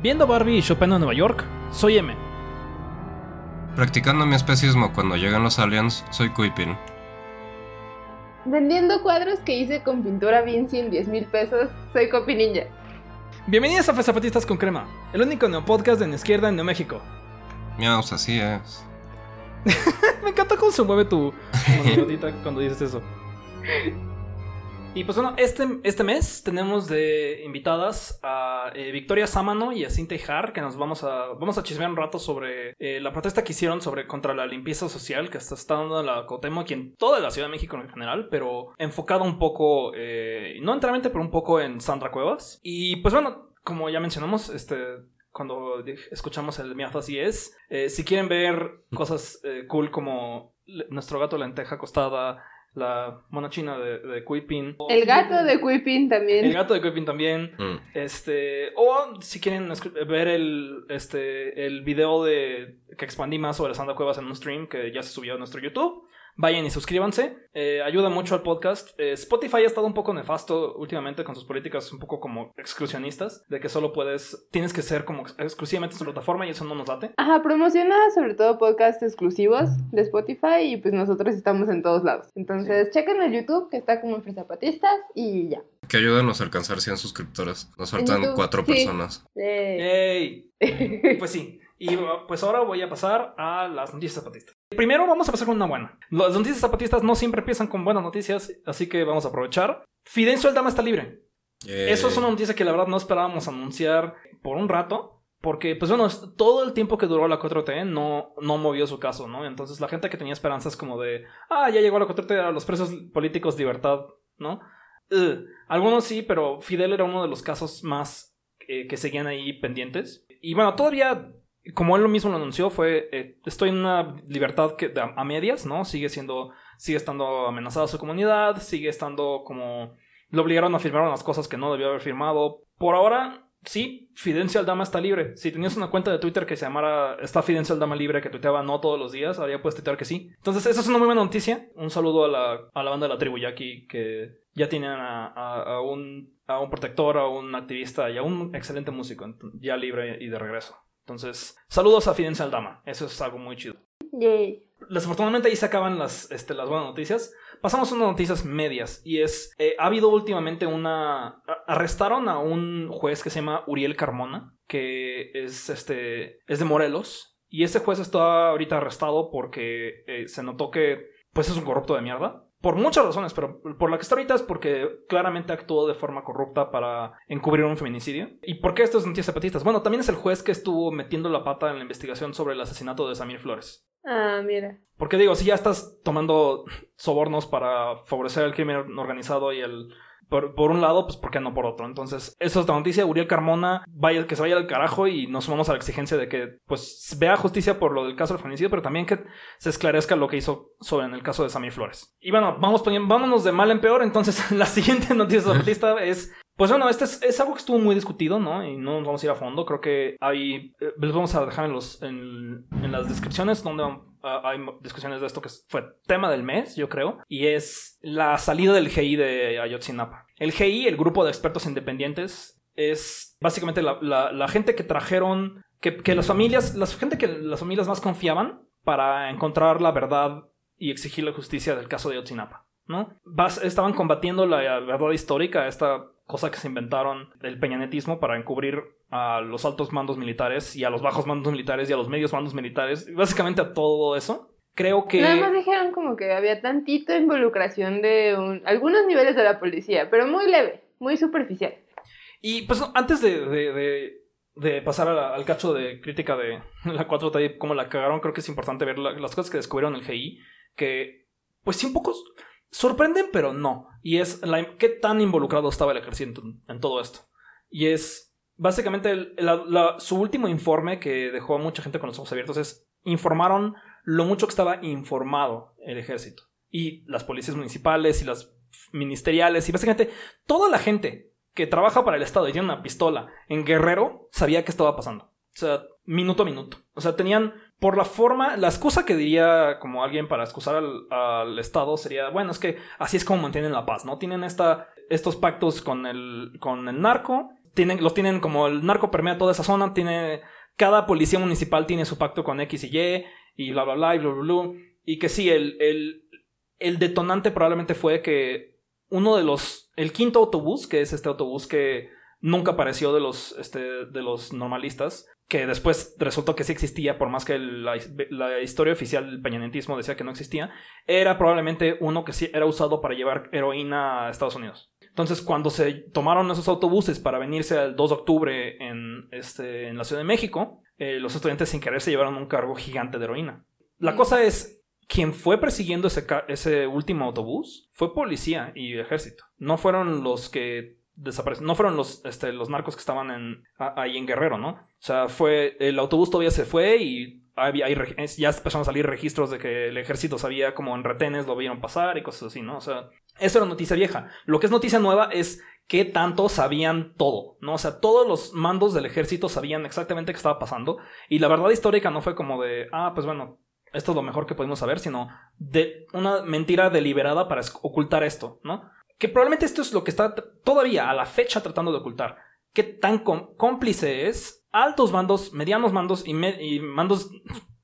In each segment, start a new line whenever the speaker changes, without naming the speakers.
Viendo Barbie y Chopin en Nueva York, soy M.
Practicando mi especismo cuando llegan los aliens, soy Kuipin.
Vendiendo cuadros que hice con pintura Vinci en 10 mil pesos, soy Copi Ninja.
Bienvenidos a Zapatistas con Crema, el único neopodcast de la izquierda en Neo México.
Miaus, así es.
Me encanta cómo se mueve tu cuando dices eso. Y pues bueno, este, este mes tenemos de invitadas a eh, Victoria Sámano y a Cintia Ijar, que nos vamos a, vamos a chismear un rato sobre eh, la protesta que hicieron sobre contra la limpieza social que está, está dando la Cotemo aquí en toda la Ciudad de México en general, pero enfocado un poco, eh, no enteramente, pero un poco en Sandra Cuevas. Y pues bueno, como ya mencionamos, este cuando escuchamos el miazo así es. si quieren ver cosas cool como nuestro gato lenteja acostada, la mona china de, de Kuipin.
El gato de Kuipin también.
El gato de Kuipin también. Mm. Este. O si quieren ver el. Este. el video de. que expandí más sobre Sandra Cuevas en un stream que ya se subió a nuestro YouTube. Vayan y suscríbanse. Eh, ayuda mucho al podcast. Eh, Spotify ha estado un poco nefasto últimamente con sus políticas un poco como exclusionistas. De que solo puedes. Tienes que ser como exclusivamente su plataforma y eso no nos late.
Ajá, promociona sobre todo podcasts exclusivos de Spotify y pues nosotros estamos en todos lados. Entonces, chequen el YouTube que está como en Zapatistas y ya.
Que ayúdanos a alcanzar 100 suscriptores. Nos faltan 4 personas.
¡Ey! pues sí. Y pues ahora voy a pasar a las noticias zapatistas. Primero vamos a pasar con una buena. Las noticias zapatistas no siempre empiezan con buenas noticias, así que vamos a aprovechar. Fidencio Aldama está libre. Eso es una noticia que la verdad no esperábamos anunciar por un rato. Porque, pues bueno, todo el tiempo que duró la 4T no, no movió su caso, ¿no? Entonces la gente que tenía esperanzas como de, ah, ya llegó la 4T a los presos políticos, libertad, ¿no? algunos sí, pero Fidel era uno de los casos más eh, que seguían ahí pendientes. Y bueno, todavía como él lo mismo lo anunció, fue, eh, estoy en una libertad que, a, medias, ¿no? Sigue siendo, sigue estando amenazada su comunidad, sigue estando como, lo obligaron a firmar unas cosas que no debió haber firmado. Por ahora, sí, Fidencio Aldama está libre. Si tenías una cuenta de Twitter que se llamara Está Fidencio Aldama libre, que tuiteaba no todos los días, ahora ya puedes tuitear que sí. Entonces, esa es una muy buena noticia. Un saludo a la, a la banda de la tribu Yaki, que ya tienen a, a, un, a un protector, a un activista y a un excelente músico, ya libre y de regreso. Entonces, saludos a Fidencia Aldama. Eso es algo muy chido.
Yay.
Desafortunadamente ahí se acaban las, este, las buenas noticias. Pasamos a unas noticias medias. Y es, eh, ha habido últimamente una... Arrestaron a un juez que se llama Uriel Carmona, que es, este, es de Morelos. Y ese juez está ahorita arrestado porque eh, se notó que pues es un corrupto de mierda por muchas razones, pero por la que está ahorita es porque claramente actuó de forma corrupta para encubrir un feminicidio. ¿Y por qué estos noticias zapatistas? Bueno, también es el juez que estuvo metiendo la pata en la investigación sobre el asesinato de Samir Flores.
Ah, mira.
Porque digo, si ya estás tomando sobornos para favorecer el crimen organizado y el por, un lado, pues ¿por qué no por otro? Entonces, eso es la noticia. Uriel Carmona, vaya, que se vaya al carajo y nos sumamos a la exigencia de que, pues, vea justicia por lo del caso del feminicidio, pero también que se esclarezca lo que hizo sobre en el caso de Sammy Flores. Y bueno, vamos poniendo, vámonos de mal en peor. Entonces, la siguiente noticia de la lista es pues bueno, este es, algo que estuvo muy discutido, ¿no? Y no nos vamos a ir a fondo. Creo que hay. Eh, les vamos a dejar en, los, en, las descripciones donde ah, hay discusiones de esto que fue tema del mes, yo creo. Y es la salida del GI de Ayotzinapa. El GI, el grupo de expertos independientes, es básicamente la, gente que trajeron. Que las familias. La gente que las familias más confiaban para encontrar la verdad y exigir la justicia del caso de Ayotzinapa. ¿no? estaban combatiendo la verdad histórica, esta cosa que se inventaron el peñanetismo para encubrir a los altos mandos militares y a los bajos mandos militares y a los medios mandos militares, básicamente a todo eso. Creo que...
Nada más dijeron como que había tantito involucración de algunos niveles de la policía, pero muy leve, muy superficial.
Y pues antes de, de, pasar al cacho de crítica de la 4T y cómo la cagaron, creo que es importante ver las cosas que descubrieron el GI, que pues sí un poco sorprenden, pero no. Y es la, qué tan involucrado estaba el ejército en, todo esto. Y es básicamente su último informe que dejó a mucha gente con los ojos abiertos es informaron lo mucho que estaba informado el ejército. Y las policías municipales y las ministeriales y básicamente toda la gente que trabaja para el Estado y tiene una pistola en Guerrero sabía qué estaba pasando. O sea, minuto a minuto. O sea, tenían por la forma, la excusa que diría como alguien para excusar al, Estado sería, bueno, es que así es como mantienen la paz, ¿no? Tienen esta, estos pactos con el, con el narco, tienen, los tienen como el narco permea toda esa zona, tiene, cada policía municipal tiene su pacto con X y Y, y bla, bla, bla, y bla, bla, bla. Y que sí, el, el, el detonante probablemente fue que uno de los, el quinto autobús, que es este autobús que nunca apareció de los, este, de los normalistas, que después resultó que sí existía, por más que la, la historia oficial del peñanentismo decía que no existía, era probablemente uno que sí era usado para llevar heroína a Estados Unidos. Entonces, cuando se tomaron esos autobuses para venirse el 2 de octubre en, este, en la Ciudad de México, eh, los estudiantes sin querer se llevaron un cargo gigante de heroína. La cosa es, quien fue persiguiendo ese, ese último autobús fue policía y ejército. No fueron los que desaparecieron. No fueron los, este, los narcos que estaban en, ahí en Guerrero, ¿no? O sea, fue. El autobús todavía se fue y había, ya empezaron a salir registros de que el ejército sabía como en retenes lo vieron pasar y cosas así, ¿no? O sea, eso era noticia vieja. Lo que es noticia nueva es que tanto sabían todo, ¿no? O sea, todos los mandos del ejército sabían exactamente qué estaba pasando. Y la verdad histórica no fue como de, ah, pues bueno, esto es lo mejor que podemos saber, sino de una mentira deliberada para ocultar esto, ¿no? Que probablemente esto es lo que está todavía a la fecha tratando de ocultar. ¿Qué tan cómplice es altos mandos, medianos mandos y, mandos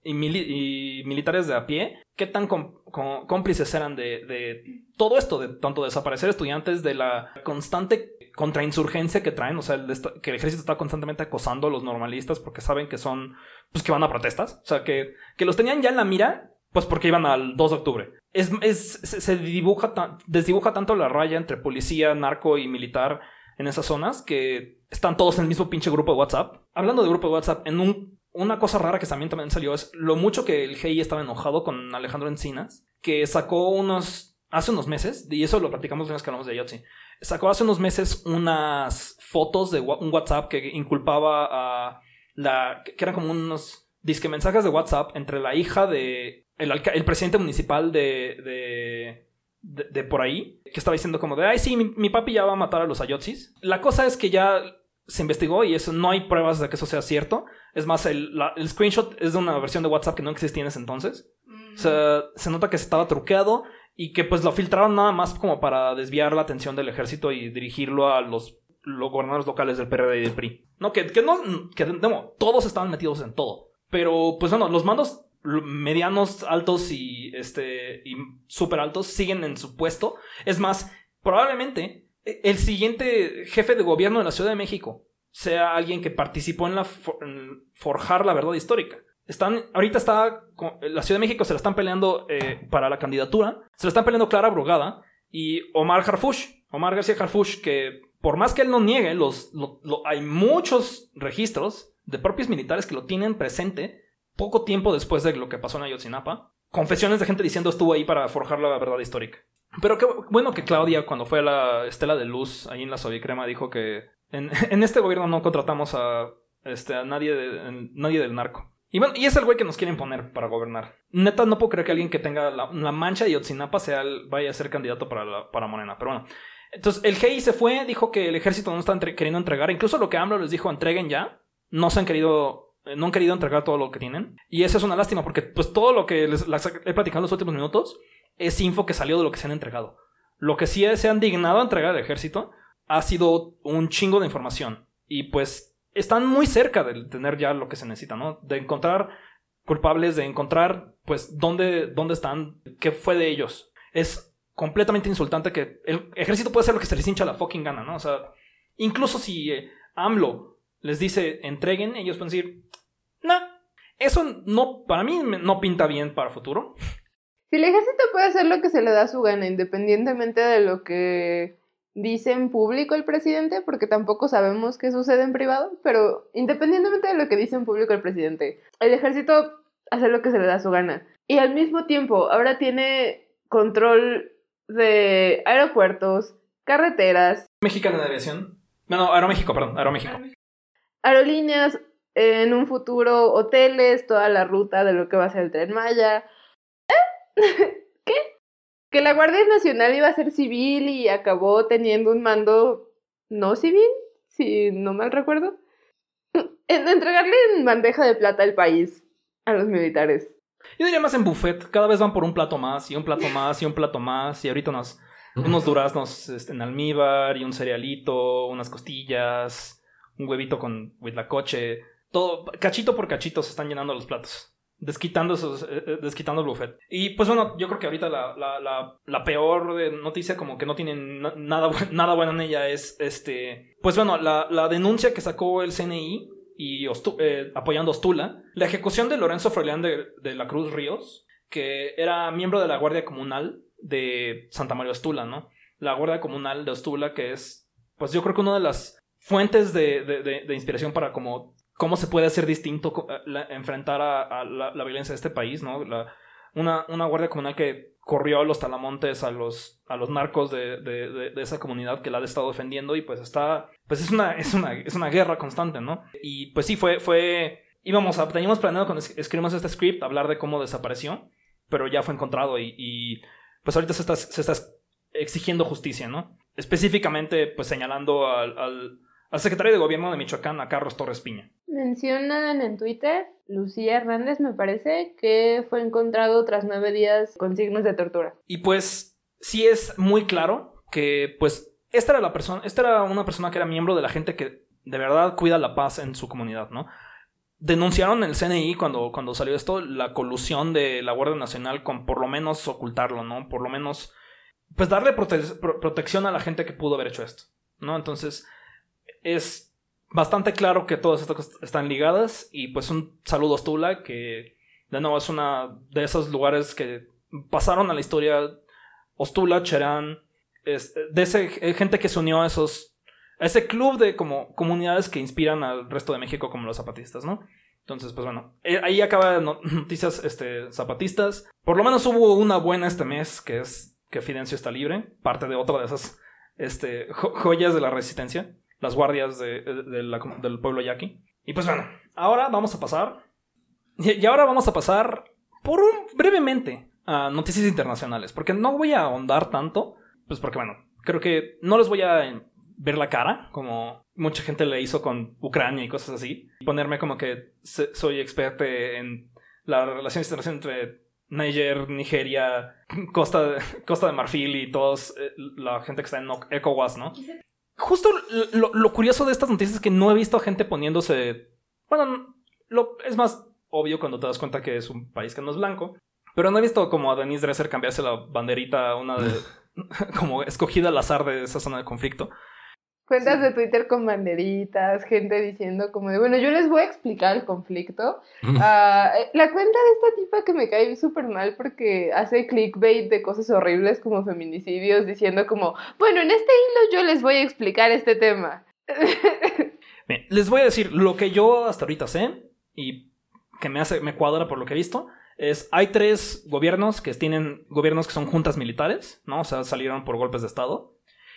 y, militares de a pie, qué tan cómplices eran de, todo esto, de tanto desaparecer estudiantes, de la constante contrainsurgencia que traen, o sea, que el ejército está constantemente acosando a los normalistas porque saben que son, pues que van a protestas, o sea, que, que los tenían ya en la mira, pues porque iban al 2 de octubre. Es, se dibuja, desdibuja tanto la raya entre policía, narco y militar en esas zonas que están todos en el mismo pinche grupo de WhatsApp. Hablando de grupo de WhatsApp, en un una cosa rara que también, también salió es lo mucho que el GI estaba enojado con Alejandro Encinas, que sacó unos, hace unos meses, y eso lo platicamos en las hablamos de Yotzi, sacó hace unos meses unas fotos de un WhatsApp que inculpaba a la, que eran como unos disque mensajes de WhatsApp entre la hija de el, el presidente municipal de, de, de, por ahí, que estaba diciendo como de, ay, sí, mi, mi, papi ya va a matar a los ayotzis. La cosa es que ya se investigó y eso no hay pruebas de que eso sea cierto. Es más, el, screenshot es de una versión de WhatsApp que no existía en ese entonces. O sea, se nota que se estaba truqueado y que pues lo filtraron nada más como para desviar la atención del ejército y dirigirlo a los, los gobernadores locales del PRD y del PRI. No, que, que no, que no, todos estaban metidos en todo. Pero pues bueno, los mandos medianos, altos y este y súper altos siguen en su puesto. Es más, probablemente el siguiente jefe de gobierno de la Ciudad de México sea alguien que participó en, la forjar la verdad histórica. Están, ahorita está, la Ciudad de México se la están peleando eh, para la candidatura, se la están peleando Clara Brugada y Omar Harfush, Omar García Harfush, que por más que él no niegue, los, hay muchos registros de propios militares que lo tienen presente poco tiempo después de lo que pasó en Ayotzinapa. Confesiones de gente diciendo estuvo ahí para forjar la verdad histórica. Pero qué bueno que Claudia, cuando fue a la Estela de Luz ahí en la Soviecrema, dijo que en, este gobierno no contratamos a, este, a nadie, nadie del narco. Y bueno, y es el güey que nos quieren poner para gobernar. Neta, no puedo creer que alguien que tenga la, mancha de Otzinapa sea vaya a ser candidato para, para Morena. Pero bueno. Entonces, el GI se fue, dijo que el ejército no está queriendo entregar. Incluso lo que AMLO les dijo, entreguen ya. No se han querido no han querido entregar todo lo que tienen. Y eso es una lástima porque pues todo lo que les, he platicado en los últimos minutos es info que salió de lo que se han entregado. Lo que sí se han dignado a entregar al ejército ha sido un chingo de información. Y pues están muy cerca de tener ya lo que se necesita, ¿no? De encontrar culpables, de encontrar, pues, dónde, dónde están, qué fue de ellos. Es completamente insultante que el ejército puede hacer lo que se les hincha la fucking gana, ¿no? O sea, incluso si eh, AMLO les dice entreguen, ellos pueden decir, no, eso no, para mí no pinta bien para el futuro.
Si el ejército puede hacer lo que se le da su gana, independientemente de lo que dice en público el presidente, porque tampoco sabemos qué sucede en privado, pero independientemente de lo que dice en público el presidente, el ejército hace lo que se le da su gana. Y al mismo tiempo, ahora tiene control de aeropuertos, carreteras.
Mexicana de aviación. No, no, Aeroméxico, perdón, Aeroméxico.
Aerolíneas, en un futuro hoteles, toda la ruta de lo que va a ser el tren Maya. ¿Eh? que la Guardia Nacional iba a ser civil y acabó teniendo un mando no civil, si no mal recuerdo. En entregarle en bandeja de plata el país a los militares.
Yo diría más en buffet. Cada vez van por un plato más y un plato más y un plato más. Y ahorita nos unos duraznos este, en almíbar y un cerealito, unas costillas, un huevito con huitlacoche. Todo, cachito por cachito se están llenando los platos. Desquitando, esos, eh, eh, desquitando el buffet. Y pues bueno, yo creo que ahorita la, la, la, la peor de noticia, como que no tiene na- nada, nada bueno en ella, es este. Pues bueno, la, denuncia que sacó el CNI y Ostu- eh, apoyando a Ostula, la ejecución de Lorenzo Froilán de, de la Cruz Ríos, que era miembro de la Guardia Comunal de Santa María Ostula, ¿no? La Guardia Comunal de Ostula, que es, pues yo creo que una de las fuentes de, de- inspiración para como cómo se puede hacer distinto eh, enfrentar a, la, violencia de este país, ¿no? Una, una guardia comunal que corrió a los talamontes, a los, a los narcos de, de- esa comunidad que la ha estado defendiendo y pues está, pues es una, es una, es una guerra constante, ¿no? Y pues sí, fue, fue, íbamos a, teníamos planeado cuando es- escribimos este script hablar de cómo desapareció, pero ya fue encontrado y, pues ahorita se está, se está exigiendo justicia, ¿no? Específicamente pues señalando al, al, al secretario de gobierno de Michoacán, a Carlos Torres Piña.
Mencionan en Twitter, Lucía Hernández me parece, que fue encontrado tras nueve días con signos de tortura.
Y pues sí es muy claro que pues esta era la persona, esta era una persona que era miembro de la gente que de verdad cuida la paz en su comunidad, ¿no? Denunciaron el CNI cuando, cuando salió esto la colusión de la Guardia Nacional con por lo menos ocultarlo, ¿no? Por lo menos pues darle prote- pro- protección a la gente que pudo haber hecho esto, ¿no? Entonces es bastante claro que todas estas cosas están ligadas y pues un saludo a Stula que de nuevo es una de esos lugares que pasaron a la historia Ostula, Cherán, es- de ese eh, gente que se unió a esos a ese club de como comunidades que inspiran al resto de México como los zapatistas, ¿no? Entonces, pues bueno, eh, ahí acaba no- noticias este, zapatistas. Por lo menos hubo una buena este mes, que es que Fidencio está libre, parte de otra de esas este, jo- joyas de la resistencia, las guardias del pueblo yaqui. Y pues bueno, ahora vamos a pasar, y, ahora vamos a pasar por un brevemente a noticias internacionales, porque no voy a ahondar tanto, pues porque bueno, creo que no les voy a ver la cara, como mucha gente le hizo con Ucrania y cosas así, ponerme como que soy experto en la relación internacional entre Niger, Nigeria, Costa de, Costa de Marfil y todos eh, la gente que está en ECOWAS, ¿no? Justo lo, lo curioso de estas noticias es que no he visto a gente poniéndose. Bueno, lo, es más obvio cuando te das cuenta que es un país que no es blanco. Pero no he visto como a Denise Dresser cambiarse la banderita una de. como escogida al azar de esa zona de conflicto.
Cuentas de Twitter con banderitas, gente diciendo como de, bueno, yo les voy a explicar el conflicto. Ah, eh, la cuenta de esta tipa que me cae súper mal porque hace clickbait de cosas horribles como feminicidios, diciendo como, bueno, en este hilo yo les voy a explicar este tema.
Bien, les voy a decir lo que yo hasta ahorita sé y que me hace, me cuadra por lo que he visto. Es, hay tres gobiernos que tienen gobiernos que son juntas militares, ¿no? O sea, salieron por golpes de Estado.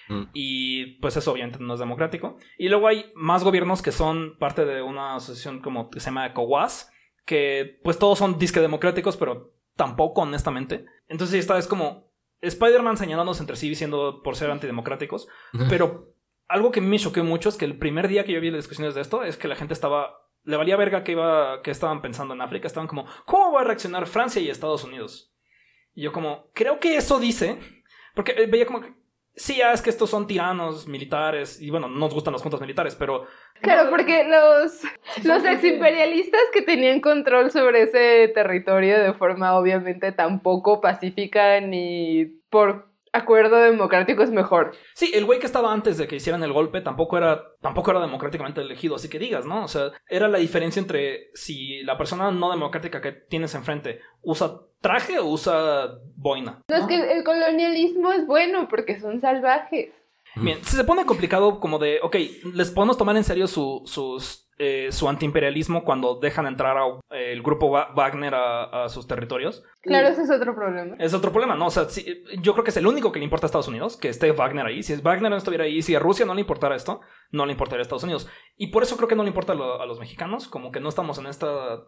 Mm.
Y pues eso obviamente no es democrático. Y luego hay más gobiernos que son parte de una asociación como que se llama ECOWAS, que pues todos son disque democráticos, pero tampoco honestamente. Entonces esta es como Spider-Man señalándonos entre sí diciendo por ser antidemocráticos, pero algo que me choqueó mucho es que el primer día que yo vi las discusiones de esto es que la gente estaba. Le valía verga que iba. que estaban pensando en África. Estaban como, ¿cómo va a reaccionar Francia y Estados Unidos? Y yo como, creo que eso dice. Porque eh, veía como que. Sí, ah, es que estos son tiranos militares. Y bueno, no nos gustan las juntas militares, pero.
Claro, porque los, los eximperialistas que tenían control sobre ese territorio de forma obviamente tan poco pacífica ni por acuerdo democrático es mejor.
Sí, el güey que estaba antes de que hicieran el golpe tampoco era, tampoco era democráticamente elegido, así que digas, ¿no? O sea, era la diferencia entre si la persona no democrática que tienes enfrente usa traje o usa boina.
No, es que el colonialismo es bueno porque son salvajes.
Bien, se pone complicado como de, ok, les podemos tomar en serio su, sus, eh, su antiimperialismo cuando dejan entrar a, eh, el grupo Wa- Wagner a, a sus territorios.
Claro, ese es otro problema.
Es otro problema, ¿no? O sea, sí, yo creo que es el único que le importa a Estados Unidos, que esté Wagner ahí. Si Wagner no estuviera ahí, si a Rusia no le importara esto, no le importaría a Estados Unidos. Y por eso creo que no le importa lo- a los mexicanos, como que no estamos en esta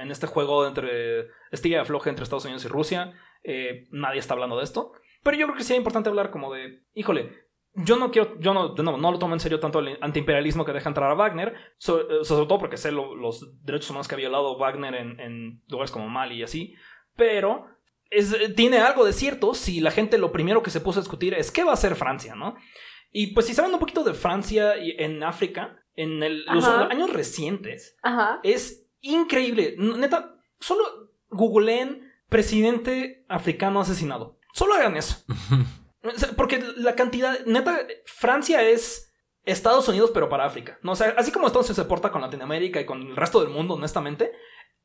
en este juego entre estilla y afloje entre Estados Unidos y Rusia. Eh, nadie está hablando de esto. Pero yo creo que sí es importante hablar como de, híjole, yo no quiero, yo no, de nuevo, no lo tomo en serio tanto el antiimperialismo que deja entrar a Wagner, eh, sobre todo porque sé lo- los derechos humanos que ha violado Wagner en, en lugares como Mali y así, pero es, tiene algo de cierto si la gente lo primero que se puso a discutir es qué va a hacer Francia, ¿no? Y pues si saben un poquito de Francia y en África, en el- los años recientes,
Ajá.
es increíble. Neta, solo googleen presidente africano asesinado. Solo hagan eso. Porque la cantidad, neta, Francia es Estados Unidos, pero para África. ¿no? O sea, así como Estados Unidos se porta con Latinoamérica y con el resto del mundo, honestamente,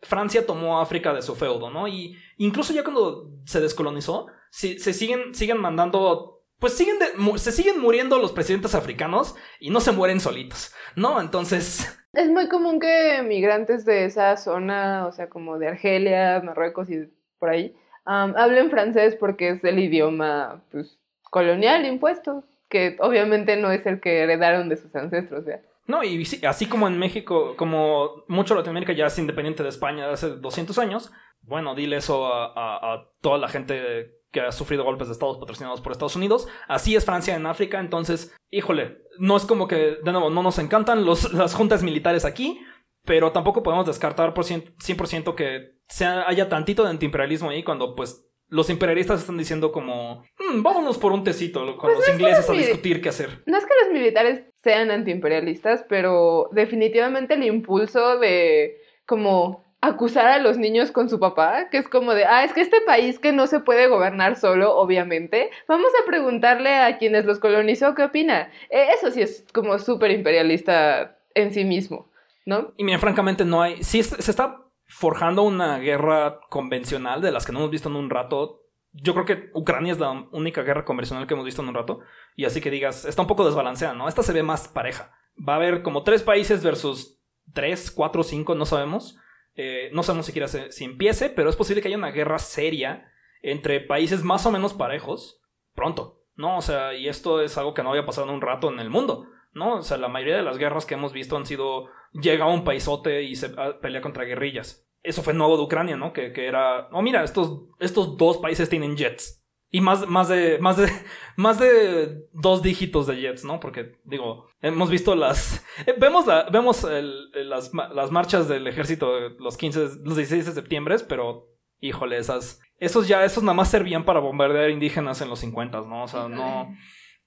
Francia tomó África de su feudo, ¿no? Y incluso ya cuando se descolonizó, si- se siguen, siguen mandando. Pues siguen de- se siguen muriendo los presidentes africanos y no se mueren solitos, ¿no? Entonces.
Es muy común que migrantes de esa zona, o sea, como de Argelia, Marruecos y por ahí, am, hablen francés porque es el idioma pues, colonial impuesto, que obviamente no es el que heredaron de sus ancestros, ¿ya?
No, y sí, así como en México, como mucho Latinoamérica ya es independiente de España hace 200 años, bueno, dile eso a, a- a toda la gente que ha sufrido golpes de estados patrocinados por Estados Unidos. Así es Francia en África, entonces, híjole, no es como que, de nuevo, no nos encantan los, las juntas militares aquí, pero tampoco podemos descartar por cien- 100% que sea, haya tantito de antiimperialismo ahí cuando, pues, los imperialistas están diciendo como, "Mm, vámonos por un tecito con
Pues
los
es
ingleses a discutir qué hacer.
No es que los militares sean antiimperialistas, pero definitivamente el impulso de como acusar a los niños con su papá, que es como de, ah, es que este país que no se puede gobernar solo, obviamente, vamos a preguntarle a quienes los colonizó qué opina. Eh, Eso sí es como súper imperialista en sí mismo, ¿no?
Y mira, francamente no hay... Sí se está forjando una guerra convencional de las que no hemos visto en un rato. Yo creo que Ucrania es la única guerra convencional que hemos visto en un rato. Y así que digas, está un poco desbalanceada, ¿no? Esta se ve más pareja. Va a haber como tres países versus tres, cuatro, cinco, no sabemos. Eh, no sabemos siquiera si, empiece, pero es posible que haya una guerra seria entre países más o menos parejos pronto, ¿no? O sea, y esto es algo que no había pasado en un rato en el mundo, ¿no? O sea, la mayoría de las guerras que hemos visto han sido llega un paisote y se ah, pelea contra guerrillas. Eso fue nuevo de Ucrania, ¿no? Que, que era, oh mira, estos, estos dos países tienen jets. Y más, más de, más de, más de dos dígitos de jets, ¿no? Porque, digo, hemos visto las, eh, vemos la, vemos el- las, las marchas del ejército eh, los 15, los 16 de septiembre, pero, híjole, esas, esos ya, esos nada más servían para bombardear indígenas en los 50, ¿no? O sea, no,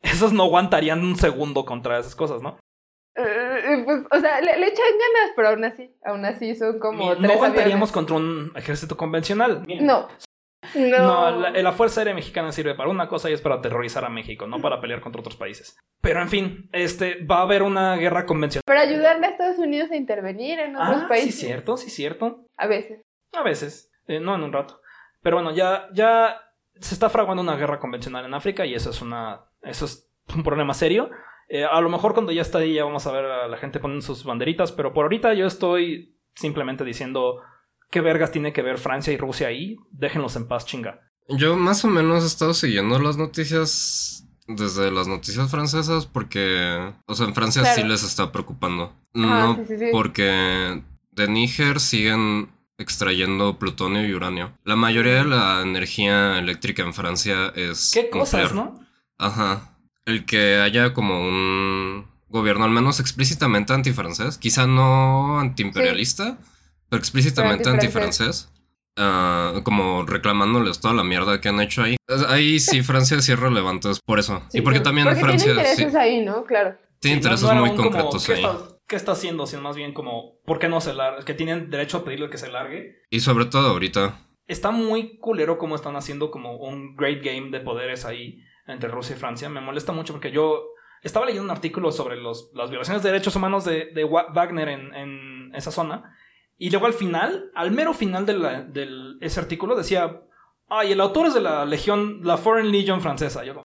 esos no aguantarían un segundo contra esas cosas, ¿no?
Eh, pues, o sea, le, le echan ganas, pero aún así, aún así son como
no
tres
aguantaríamos
aviones.
contra un ejército convencional.
No. No.
No, la, la Fuerza Aérea Mexicana sirve para una cosa y es para aterrorizar a México, no para pelear contra otros países. Pero en fin, este va a haber una guerra convencional.
Para ayudarle a Estados Unidos a intervenir en otros
Ah, sí,
países.
cierto, sí, cierto.
A veces.
A veces, eh, no en un rato. Pero bueno, ya, ya se está fraguando una guerra convencional en África y eso es una, eso es un problema serio. Eh, a lo mejor cuando ya está ahí ya vamos a ver a la gente poniendo sus banderitas, pero por ahorita yo estoy simplemente diciendo qué vergas tiene que ver Francia y Rusia ahí. Déjenlos en paz, chinga.
Yo más o menos he estado siguiendo las noticias desde las noticias francesas porque, o sea, en Francia sí les está preocupando.
Ah,
No
sí, sí, sí.
porque de Níger siguen extrayendo plutonio y uranio. La mayoría de la energía eléctrica en Francia es
Qué cosas,
nuclear.
¿no?
Ajá. El que haya como un gobierno al menos explícitamente antifrancés, quizá no antiimperialista, pero explícitamente
antifrancés.
antifrancés, ah, como reclamándoles toda la mierda que han hecho ahí. Ahí sí Francia sí es relevante, es por eso.
Sí,
y porque también
porque
Francia
tiene
sí,
intereses ahí, ¿no? Claro.
tiene
Sí,
intereses
no
muy
como,
concretos
¿qué
ahí.
Está, ¿Qué está haciendo? Sino más bien como, ¿por qué no se larga? Que tienen derecho a pedirle que se largue.
Y sobre todo ahorita.
Está muy culero como están haciendo como un great game de poderes ahí entre Rusia y Francia. Me molesta mucho porque yo estaba leyendo un artículo sobre los, las violaciones de derechos humanos de, de Wa- Wagner en, en esa zona. Y luego al final, al mero final de la- ese artículo decía, ay, el autor es de la Legión, la Foreign Legion francesa. Yo,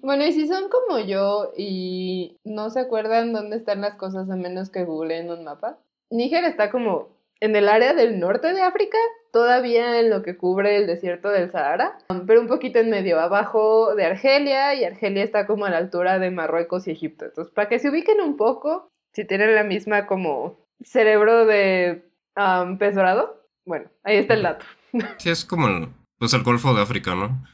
Bueno, y si son como yo y no se acuerdan dónde están las cosas a menos que googleen un mapa, Níger está como en el área del norte de África, todavía en lo que cubre el desierto del Sahara, um, pero un poquito en medio, abajo de Argelia, y Argelia está como a la altura de Marruecos y Egipto. Entonces, para que se ubiquen un poco, si tienen la misma como cerebro de um, pez dorado, bueno, ahí está el dato.
Sí, es como el, pues el Golfo de África, ¿no?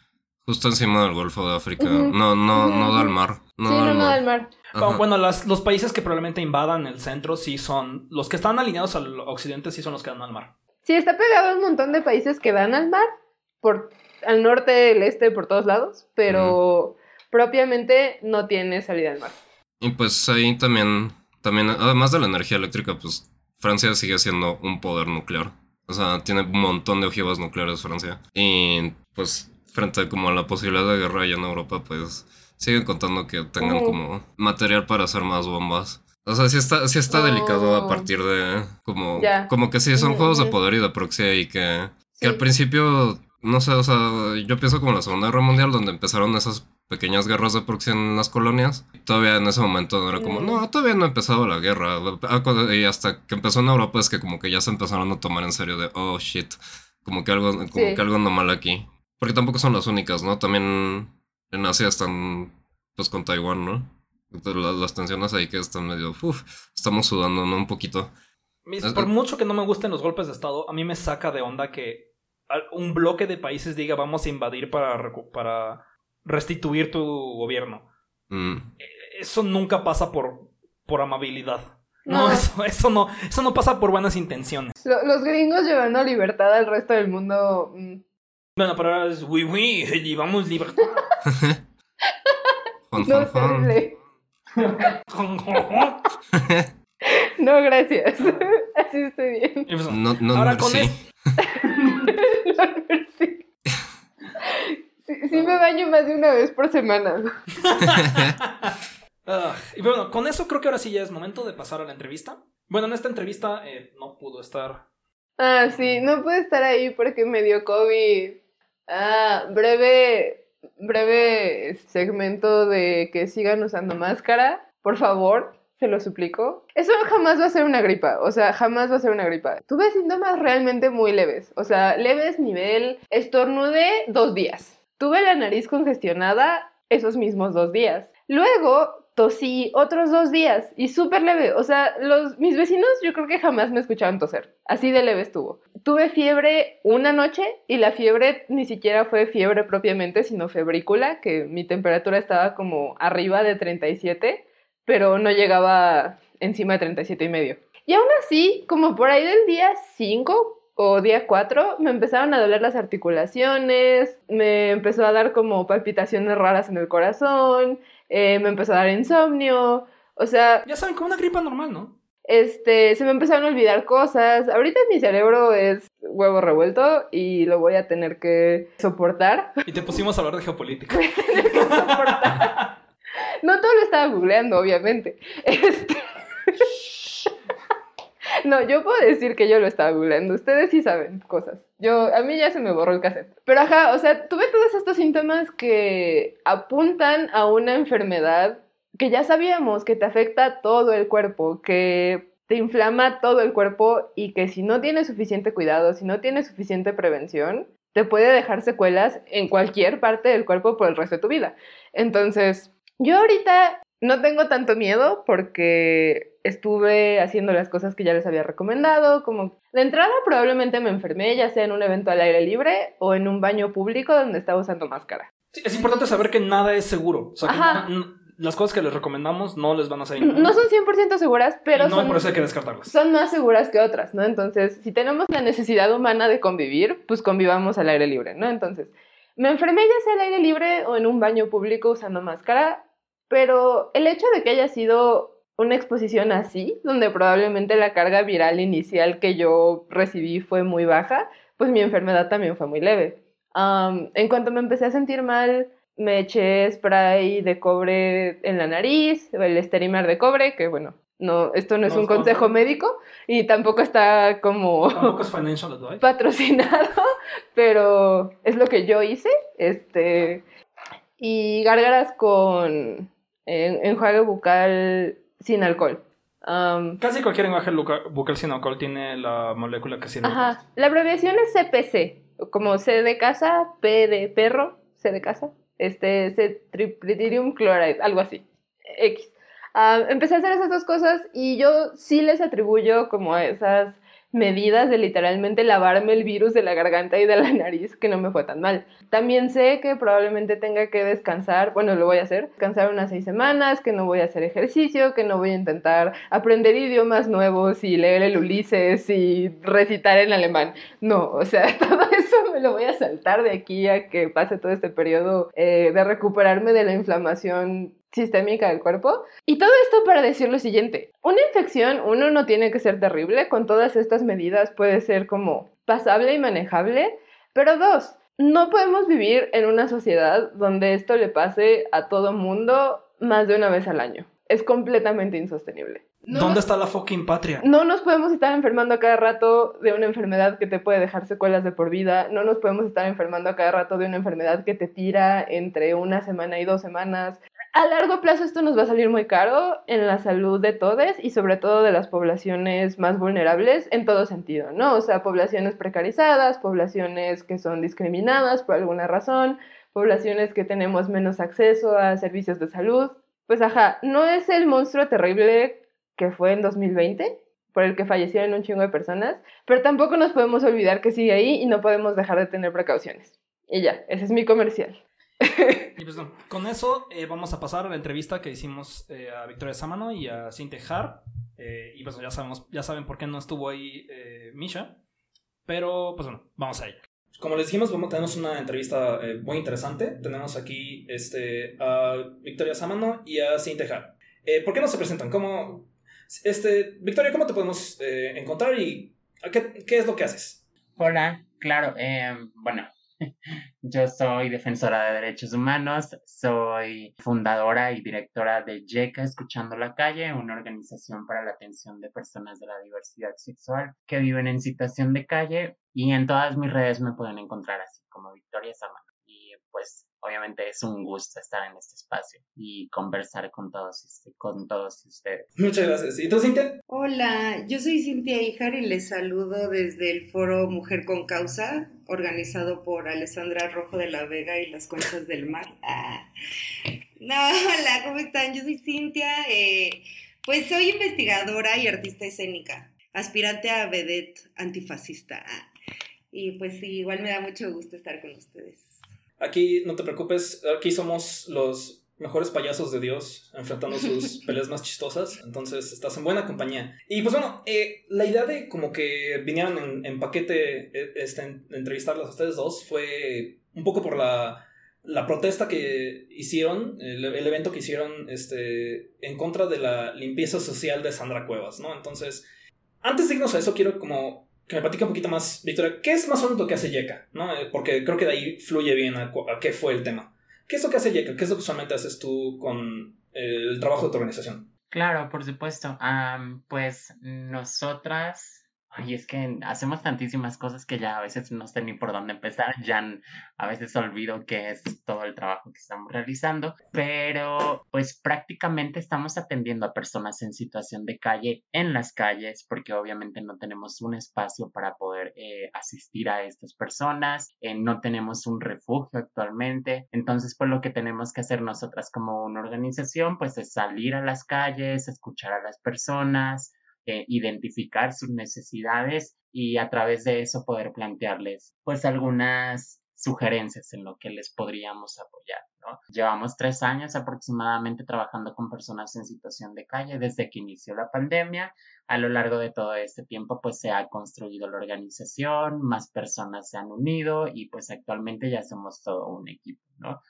Justo encima del Golfo de África. No, no, no da al mar. No
sí,
da
no,
al
no,
mar.
del mar.
Ajá.
Bueno, las- los países que probablemente invadan el centro sí son, los que están alineados al occidente sí son los que dan al mar.
Sí, está pegado a un montón de países que dan al mar por al norte, el este, por todos lados, pero propiamente no tiene salida al mar.
Y pues ahí también, también, además de la energía eléctrica, pues Francia sigue siendo un poder nuclear. O sea, tiene un montón de ojivas nucleares Francia. Y pues frente como a la posibilidad de guerra allá en Europa, pues siguen contando que tengan
Ujú.
como material para hacer más bombas. O sea, sí está, sí está delicado a
Oh.
partir de como, como que sí, son
Ujú,
juegos de
ujú.
poder y de proxy y que, que al principio, no sé, o sea, yo pienso como la Segunda Guerra Mundial donde empezaron esas pequeñas guerras de proxy en las colonias. Todavía en ese momento era como, no, todavía no ha empezado la guerra. Ah, Y hasta que empezó en Europa es que como que ya se empezaron a tomar en serio de, oh, shit, como que algo, como
Sí.
que algo anda mal aquí. Porque tampoco son las únicas, ¿no? También en Asia están, pues, con Taiwán, ¿no? Entonces, la- las tensiones ahí que están medio, uff, estamos sudando, ¿no? Un poquito.
Mis- Por mucho que no me gusten los golpes de Estado, a mí me saca de onda que un bloque de países diga vamos a invadir para, para restituir tu gobierno.
Mm.
Eso nunca pasa por, por amabilidad. No,
No.
Eso, eso no, eso no pasa por buenas intenciones.
Lo- los gringos llevando libertad al resto del mundo. mm,
Bueno, pero ahora es oui, oui, llevamos libertad.
No, terrible. Gracias. Así estoy bien.
No, no,
Ahora
no,
con
sí.
es-
sí. Sí, sí me baño más de una vez por semana.
Ah, y bueno, con eso creo que ahora sí ya es momento de pasar a la entrevista. Bueno, en esta entrevista eh, no pudo estar.
Ah, sí, no pude estar ahí porque me dio COVID. Ah, breve, breve segmento de que sigan usando máscara, por favor, se lo suplico. Eso jamás va a ser una gripa, o sea, jamás va a ser una gripa. Tuve síntomas realmente muy leves, o sea, leves nivel, estornudé dos días. Tuve la nariz congestionada esos mismos dos días. Luego tosí otros dos días y súper leve. O sea, los, mis vecinos yo creo que jamás me escuchaban toser. Así de leve estuvo. Tuve fiebre una noche y la fiebre ni siquiera fue fiebre propiamente, sino febrícula, que mi temperatura estaba como arriba de 37, pero no llegaba encima de 37 y medio. Y aún así, como por ahí del día 5 o día 4, me empezaron a doler las articulaciones, me empezó a dar como palpitaciones raras en el corazón, eh, me empezó a dar insomnio, o sea,
Ya saben, como una gripa normal, ¿no?
este, se me empezaron a olvidar cosas. Ahorita mi cerebro es huevo revuelto y lo voy a tener que soportar.
Y te pusimos a hablar de geopolítica.
No todo lo estaba googleando, obviamente. Este... No, yo puedo decir que yo lo estaba googleando. Ustedes sí saben cosas. Yo, a mí ya se me borró el cassette. Pero ajá, o sea, tuve todos estos síntomas que apuntan a una enfermedad que ya sabíamos que te afecta todo el cuerpo, que te inflama todo el cuerpo y que si no tienes suficiente cuidado, si no tienes suficiente prevención, te puede dejar secuelas en cualquier parte del cuerpo por el resto de tu vida. Entonces, yo ahorita no tengo tanto miedo porque estuve haciendo las cosas que ya les había recomendado, como de entrada probablemente me enfermé, ya sea en un evento al aire libre o en un baño público donde estaba usando máscara.
Sí, es importante saber que nada es seguro. O sea, que
Ajá.
no- las cosas que les recomendamos no les van a hacer
No son 100% seguras, pero
no
son,
por eso hay que descartarlas.
son más seguras que otras, ¿no? Entonces, si tenemos la necesidad humana de convivir, pues convivamos al aire libre, ¿no? Entonces, me enfermé ya sea al aire libre o en un baño público usando máscara, pero el hecho de que haya sido una exposición así, donde probablemente la carga viral inicial que yo recibí fue muy baja, pues mi enfermedad también fue muy leve. En cuanto me empecé a sentir mal, me eché spray de cobre en la nariz, el esterimer de cobre, que bueno, no, esto no es
No,
un consejo
no.
médico y tampoco está como
Tampoco es financial advice.
patrocinado, pero es lo que yo hice, este, y gárgaras con en- enjuague bucal sin alcohol.
Casi cualquier enjuague bucal sin alcohol tiene la molécula que sirve.
Ajá, la abreviación es CPC, como C de casa, P de perro, C de casa, este, C tripridinium chloride, algo así, X. Empecé a hacer esas dos cosas y yo sí les atribuyo como a esas medidas de literalmente lavarme el virus de la garganta y de la nariz, que no me fue tan mal. También sé que probablemente tenga que descansar, bueno, lo voy a hacer, descansar unas seis semanas, que no voy a hacer ejercicio, que no voy a intentar aprender idiomas nuevos y leer el Ulises y recitar en alemán. No, o sea, todo eso me lo voy a saltar de aquí a que pase todo este periodo eh, de recuperarme de la inflamación sistémica del cuerpo. Y todo esto para decir lo siguiente, una infección, uno, no tiene que ser terrible, con todas estas medidas puede ser como pasable y manejable, pero dos, no podemos vivir en una sociedad donde esto le pase a todo mundo más de una vez al año. Es completamente insostenible.
¿Dónde está la fucking patria?
No nos podemos estar enfermando a cada rato de una enfermedad que te puede dejar secuelas de por vida. No nos podemos estar enfermando a cada rato de una enfermedad que te tira entre una semana y dos semanas a largo plazo esto nos va a salir muy caro en la salud de todos y sobre todo de las poblaciones más vulnerables en todo sentido, ¿no? O sea, poblaciones precarizadas, poblaciones que son discriminadas por alguna razón, poblaciones que tenemos menos acceso a servicios de salud. Pues ajá, no es el monstruo terrible que fue en 2020, por el que fallecieron un chingo de personas, pero tampoco nos podemos olvidar que sigue ahí y no podemos dejar de tener precauciones. Y ya, ese es mi comercial.
y pues con eso eh, vamos a pasar a la entrevista que hicimos eh, a Victoria Samano y a Cinte Har. Eh, y pues ya, sabemos, ya saben por qué no estuvo ahí Misha. Pero pues bueno, vamos a ello. Como les dijimos, vamos, tenemos una entrevista muy interesante. Tenemos aquí este, a Victoria Samano y a Cinte Har. ¿Por qué no se presentan? ¿Cómo, este, Victoria, ¿cómo te podemos encontrar y qué, qué, es lo que haces?
Hola, claro, bueno, Yo soy defensora de derechos humanos, soy fundadora y directora de YECA Escuchando la Calle, una organización para la atención de personas de la diversidad sexual que viven en situación de calle y en todas mis redes me pueden encontrar así como Victoria Samana. Y pues obviamente es un gusto estar en este espacio y conversar con todos, este, con todos ustedes.
Muchas gracias. ¿Y tú, Cintia?
Hola, yo soy Cintia Ijar y les saludo desde el foro Mujer con Causa, organizado por Alessandra Rojo de la Vega y las Conchas del Mar. Ah. No, hola, ¿cómo están? Yo soy Cintia, eh, pues soy investigadora y artista escénica, aspirante a vedette antifascista. Ah. Y pues sí, igual me da mucho gusto estar con ustedes.
Aquí no te preocupes, aquí somos los mejores payasos de Dios enfrentando sus peleas más chistosas, entonces estás en buena compañía. Y pues bueno, eh, la idea de como que vinieran en, paquete eh, este, entrevistarlas a ustedes dos fue un poco por la, la protesta que hicieron, el, el, evento que hicieron este, en contra de la limpieza social de Sandra Cuevas, ¿no? Entonces, antes de irnos a eso, quiero como que me platique un poquito más, Victoria, ¿qué es más o menos lo que hace Yeka? ¿no? Eh, porque creo que de ahí fluye bien a, qué fue el tema. ¿Qué es lo que hace Yeka? ¿Qué es lo que usualmente haces tú con el trabajo de tu organización?
Claro, por supuesto. pues nosotras y es que hacemos tantísimas cosas que ya a veces no sé ni por dónde empezar, ya a veces olvido que es todo el trabajo que estamos realizando, pero pues prácticamente estamos atendiendo a personas en situación de calle en las calles, porque obviamente no tenemos un espacio para poder eh, asistir a estas personas, eh, no tenemos un refugio actualmente, entonces pues lo que tenemos que hacer nosotras como una organización pues es salir a las calles, escuchar a las personas, identificar sus necesidades y a través de eso poder plantearles pues algunas sugerencias en lo que les podríamos apoyar. ¿no? Llevamos tres años aproximadamente trabajando con personas en situación de calle desde que inició la pandemia. A lo largo de todo este tiempo pues se ha construido la organización, más personas se han unido y pues actualmente ya somos todo un equipo, ¿no?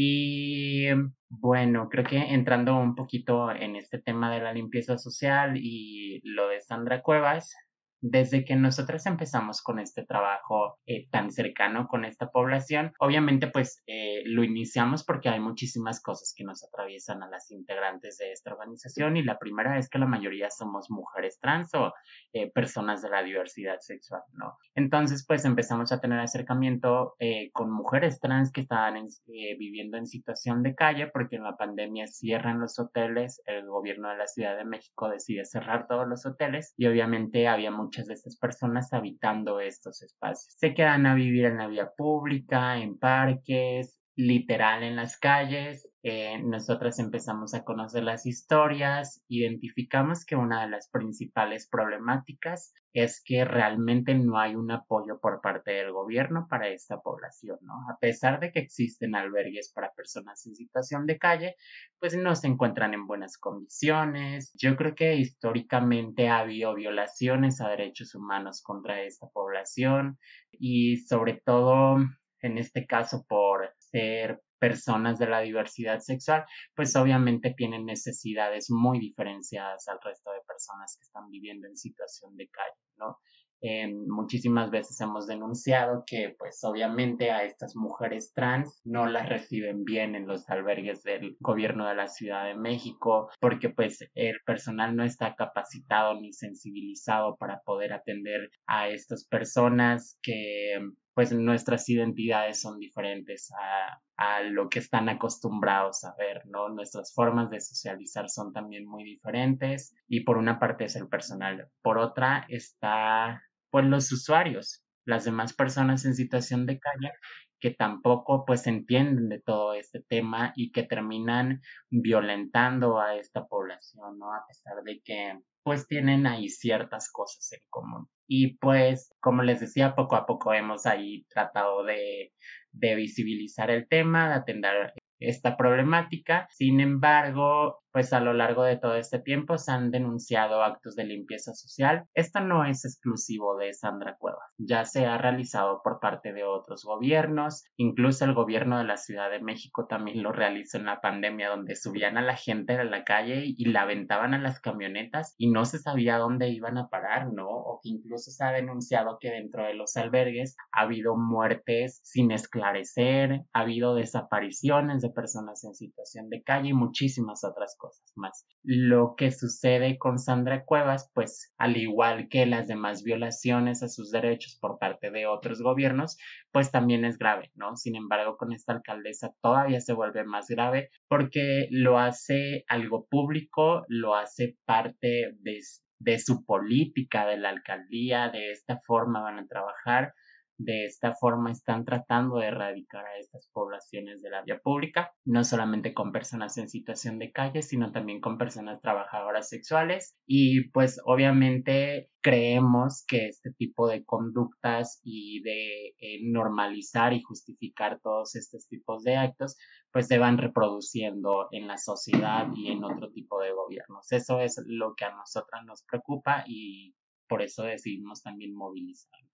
Y bueno, creo que entrando un poquito en este tema de la limpieza social y lo de Sandra Cuevas, desde que nosotros empezamos con este trabajo eh, tan cercano con esta población, obviamente pues eh, lo iniciamos porque hay muchísimas cosas que nos atraviesan a las integrantes de esta organización y la primera es que la mayoría somos mujeres trans o eh, personas de la diversidad sexual, ¿no? Entonces pues empezamos a tener acercamiento con mujeres trans que estaban viviendo en situación de calle porque en la pandemia cierran los hoteles, el gobierno de la Ciudad de México decide cerrar todos los hoteles y obviamente había muchas de estas personas habitando estos espacios. Se quedan a vivir en la vía pública, en parques, literal en las calles eh, nosotras empezamos a conocer las historias, identificamos que una de las principales problemáticas es que realmente no hay un apoyo por parte del gobierno para esta población, ¿no? A pesar de que existen albergues para personas en situación de calle, pues no se encuentran en buenas condiciones. Yo creo que históricamente ha habido violaciones a derechos humanos contra esta población y sobre todo en este caso por ser personas de la diversidad sexual, pues obviamente tienen necesidades muy diferenciadas al resto de personas que están viviendo en situación de calle, ¿no? Eh, muchísimas veces hemos denunciado que pues obviamente a estas mujeres trans no las reciben bien en los albergues del gobierno de la Ciudad de México porque pues el personal no está capacitado ni sensibilizado para poder atender a estas personas que pues nuestras identidades son diferentes a, a, lo que están acostumbrados a ver, ¿no? Nuestras formas de socializar son también muy diferentes y por una parte es el personal, por otra está pues los usuarios, las demás personas en situación de calle que tampoco pues entienden de todo este tema y que terminan violentando a esta población, ¿no? A pesar de que pues tienen ahí ciertas cosas en común. Y pues, como les decía, poco a poco hemos ahí tratado de, de visibilizar el tema, de atender esta problemática. Sin embargo, pues a lo largo de todo este tiempo se han denunciado actos de limpieza social. Esto no es exclusivo de Sandra Cuevas, ya se ha realizado por parte de otros gobiernos, incluso el gobierno de la Ciudad de México también lo realizó en la pandemia donde subían a la gente a la calle y la aventaban a las camionetas y no se sabía dónde iban a parar, ¿no? O que incluso se ha denunciado que dentro de los albergues ha habido muertes sin esclarecer, ha habido desapariciones de personas en situación de calle y muchísimas otras cosas más. Lo que sucede con Sandra Cuevas, pues al igual que las demás violaciones a sus derechos por parte de otros gobiernos, pues también es grave, ¿no? Sin embargo, con esta alcaldesa todavía se vuelve más grave porque lo hace algo público, lo hace parte de, de su política de la alcaldía, de esta forma van a trabajar de esta forma están tratando de erradicar a estas poblaciones de la vía pública, no solamente con personas en situación de calle, sino también con personas trabajadoras sexuales. Y pues obviamente creemos que este tipo de conductas y de eh, normalizar y justificar todos estos tipos de actos, pues se van reproduciendo en la sociedad y en otro tipo de gobiernos. Eso es lo que a nosotras nos preocupa y por eso decidimos también movilizarnos.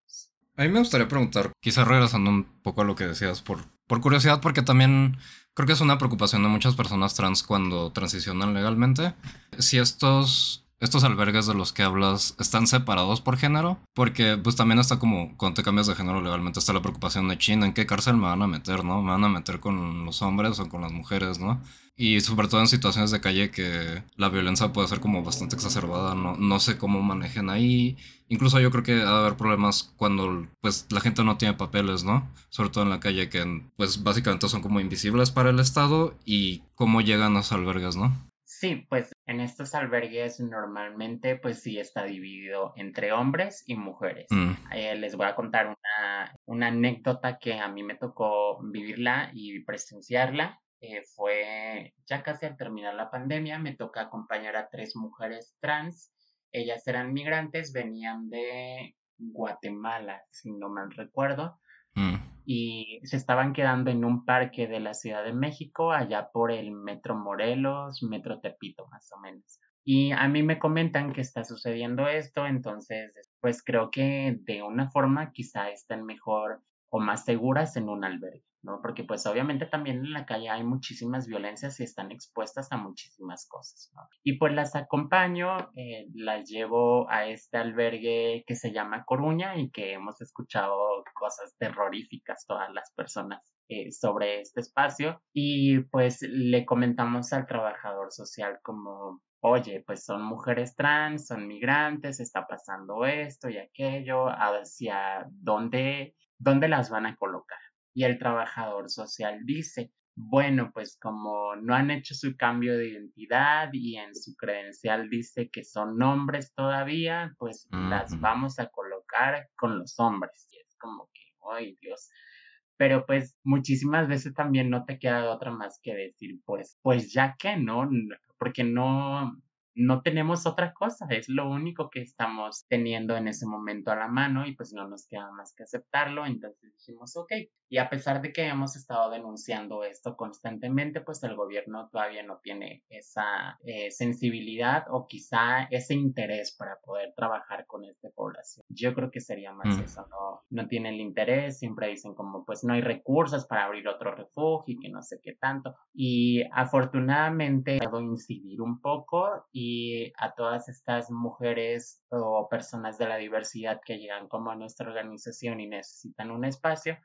A mí me gustaría preguntar, quizás regresando un poco a lo que decías, por, por curiosidad, porque también creo que es una preocupación de muchas personas trans cuando transicionan legalmente. Si estos estos albergues de los que hablas están separados por género, porque pues también está como cuando te cambias de género legalmente está la preocupación de China, en qué cárcel me van a meter, ¿no? Me van a meter con los hombres o con las mujeres, ¿no? Y sobre todo en situaciones de calle que la violencia puede ser como bastante exacerbada, no, no sé cómo manejen ahí. Incluso yo creo que ha de haber problemas cuando pues la gente no tiene papeles, ¿no? Sobre todo en la calle que pues básicamente son como invisibles para el Estado y cómo llegan a los albergues, ¿no?
Sí, pues en estos albergues normalmente pues sí está dividido entre hombres y mujeres.
Mm.
Eh, les voy a contar una, una, anécdota que a mí me tocó vivirla y presenciarla. Eh, fue ya casi al terminar la pandemia, me toca acompañar a tres mujeres trans. Ellas eran migrantes, venían de Guatemala, si no mal recuerdo.
Mm.
Y se estaban quedando en un parque de la Ciudad de México, allá por el Metro Morelos, Metro Tepito, más o menos. Y a mí me comentan que está sucediendo esto, entonces, pues creo que de una forma quizá estén mejor o más seguras en un albergue. ¿No? Porque pues obviamente también en la calle hay muchísimas violencias y están expuestas a muchísimas cosas. Y pues las acompaño, eh, las llevo a este albergue que se llama Coruña y que hemos escuchado cosas terroríficas todas las personas eh, sobre este espacio y pues le comentamos al trabajador social como oye, pues son mujeres trans, son migrantes, está pasando esto y aquello, hacia dónde, dónde las van a colocar. Y el trabajador social dice, bueno, pues como no han hecho su cambio de identidad y en su credencial dice que son hombres todavía, pues las vamos a colocar con los hombres. Y es como que, ay Dios, pero pues muchísimas veces también no te queda otra más que decir, pues, pues ya que no, porque no, no tenemos otra cosa, es lo único que estamos teniendo en ese momento a la mano y pues no nos queda más que aceptarlo, entonces dijimos, ok, y a pesar de que hemos estado denunciando esto constantemente, pues el gobierno todavía no tiene esa eh, sensibilidad o quizá ese interés para poder trabajar con esta población. Yo creo que sería más
Mm.
eso, no, no tienen el interés, siempre dicen como pues no hay recursos para abrir otro refugio y que no sé qué tanto. Y afortunadamente puedo incidir un poco y a todas estas mujeres o personas de la diversidad que llegan como a nuestra organización y necesitan un espacio,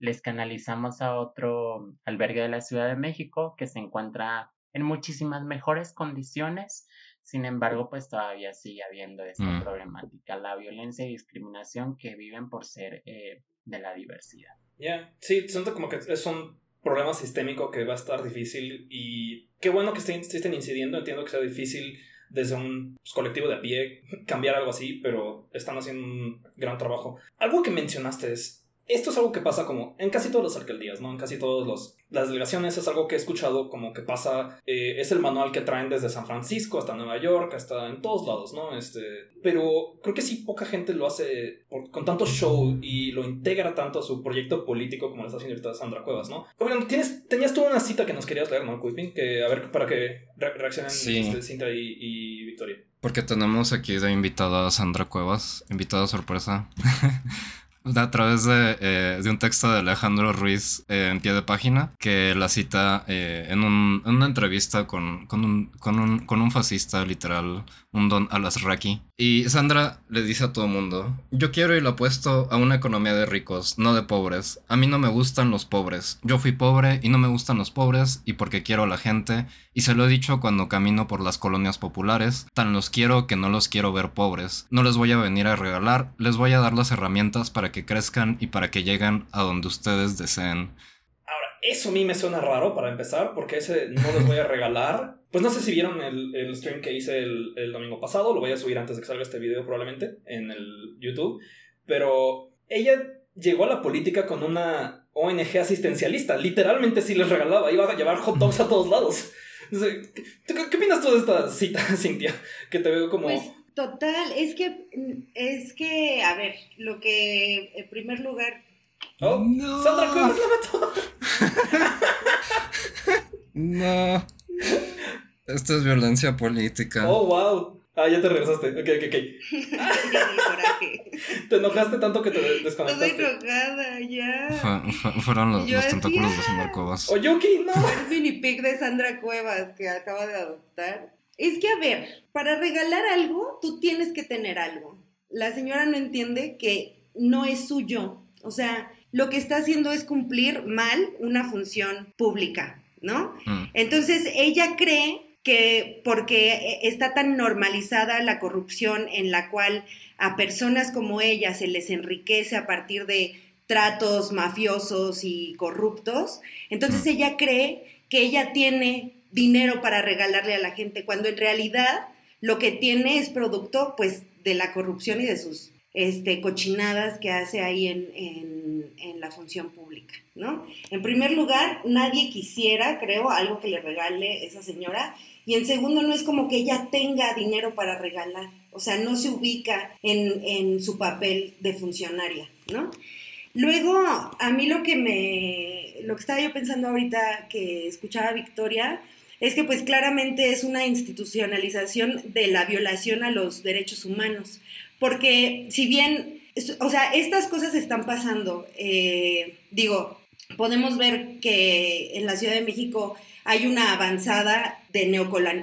les canalizamos a otro albergue de la Ciudad de México que se encuentra en muchísimas mejores condiciones. Sin embargo, pues todavía sigue habiendo esta
Mm.
problemática, la violencia y discriminación que viven por ser eh, de la diversidad.
Ya, sí, siento como que es un problema sistémico que va a estar difícil y qué bueno que estén, estén incidiendo, entiendo que sea difícil desde un pues, colectivo de a pie cambiar algo así, pero están haciendo un gran trabajo. Algo que mencionaste es, esto es algo que pasa como en casi todas las alcaldías, ¿no? En casi todas las delegaciones es algo que he escuchado como que pasa, eh, es el manual que traen desde San Francisco hasta Nueva York, hasta en todos lados, ¿no? Este, pero creo que sí poca gente lo hace por- con tanto show y lo integra tanto a su proyecto político como lo está haciendo ahorita Sandra Cuevas, ¿no? Oigan, tienes, tenías tú una cita que nos querías leer, ¿no, Cuipin? Que a ver, para que re- reaccionen
Sí.
este, Cintia y, y Victoria.
Porque tenemos aquí de invitada a Sandra Cuevas, invitada sorpresa. A través de, eh, de un texto de Alejandro Ruiz eh, en pie de página, que la cita eh, en, un- en una entrevista con, con, un, con, un, con un fascista, literal, un don Alasraki. Y Sandra le dice a todo mundo, yo quiero y lo apuesto a una economía de ricos, no de pobres. A mí no me gustan los pobres. Yo fui pobre y no me gustan los pobres y porque quiero a la gente. Y se lo he dicho cuando camino por las colonias populares, tan los quiero que no los quiero ver pobres. No les voy a venir a regalar, les voy a dar las herramientas para que crezcan y para que lleguen a donde ustedes deseen.
Ahora, eso a mí me suena raro para empezar, porque ese no les voy a regalar. Pues no sé si vieron el, el stream que hice el, el domingo pasado, lo voy a subir antes de que salga este video probablemente en el YouTube, pero ella llegó a la política con una ONG asistencialista, literalmente sí les regalaba, iba a llevar hot dogs a todos lados. O sea, ¿Qué, qué- qué opinas tú de esta cita, Cintia? Que te veo como...
Pues total, es que, es que, a ver, lo que en primer lugar,
oh,
No.
Sandra Cuevas la mató.
No. Esto es violencia política.
Oh, wow. Ah, ya te regresaste. Ok, ok, ok. Te enojaste tanto que te
Estoy
desconectaste.
enojada, ya.
Fue- fue- fueron los,
Yo
los tentáculos de
ah.
Sandra Cuevas.
Oyuki, no.
El mini pic de Sandra Cuevas que acaba de adoptar. Es que, a ver, para regalar algo, tú tienes que tener algo. La señora no entiende que no es suyo. O sea, lo que está haciendo es cumplir mal una función pública, ¿no?
Mm.
Entonces ella cree que porque eh, está tan normalizada la corrupción en la cual a personas como ella se les enriquece a partir de tratos mafiosos y corruptos, entonces ella cree que ella tiene dinero para regalarle a la gente, cuando en realidad lo que tiene es producto pues de la corrupción y de sus este, cochinadas que hace ahí en, en- la función pública, ¿no? En primer lugar, nadie quisiera, creo, algo que le regale esa señora. Y en segundo, no es como que ella tenga dinero para regalar. O sea, no se ubica en, en su papel de funcionaria, ¿no? Luego, a mí lo que me, lo que estaba yo pensando ahorita que escuchaba Victoria, es que pues claramente es una institucionalización de la violación a los derechos humanos. Porque si bien, o sea, estas cosas están pasando, eh, digo, podemos ver que en la Ciudad de México hay una avanzada de,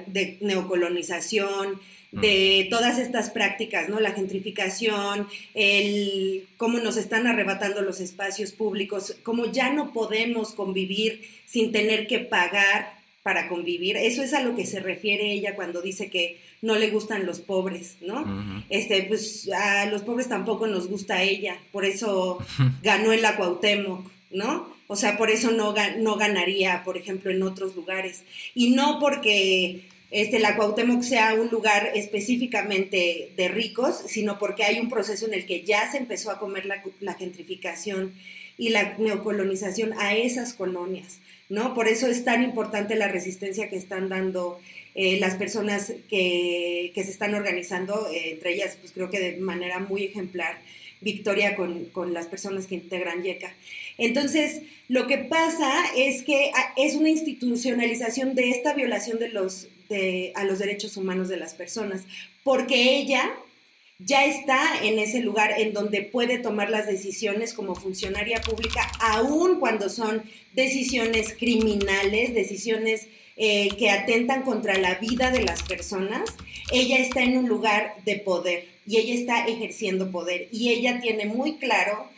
de neocolonización, de todas estas prácticas, ¿no? La gentrificación, el cómo nos están arrebatando los espacios públicos, cómo ya no podemos convivir sin tener que pagar para convivir. Eso es a lo que se refiere ella cuando dice que no le gustan los pobres, ¿no? Este, pues a los pobres tampoco nos gusta ella, por eso ganó en la Cuauhtémoc, ¿no? O sea, por eso no, no ganaría, por ejemplo, en otros lugares. Y no porque este, la Cuauhtémoc sea un lugar específicamente de ricos, sino porque hay un proceso en el que ya se empezó a comer la, la gentrificación y la neocolonización a esas colonias, ¿no? Por eso es tan importante la resistencia que están dando eh, las personas que, se están organizando, eh, entre ellas, pues creo que de manera muy ejemplar, Victoria con, con las personas que integran YECA. Entonces, lo que pasa es que ah, es una institucionalización de esta violación de los, de, a los derechos humanos de las personas, porque ella ya está en ese lugar en donde puede tomar las decisiones como funcionaria pública, aun cuando son decisiones criminales, decisiones eh, que atentan contra la vida de las personas, ella está en un lugar de poder y ella está ejerciendo poder y ella tiene muy claro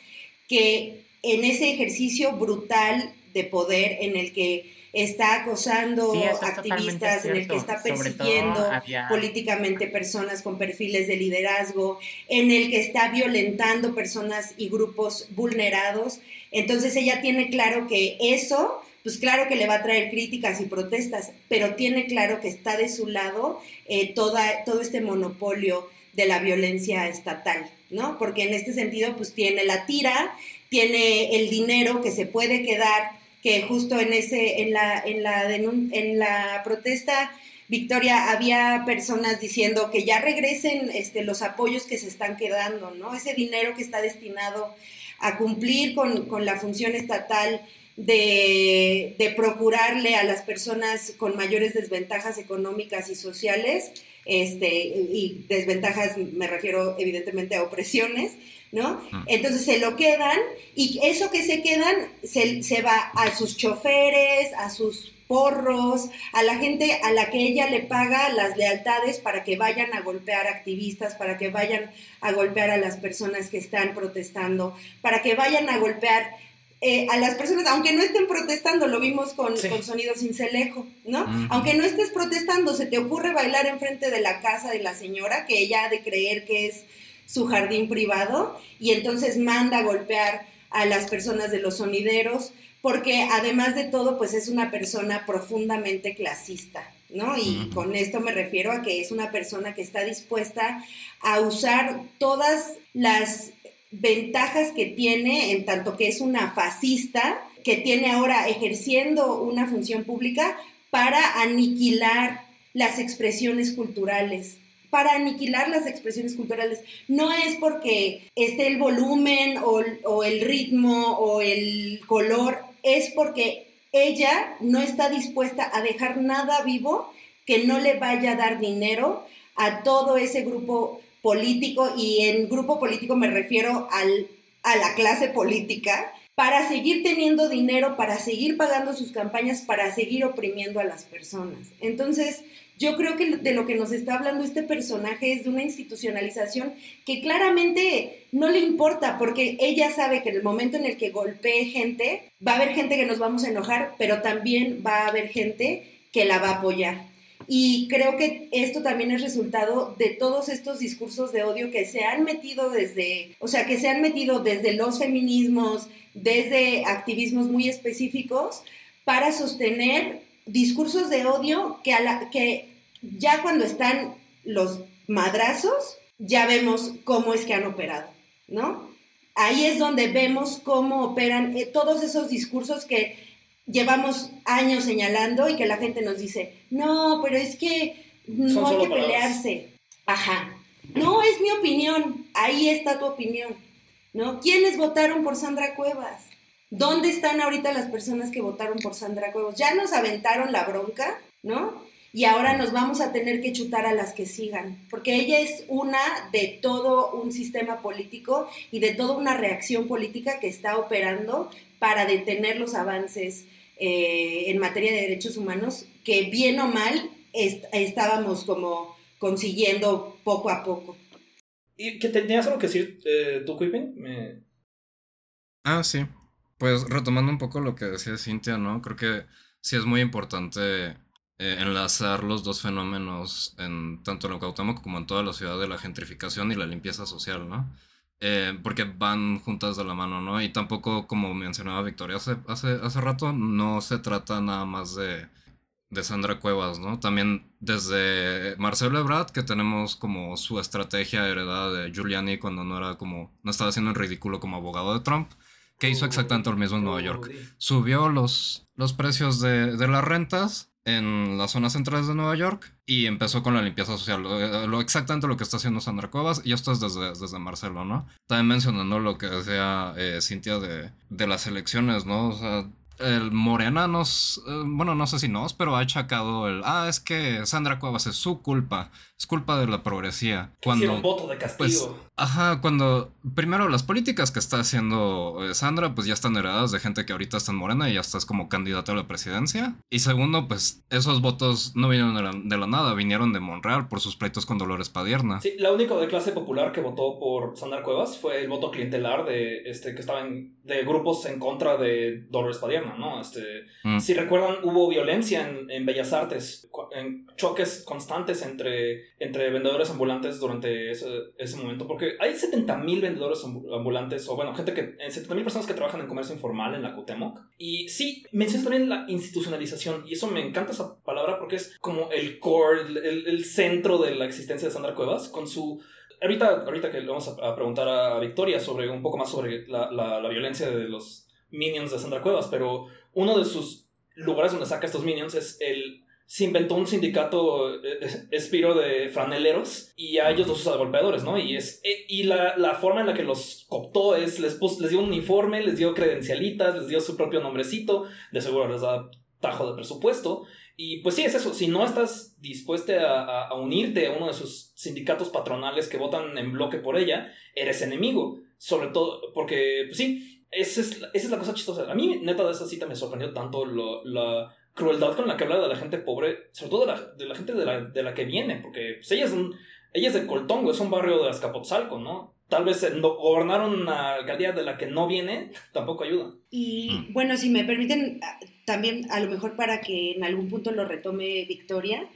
que en ese ejercicio brutal de poder en el que está acosando activistas, en el que está persiguiendo políticamente personas con perfiles de liderazgo, en el que está violentando personas y grupos vulnerados. Entonces ella tiene claro que eso, pues claro que le va a traer críticas y protestas, pero tiene claro que está de su lado eh, toda, todo este monopolio de la violencia estatal, ¿no? Porque en este sentido, pues tiene la tira, tiene el dinero que se puede quedar que justo en ese en la en la en la protesta Victoria había personas diciendo que ya regresen este, los apoyos que se están quedando, ¿no? Ese dinero que está destinado a cumplir con, con la función estatal de, de, procurarle a las personas con mayores desventajas económicas y sociales, este, y desventajas me refiero evidentemente a opresiones, ¿no? Entonces se lo quedan y eso que se quedan se, se, va a sus choferes, a sus porros, a la gente a la que ella le paga las lealtades para que vayan a golpear activistas, para que vayan a golpear a las personas que están protestando, para que vayan a golpear eh, a las personas, aunque no estén protestando, lo vimos con, con Sonido Cincelejo, ¿no? Aunque no estés protestando, se te ocurre bailar enfrente de la casa de la señora, que ella ha de creer que es su jardín privado y entonces manda a golpear a las personas de los sonideros, porque además de todo, pues es una persona profundamente clasista, ¿no? Y con esto me refiero a que es una persona que está dispuesta a usar todas las ventajas que tiene, en tanto que es una fascista, que tiene ahora ejerciendo una función pública para aniquilar las expresiones culturales, para aniquilar las expresiones culturales. No es porque esté el volumen o, el ritmo o el color, es porque ella no está dispuesta a dejar nada vivo que no le vaya a dar dinero a todo ese grupo político y en grupo político me refiero al, a la clase política para seguir teniendo dinero, para seguir pagando sus campañas, para seguir oprimiendo a las personas. Entonces, yo creo que de lo que nos está hablando este personaje es de una institucionalización que claramente no le importa, porque ella sabe que en el momento en el que golpee gente, va a haber gente que nos vamos a enojar, pero también va a haber gente que la va a apoyar. Y creo que esto también es resultado de todos estos discursos de odio que se han metido desde, o sea, que se han metido desde los feminismos, desde activismos muy específicos, para sostener discursos de odio que, a la, que ya cuando están los madrazos, ya vemos cómo es que han operado, ¿no? Ahí es donde vemos cómo operan eh, todos esos discursos que llevamos años señalando y que la gente nos dice, no, pero es que no hay que pelearse. Ajá. No, es mi opinión. Ahí está tu opinión. ¿No? ¿Quiénes votaron por Sandra Cuevas? ¿Dónde están ahorita las personas que votaron por Sandra Cuevas? Ya nos aventaron la bronca, ¿no? y ahora nos vamos a tener que chutar a las que sigan, porque ella es una de todo un sistema político y de toda una reacción política que está operando para detener los avances eh, en materia de derechos humanos que bien o mal estábamos como consiguiendo poco a poco.
¿Y que tenías algo que decir eh, tú, Me...
Ah, sí. Pues retomando un poco lo que decía Cintia, ¿no? Creo que sí es muy importante eh, enlazar los dos fenómenos en tanto en Cuauhtémoc como en toda la ciudad de la gentrificación y la limpieza social, ¿no? Eh, porque van juntas de la mano, ¿no? Y tampoco, como mencionaba Victoria hace, hace, hace rato, no se trata nada más de, de Sandra Cuevas, ¿no? También desde Marcelo Ebrard, que tenemos como su estrategia heredada de Giuliani cuando no era como, no estaba haciendo el ridículo como abogado de Trump, que hizo exactamente lo mismo en Nueva
Oh,
York. Subió los, los precios de, de las rentas en las zonas centrales de Nueva York y empezó con la limpieza social. Lo, lo- exactamente lo que está haciendo Sandra Cuevas, y esto es desde, desde Marcelo, ¿no? También mencionando lo que decía eh, Cintia de, de las elecciones, ¿no? O sea, el Morena nos, eh, bueno, no sé si nos, pero ha achacado el, ah, es que Sandra Cuevas es su culpa, es culpa de la progresía. Cuando,
voto de
pues,
castigo.
Ajá, cuando, primero las políticas que está haciendo eh, Sandra, pues ya están heredadas de gente que ahorita está en Morena y ya estás como candidata a la presidencia. Y segundo, pues esos votos no vinieron de la, de la nada, vinieron de Monreal por sus pleitos con Dolores Padierna.
Sí, la única de clase popular que votó por Sandra Cuevas fue el voto clientelar de este que estaban de grupos en contra de Dolores Padierna, ¿no? Este,
Mm.
si recuerdan, hubo violencia en, en Bellas Artes, en choques constantes entre, entre vendedores ambulantes durante ese, ese momento, porque hay 70 mil vendedores ambu- ambulantes, o bueno, gente que, 70 mil personas que trabajan en comercio informal en la Cuauhtémoc. Y sí, mencionas también la institucionalización, y eso me encanta esa palabra porque es como el core, el, centro de la existencia de Sandra Cuevas, con su Ahorita, ahorita que le vamos a preguntar a Victoria sobre un poco más sobre la, la- la violencia de los minions de Sandra Cuevas, pero uno de sus lugares donde saca estos minions es el... Se inventó un sindicato eh, eh, espiro de franeleros y a ellos los usa golpeadores, ¿no? Y, es, eh, y la, la forma en la que los cooptó es, les, pus- les dio un uniforme, les dio credencialitas, les dio su propio nombrecito, de seguro les da tajo de presupuesto. Y pues sí, es eso. Si no estás dispuesta a, a- unirte a uno de sus sindicatos patronales que votan en bloque por ella, eres enemigo. Sobre todo porque, pues sí, esa es, esa es la cosa chistosa. A mí, neta, de esa cita me sorprendió tanto lo- la crueldad con la que habla de la gente pobre, sobre todo de la, de la gente de la, de la que viene, porque pues, ella, es un, ella es de Coltongo, es un barrio de Azcapotzalco, ¿no? Tal vez eh, no, gobernar una alcaldía de la que no viene tampoco ayuda.
Y bueno, si me permiten, ah, también a lo mejor para que en algún punto lo retome Victoria,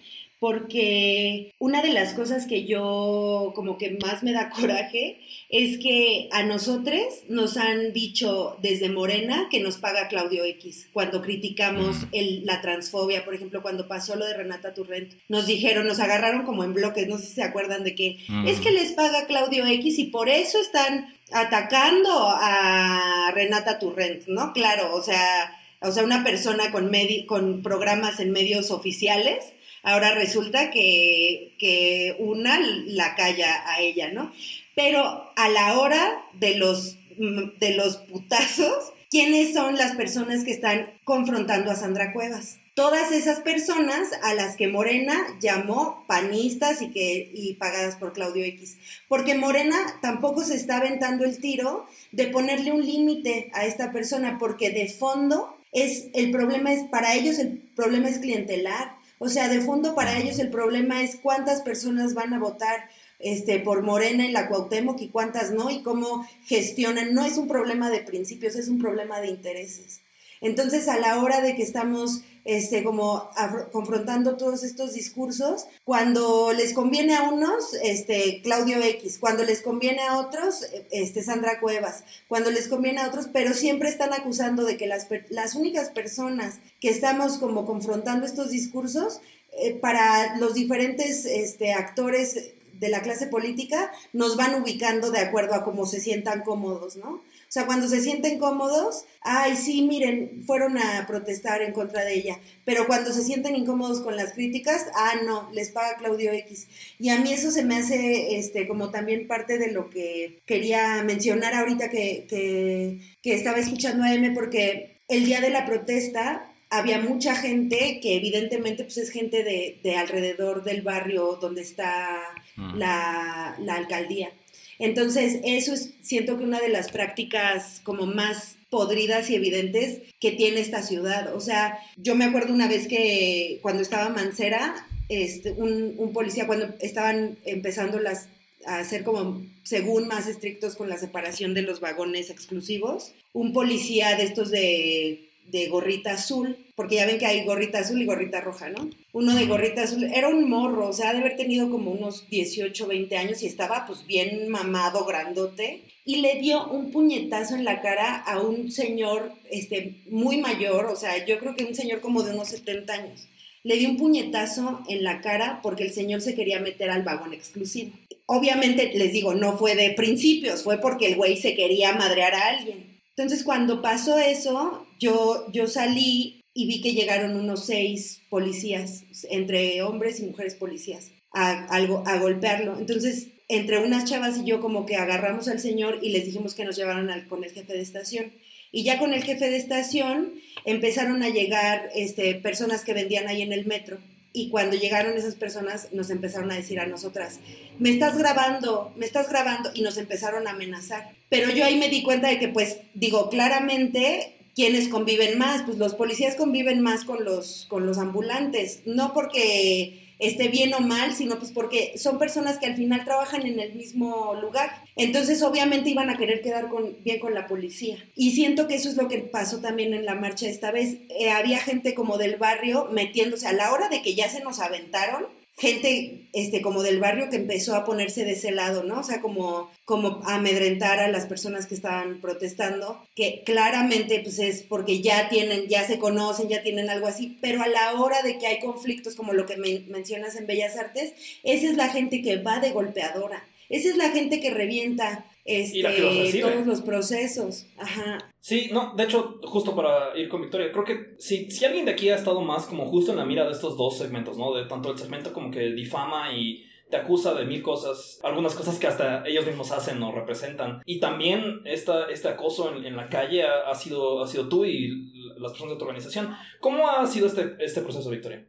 porque una de las cosas que yo como que más me da coraje es que a nosotros nos han dicho desde Morena que nos paga Claudio X cuando criticamos el- la transfobia, por ejemplo, cuando pasó lo de Renata Turrent, nos dijeron, nos agarraron como en bloques, no sé si se acuerdan de que
Mm.
es que les paga Claudio X y por eso están atacando a Renata Turrent, ¿no? Claro, o sea, o sea, una persona con, con programas en medios oficiales, ahora resulta que, que una la calla a ella, ¿no? Pero a la hora de los, mm, de los putazos, ¿quiénes son las personas que están confrontando a Sandra Cuevas? Todas esas personas a las que Morena llamó panistas y, que, y pagadas por Claudio X. Porque Morena tampoco se está aventando el tiro de ponerle un límite a esta persona, porque de fondo es el problema es para ellos el problema es clientelar. O sea, de fondo para ellos el problema es cuántas personas van a votar este, por Morena en la Cuauhtémoc y cuántas no, y cómo gestionan. No es un problema de principios, es un problema de intereses. Entonces, a la hora de que estamos este, como confrontando todos estos discursos, cuando les conviene a unos, este, Claudio X, cuando les conviene a otros, este, Sandra Cuevas, cuando les conviene a otros, pero siempre están acusando de que las, las únicas personas que estamos como confrontando estos discursos, eh, para los diferentes este, actores de la clase política, nos van ubicando de acuerdo a cómo se sientan cómodos, ¿no? O sea, cuando se sienten cómodos, ay, sí, miren, fueron a protestar en contra de ella. Pero cuando se sienten incómodos con las críticas, ah, no, les paga Claudio X. Y a mí eso se me hace este, como también parte de lo que quería mencionar ahorita que, que, que estaba escuchando a M, porque el día de la protesta había mucha gente que evidentemente pues es gente de, de alrededor del barrio donde está
Mm.
la, la alcaldía. Entonces, eso es, siento que una de las prácticas como más podridas y evidentes que tiene esta ciudad. O sea, yo me acuerdo una vez que cuando estaba Mancera, este, un, un policía, cuando estaban empezando las a ser como, según más estrictos con la separación de los vagones exclusivos, un policía de estos de, de gorrita azul, porque ya ven que hay gorrita azul y gorrita roja, ¿no? Uno de gorrita azul, era un morro, o sea, de haber tenido como unos 18, 20 años y estaba pues bien mamado, grandote, y le dio un puñetazo en la cara a un señor este, muy mayor, o sea, yo creo que un señor como de unos 70 años. Le dio un puñetazo en la cara porque el señor se quería meter al vagón exclusivo. Obviamente, les digo, no fue de principios, fue porque el güey se quería madrear a alguien. Entonces, cuando pasó eso, yo, yo salí y vi que llegaron unos seis policías, entre hombres y mujeres policías, a, algo, a golpearlo. Entonces, entre unas chavas y yo como que agarramos al señor y les dijimos que nos llevaran al, con el jefe de estación. Y ya con el jefe de estación empezaron a llegar este, personas que vendían ahí en el metro. Y cuando llegaron esas personas nos empezaron a decir a nosotras, me estás grabando, me estás grabando, y nos empezaron a amenazar. Pero yo ahí me di cuenta de que, pues, digo, claramente, ¿quiénes conviven más? Pues los policías conviven más con los, con los ambulantes, no porque esté bien o mal, sino pues porque son personas que al final trabajan en el mismo lugar. Entonces, obviamente iban a querer quedar con, bien con la policía. Y siento que eso es lo que pasó también en la marcha esta vez. Eh, había gente como del barrio metiéndose a la hora de que ya se nos aventaron gente este como del barrio que empezó a ponerse de ese lado, ¿no? O sea, como como amedrentar a las personas que estaban protestando, que claramente pues es porque ya tienen, ya se conocen, ya tienen algo así, pero a la hora de que hay conflictos como lo que mencionas en Bellas Artes, esa es la gente que va de golpeadora, esa es la gente que revienta este, todos los procesos. Ajá.
Sí, no, de hecho, justo para ir con Victoria, creo que si, si alguien de aquí ha estado más como justo en la mira de estos dos segmentos, ¿no? De tanto el segmento como que difama y te acusa de mil cosas, algunas cosas que hasta ellos mismos hacen o representan. Y también esta, este acoso en, la calle ha, sido, ha sido tú y las personas de tu organización. ¿Cómo ha sido este, este proceso, Victoria?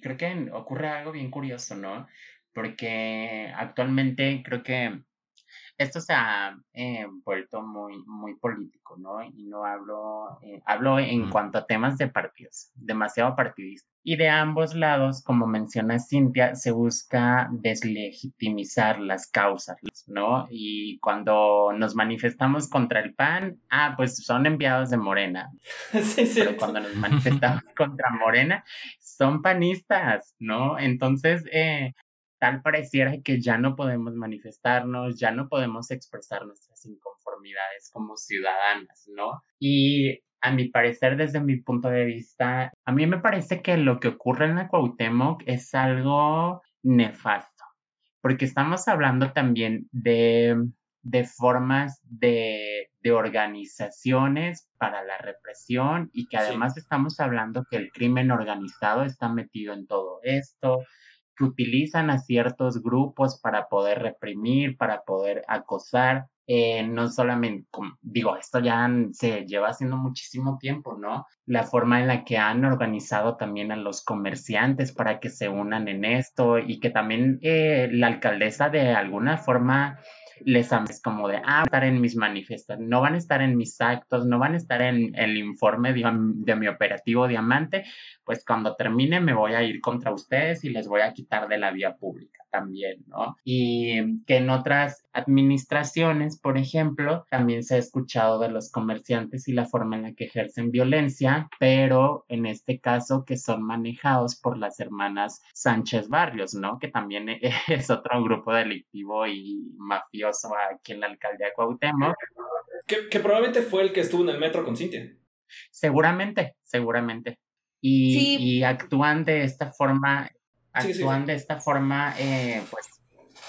creo que ocurre algo bien curioso, ¿no? Porque actualmente creo que esto se ha eh, vuelto muy, muy político, ¿no? Y no hablo, eh, hablo en cuanto a temas de partidos, demasiado partidista. Y de ambos lados, como menciona Cintia, se busca deslegitimizar las causas, ¿no? Y cuando nos manifestamos contra el PAN, ah, pues son enviados de Morena. sí, sí. Pero cuando nos manifestamos contra Morena, son panistas, ¿no? Entonces, eh, tal pareciera que ya no podemos manifestarnos, ya no podemos expresar nuestras inconformidades como ciudadanas, ¿no? Y a mi parecer, desde mi punto de vista, a mí me parece que lo que ocurre en la Cuauhtémoc es algo nefasto, porque estamos hablando también de, de formas de, de, organizaciones para la represión y que además estamos hablando que el crimen organizado está metido en todo esto, que utilizan a ciertos grupos para poder reprimir, para poder acosar. Eh, no solamente, digo, esto ya se lleva haciendo muchísimo tiempo, ¿no? La forma en la que han organizado también a los comerciantes para que se unan en esto y que también eh, la alcaldesa de alguna forma les ames como de, ah, estar en mis manifestaciones, no van a estar en mis actos, no van a estar en el informe de, de, mi operativo diamante, pues cuando termine me voy a ir contra ustedes y les voy a quitar de la vía pública también, ¿no? Y que en otras administraciones, por ejemplo, también se ha escuchado de los comerciantes y la forma en la que ejercen violencia, pero en este caso que son manejados por las hermanas Sánchez Barrios, ¿no? Que también es otro grupo delictivo y mafioso aquí en la alcaldía de Cuauhtémoc.
Que, probablemente fue el que estuvo en el metro con Cintia.
Seguramente, seguramente. Y, y actúan de esta forma actúan de esta forma, eh, pues,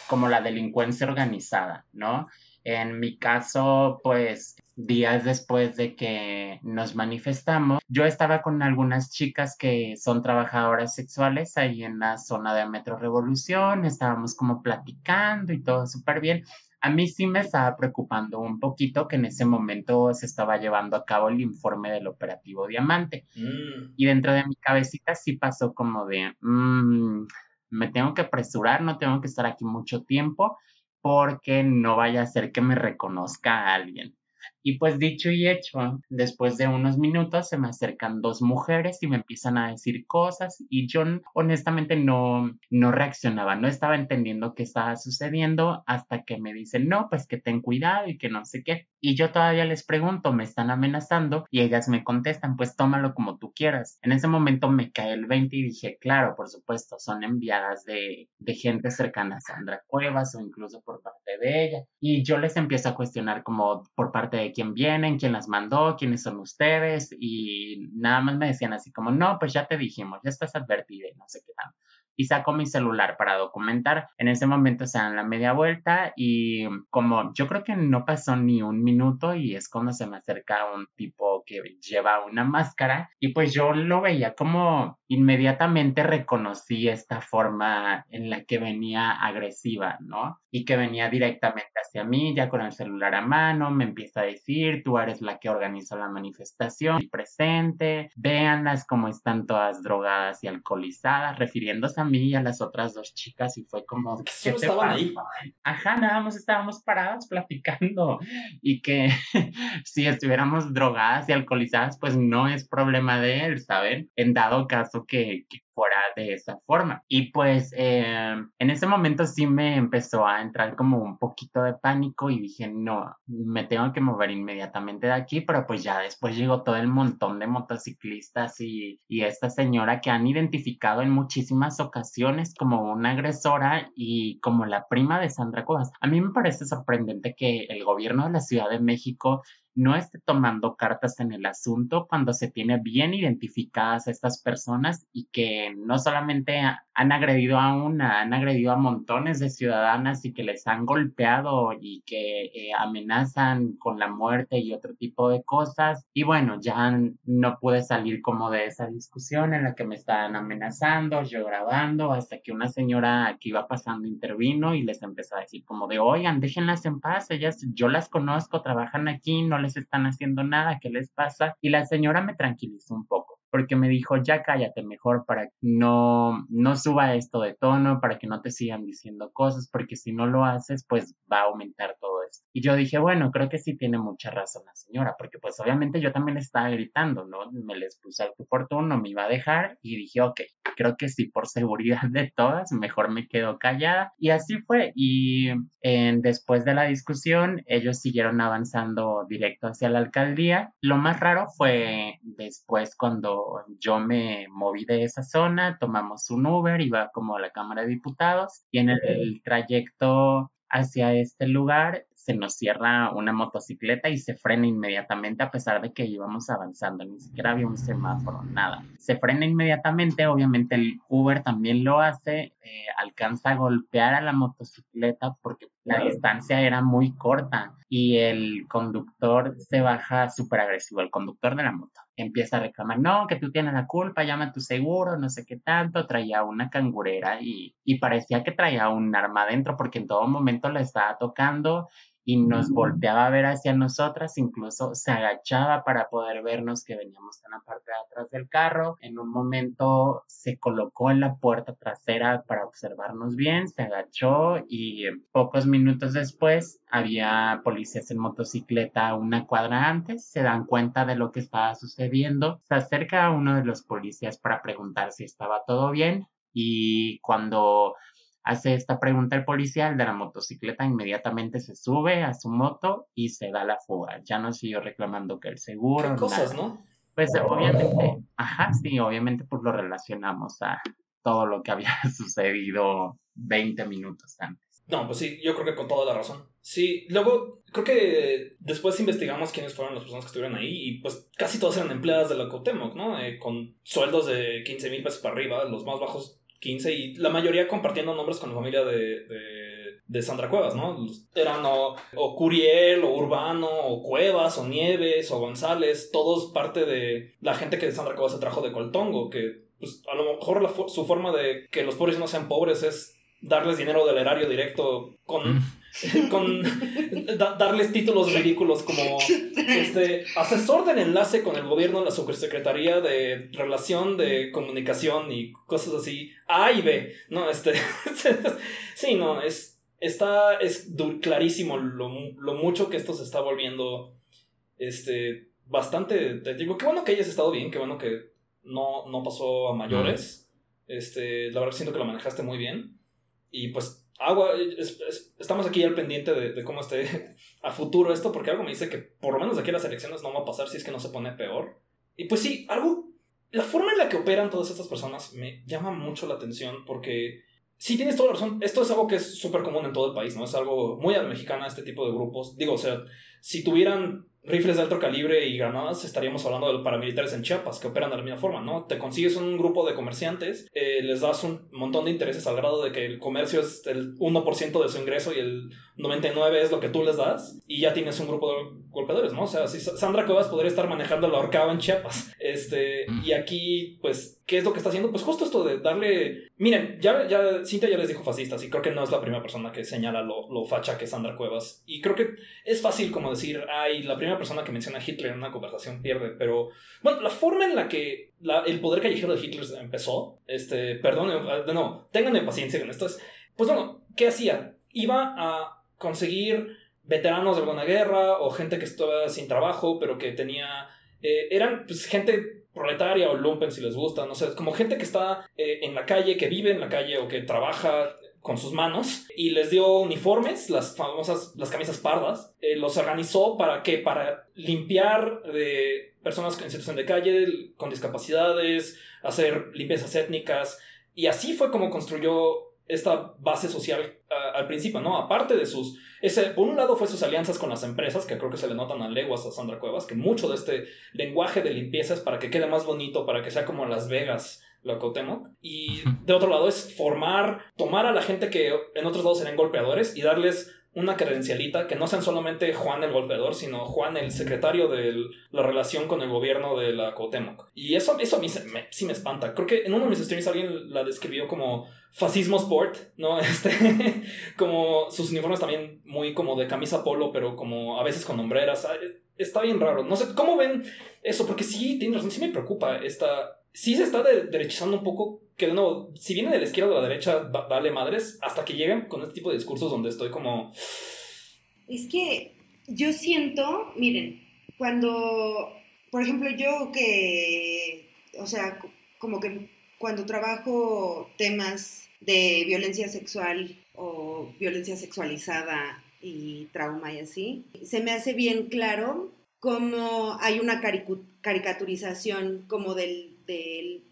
como la delincuencia organizada, ¿no? En mi caso, pues, días después de que nos manifestamos, yo estaba con algunas chicas que son trabajadoras sexuales ahí en la zona de Metro Revolución, estábamos como platicando y todo súper bien a mí sí me estaba preocupando un poquito que en ese momento se estaba llevando a cabo el informe del operativo Diamante. Mm. Y dentro de mi cabecita sí pasó como de, mm, me tengo que apresurar, no tengo que estar aquí mucho tiempo porque no vaya a ser que me reconozca a alguien. Y pues dicho y hecho, después de unos minutos se me acercan dos mujeres y me empiezan a decir cosas y yo honestamente no, no reaccionaba, no estaba entendiendo qué estaba sucediendo hasta que me dicen, no, pues que ten cuidado y que no sé qué. Y yo todavía les pregunto, me están amenazando y ellas me contestan, pues tómalo como tú quieras. En ese momento me cae el 20 y dije, claro, por supuesto, son enviadas de, de gente cercana a Sandra Cuevas o incluso por parte de ella. Y yo les empiezo a cuestionar como por parte de quién vienen, quién las mandó, quiénes son ustedes y nada más me decían así como, no, pues ya te dijimos, ya estás advertida y no sé qué. Y saco mi celular para documentar. En ese momento se dan la media vuelta y como yo creo que no pasó ni un minuto y es cuando se me acerca un tipo que lleva una máscara y pues yo lo veía como inmediatamente reconocí esta forma en la que venía agresiva, ¿no? Y que venía directamente hacia mí, ya con el celular a mano, me empieza a decir, tú eres la que organizó la manifestación, presente, véanlas como están todas drogadas y alcoholizadas, refiriéndose a mí y a las otras dos chicas y fue como...
¿Qué solo estaban ahí?
Ajá, nada más estábamos paradas platicando y que si estuviéramos drogadas y alcoholizadas, pues no es problema de él, ¿saben? En dado caso que, que fuera de esa forma. Y pues eh, en ese momento sí me empezó a entrar como un poquito de pánico y dije, no, me tengo que mover inmediatamente de aquí, pero pues ya después llegó todo el montón de motociclistas y, y esta señora que han identificado en muchísimas ocasiones como una agresora y como la prima de Sandra Cuevas. A mí me parece sorprendente que el gobierno de la Ciudad de México no esté tomando cartas en el asunto cuando se tiene bien identificadas estas personas y que no solamente han agredido a una, han agredido a montones de ciudadanas y que les han golpeado y que eh, amenazan con la muerte y otro tipo de cosas. Y bueno, ya no pude salir como de esa discusión en la que me estaban amenazando, yo grabando, hasta que una señora que iba pasando intervino y les empezó a decir como de, oigan, déjenlas en paz, ellas, yo las conozco, trabajan aquí, no les están haciendo nada, ¿qué les pasa? Y la señora me tranquilizó un poco porque me dijo, ya cállate mejor para que no, no suba esto de tono, para que no te sigan diciendo cosas, porque si no lo haces, pues va a aumentar todo esto. Y yo dije, bueno, creo que sí tiene mucha razón la señora, porque pues obviamente yo también estaba gritando, ¿no? Me les puse al por no me iba a dejar y dije, ok, creo que sí, por seguridad de todas, mejor me quedo callada. Y así fue. Y después de la discusión, ellos siguieron avanzando directo hacia la alcaldía. Lo más raro fue después cuando yo me moví de esa zona, tomamos un Uber, iba como a la Cámara de Diputados y en el, trayecto hacia este lugar se nos cierra una motocicleta y se frena inmediatamente a pesar de que íbamos avanzando, ni siquiera había un semáforo, nada. Se frena inmediatamente, obviamente el Uber también lo hace, eh, alcanza a golpear a la motocicleta porque la distancia era muy corta y el conductor se baja súper agresivo, el conductor de la moto empieza a reclamar, no, que tú tienes la culpa, llama a tu seguro, no sé qué tanto, traía una cangurera y, y parecía que traía un arma adentro porque en todo momento la estaba tocando y nos volteaba a ver hacia nosotras, incluso se agachaba para poder vernos que veníamos en la parte de atrás del carro. En un momento se colocó en la puerta trasera para observarnos bien, se agachó y pocos minutos después había policías en motocicleta una cuadra antes, se dan cuenta de lo que estaba sucediendo, se acerca a uno de los policías para preguntar si estaba todo bien y cuando Hace esta pregunta el policía, el de la motocicleta inmediatamente se sube a su moto y se da la fuga. Ya no siguió reclamando que el seguro.
¿Qué cosas, ¿no?
Pues obviamente, ajá, sí, obviamente pues lo relacionamos a todo lo que había sucedido 20 minutos antes.
No, pues sí, yo creo que con toda la razón. Sí, luego creo que después investigamos quiénes fueron las personas que estuvieron ahí y pues casi todas eran empleadas de la Cotemoc, ¿no? Eh, con sueldos de 15 mil pesos para arriba, los más bajos 15 y la mayoría compartiendo nombres con la familia de, de, Sandra Cuevas, ¿no? Eran o, Curiel, o Urbano, o Cuevas, o Nieves, o González, todos parte de la gente que Sandra Cuevas se trajo de Coltongo, que pues, a lo mejor su forma de que los pobres no sean pobres es darles dinero del erario directo con... Mm. con darles títulos ridículos como este asesor del enlace con el gobierno en la subsecretaría de relación de comunicación y cosas así A y B. No este sí no es está es clarísimo lo, mucho que esto se está volviendo este bastante te digo qué bueno que hayas estado bien qué bueno que no no pasó a mayores. Este la verdad siento que lo manejaste muy bien. Y pues agua, estamos aquí al pendiente de, cómo esté a futuro esto, porque algo me dice que por lo menos aquí las elecciones no va a pasar si es que no se pone peor. Y pues sí, algo, la forma en la que operan todas estas personas me llama mucho la atención porque sí tienes toda la razón, esto es algo que es súper común en todo el país, ¿no? Es algo muy mexicana este tipo de grupos. Digo, o sea, si tuvieran rifles de alto calibre y granadas, estaríamos hablando de los paramilitares en Chiapas, que operan de la misma forma, ¿no? Te consigues un grupo de comerciantes, eh, les das un montón de intereses al grado de que el comercio es el 1% de su ingreso y el 99% es lo que tú les das, y ya tienes un grupo de golpeadores, ¿no? O sea, si Sandra Cuevas podría estar manejando la horcaba en Chiapas, este, y aquí, pues, ¿qué es lo que está haciendo? Pues justo esto de darle... Miren, ya, ya Cintia ya les dijo fascistas, y creo que no es la primera persona que señala lo, lo facha que es Sandra Cuevas, y creo que es fácil como decir, ay, la primera persona que menciona a Hitler en una conversación pierde, pero bueno, la forma en la que el poder callejero de Hitler empezó, este, perdón, no, tengan paciencia con esto, es, pues bueno, ¿qué hacía? Iba a conseguir veteranos de alguna guerra o gente que estaba sin trabajo, pero que tenía, eh, eran pues gente proletaria o lumpen si les gusta, no sé, como gente que está eh, en la calle, que vive en la calle o que trabaja con sus manos y les dio uniformes, las famosas, las camisas pardas, eh, los organizó para que, para limpiar de personas en situación de calle, con discapacidades, hacer limpiezas étnicas. Y así fue como construyó esta base social al principio, ¿no? Aparte de sus... Ese, por un lado fue sus alianzas con las empresas, que creo que se le notan a leguas a Sandra Cuevas, que mucho de este lenguaje de limpieza es para que quede más bonito, para que sea como Las Vegas lo Cuauhtémoc. Y de otro lado es formar, tomar a la gente que en otros lados serían golpeadores y darles una credencialita que no sean solamente Juan el golpeador, sino Juan el secretario de la relación con el gobierno de la Cuauhtémoc. Y eso, eso a mí sí me espanta. Creo que en uno de mis streams alguien la describió como fascismo sport, ¿no? Este, como sus uniformes también muy como de camisa polo, pero como a veces con hombreras. Está bien raro. No sé, ¿cómo ven eso? Porque sí, tiene razón, sí me preocupa esta sí se está derechizando un poco, que no, si viene de la izquierda o de la derecha, vale madres, hasta que lleguen con este tipo de discursos donde estoy como...
Es que yo siento, miren, cuando, por ejemplo, yo que, o sea, como que cuando trabajo temas de violencia sexual o violencia sexualizada y trauma y así, se me hace bien claro cómo hay una caricaturización como del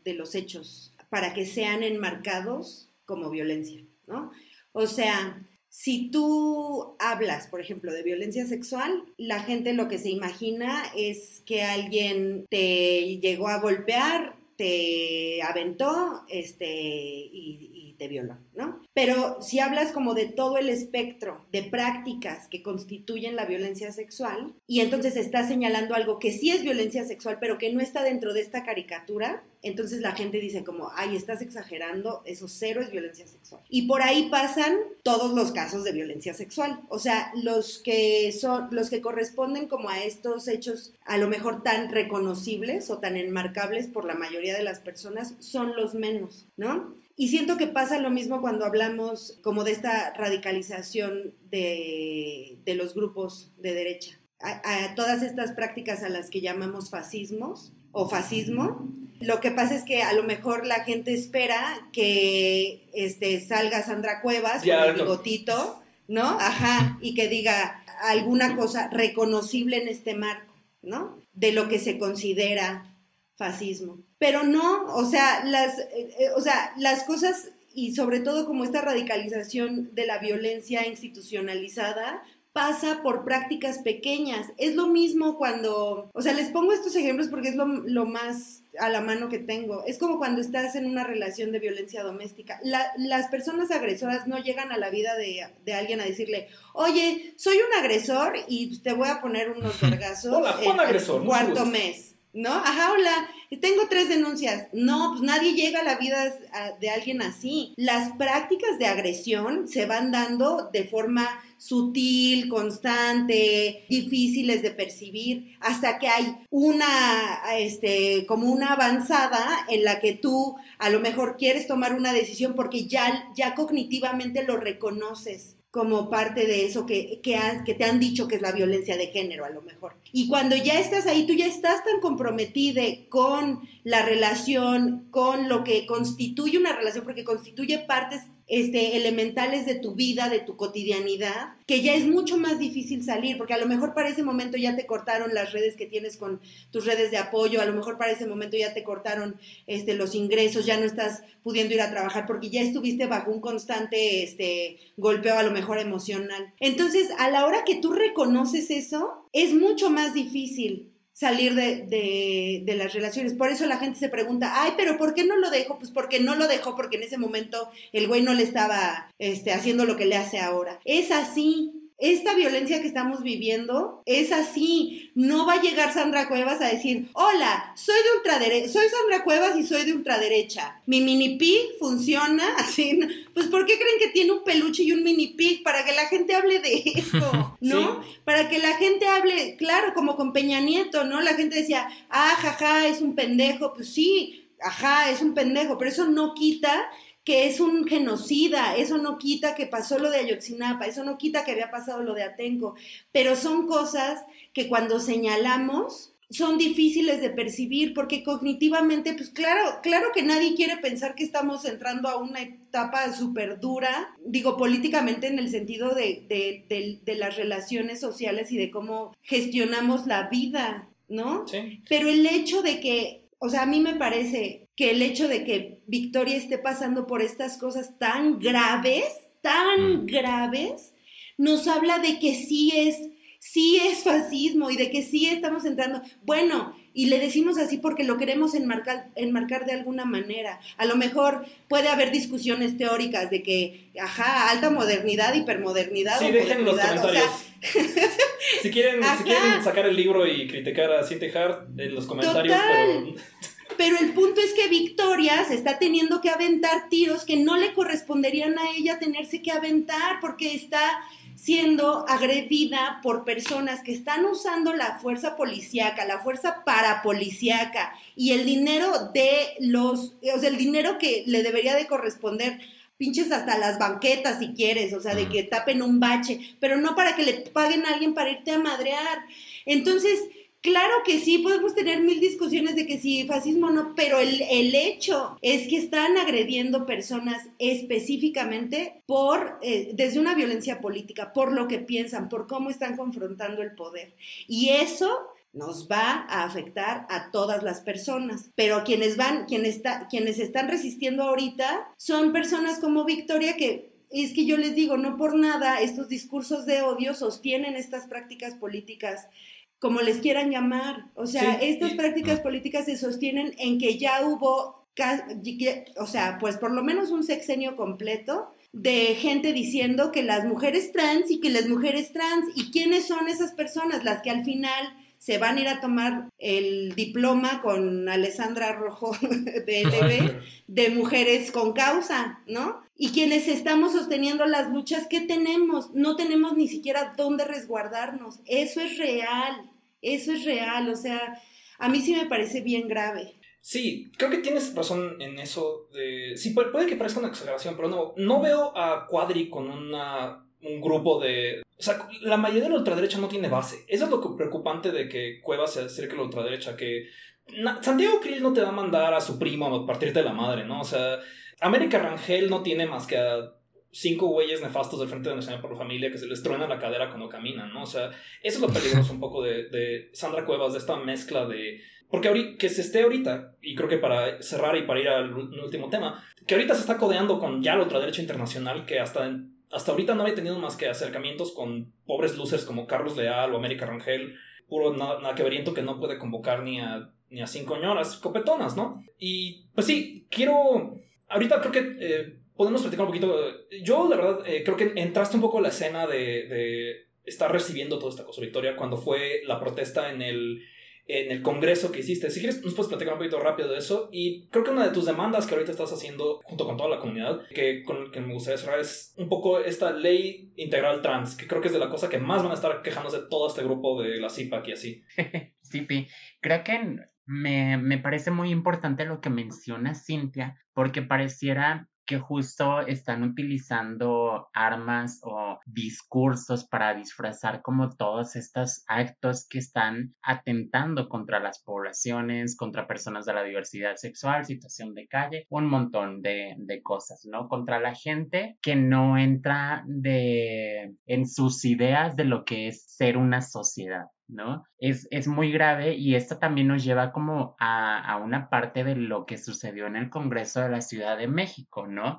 de, los hechos para que sean enmarcados como violencia, ¿no? O sea, si tú hablas, por ejemplo, de violencia sexual, la gente lo que se imagina es que alguien te llegó a golpear, te aventó, este, y, te violó, ¿no? Pero si hablas como de todo el espectro de prácticas que constituyen la violencia sexual, y entonces estás señalando algo que sí es violencia sexual, pero que no está dentro de esta caricatura, entonces la gente dice como, ay, estás exagerando, eso cero es violencia sexual. Y por ahí pasan todos los casos de violencia sexual. O sea, los que son, los que corresponden como a estos hechos a lo mejor tan reconocibles o tan enmarcables por la mayoría de las personas son los menos, ¿no? Y siento que pasa lo mismo cuando hablamos como de esta radicalización de, los grupos de derecha. A, todas estas prácticas a las que llamamos fascismos o fascismo, lo que pasa es que a lo mejor la gente espera que este, salga Sandra Cuevas con el bigotito, ¿no? Ajá, y que diga alguna cosa reconocible en este marco, ¿no? De lo que se considera fascismo. Pero no, o sea, las, eh, eh, o sea, las cosas y sobre todo como esta radicalización de la violencia institucionalizada pasa por prácticas pequeñas. Es lo mismo cuando, o sea, les pongo estos ejemplos porque es lo, más a la mano que tengo. Es como cuando estás en una relación de violencia doméstica. las personas agresoras no llegan a la vida de, de, alguien a decirle, oye, soy un agresor y te voy a poner unos vergazos
Hola, agresor,
cuarto mes. ¿No? Ajá, hola, tengo tres denuncias. No, pues nadie llega a la vida de alguien así. Las prácticas de agresión se van dando de forma sutil, constante, difíciles de percibir, hasta que hay una, este, como una avanzada en la que tú a lo mejor quieres tomar una decisión porque ya, ya cognitivamente lo reconoces como parte de eso que, que, que te han dicho que es la violencia de género a lo mejor. Y cuando ya estás ahí, tú ya estás tan comprometida con la relación, con lo que constituye una relación, porque constituye partes este, elementales de tu vida, de tu cotidianidad, que ya es mucho más difícil salir, porque a lo mejor para ese momento ya te cortaron las redes que tienes con tus redes de apoyo, a lo mejor para ese momento ya te cortaron este, los ingresos, ya no estás pudiendo ir a trabajar porque ya estuviste bajo un constante este, golpeo a lo mejor emocional. Entonces, a la hora que tú reconoces eso, es mucho más difícil salir de, de, las relaciones. Por eso la gente se pregunta, ay, pero ¿por qué no lo dejó? Pues porque no lo dejó, porque en ese momento el güey no le estaba este, haciendo lo que le hace ahora. Es así. Esta violencia que estamos viviendo es así. No va a llegar Sandra Cuevas a decir, hola, soy de ultraderecha, soy Sandra Cuevas y soy de ultraderecha. Mi mini pig funciona así. Pues ¿por qué creen que tiene un peluche y un mini pig? Para que la gente hable de eso, ¿no? Para que la gente hable, claro, como con Peña Nieto, ¿no? La gente decía, ah, jaja, es un pendejo. Pues sí, ajá, es un pendejo, pero eso no quita que es un genocida, eso no quita que pasó lo de Ayotzinapa, eso no quita que había pasado lo de Atenco, pero son cosas que cuando señalamos son difíciles de percibir porque cognitivamente, pues claro, claro que nadie quiere pensar que estamos entrando a una etapa súper dura, digo políticamente en el sentido de, de, de, las relaciones sociales y de cómo gestionamos la vida, ¿no? Sí. Pero el hecho de que, o sea, a mí me parece que el hecho de que Victoria esté pasando por estas cosas tan graves, tan mm. graves, nos habla de que sí es, sí es fascismo y de que sí estamos entrando. Bueno, y le decimos así porque lo queremos enmarcar, enmarcar de alguna manera. A lo mejor puede haber discusiones teóricas de que, ajá, alta modernidad, hipermodernidad.
Sí, dejen los comentarios. si, quieren, si quieren sacar el libro y criticar a Cintia Hart en los comentarios, pero
pero el punto es que Victoria se está teniendo que aventar tiros que no le corresponderían a ella tenerse que aventar porque está siendo agredida por personas que están usando la fuerza policíaca, la fuerza parapolicíaca y el dinero de los, o sea, el dinero que le debería de corresponder pinches hasta las banquetas si quieres, o sea, de que tapen un bache, pero no para que le paguen a alguien para irte a madrear. Entonces, Claro que sí, podemos tener mil discusiones de que sí, fascismo no, pero el, el, hecho es que están agrediendo personas específicamente por, eh, desde una violencia política, por lo que piensan, por cómo están confrontando el poder. Y eso nos va a afectar a todas las personas. Pero quienes van, quienes, está, quienes están resistiendo ahorita son personas como Victoria que es que yo les digo, no por nada estos discursos de odio sostienen estas prácticas políticas como les quieran llamar. O sea, estas prácticas políticas se sostienen en que ya hubo, o sea, pues por lo menos un sexenio completo de gente diciendo que las mujeres trans y que las mujeres trans, ¿y quiénes son esas personas? Las que al final se van a ir a tomar el diploma con Alessandra Rojo de LB de mujeres con causa, ¿no? Y quienes estamos sosteniendo las luchas, ¿qué tenemos? No tenemos ni siquiera dónde resguardarnos. Eso es real, eso es real, o sea, a mí sí me parece bien grave.
Sí, creo que tienes razón en eso de... Sí, puede, que parezca una exageración, pero no, no veo a Cuadri con una, un grupo de... O sea, la mayoría de la ultraderecha no tiene base. Eso es lo preocupante de que Cuevas se acerque a la ultraderecha, que Santiago Krill no te va a mandar a su primo a partirte la madre, ¿no? O sea, América Rangel no tiene más que a cinco güeyes nefastos del Frente Nacional por la Familia que se les truena la cadera cuando caminan, ¿no? O sea, eso es lo peligroso un poco de, de Sandra Cuevas, de esta mezcla de... Porque ahorita, que se esté ahorita, y creo que para cerrar y para ir al último tema, que ahorita se está codeando con ya la ultraderecha internacional que hasta, hasta ahorita no había tenido más que acercamientos con pobres losers como Carlos Leal o América Rangel, puro naqueveriento que no puede convocar ni a, ni a cinco ñoras copetonas, ¿no? Y pues sí, quiero... Ahorita creo que... Eh, podemos platicar un poquito. Yo, la verdad, eh, creo que entraste un poco a la escena de, estar recibiendo toda esta cosa, Victoria, cuando fue la protesta en el, en el congreso que hiciste. Si quieres, nos puedes platicar un poquito rápido de eso. Y creo que una de tus demandas que ahorita estás haciendo junto con toda la comunidad, que con que me gustaría cerrar, es un poco esta ley integral trans, que creo que es de la cosa que más van a estar quejándose todo este grupo de la CIPAC y así.
sí, Pi. Creo que me, me parece muy importante lo que menciona Cintia, porque pareciera que justo están utilizando armas o discursos para disfrazar como todos estos actos que están atentando contra las poblaciones, contra personas de la diversidad sexual, situación de calle, un montón de, cosas, ¿no? Contra la gente que no entra de, en sus ideas de lo que es ser una sociedad. ¿No? Es, es, muy grave y esto también nos lleva como a, a, una parte de lo que sucedió en el Congreso de la Ciudad de México, ¿no?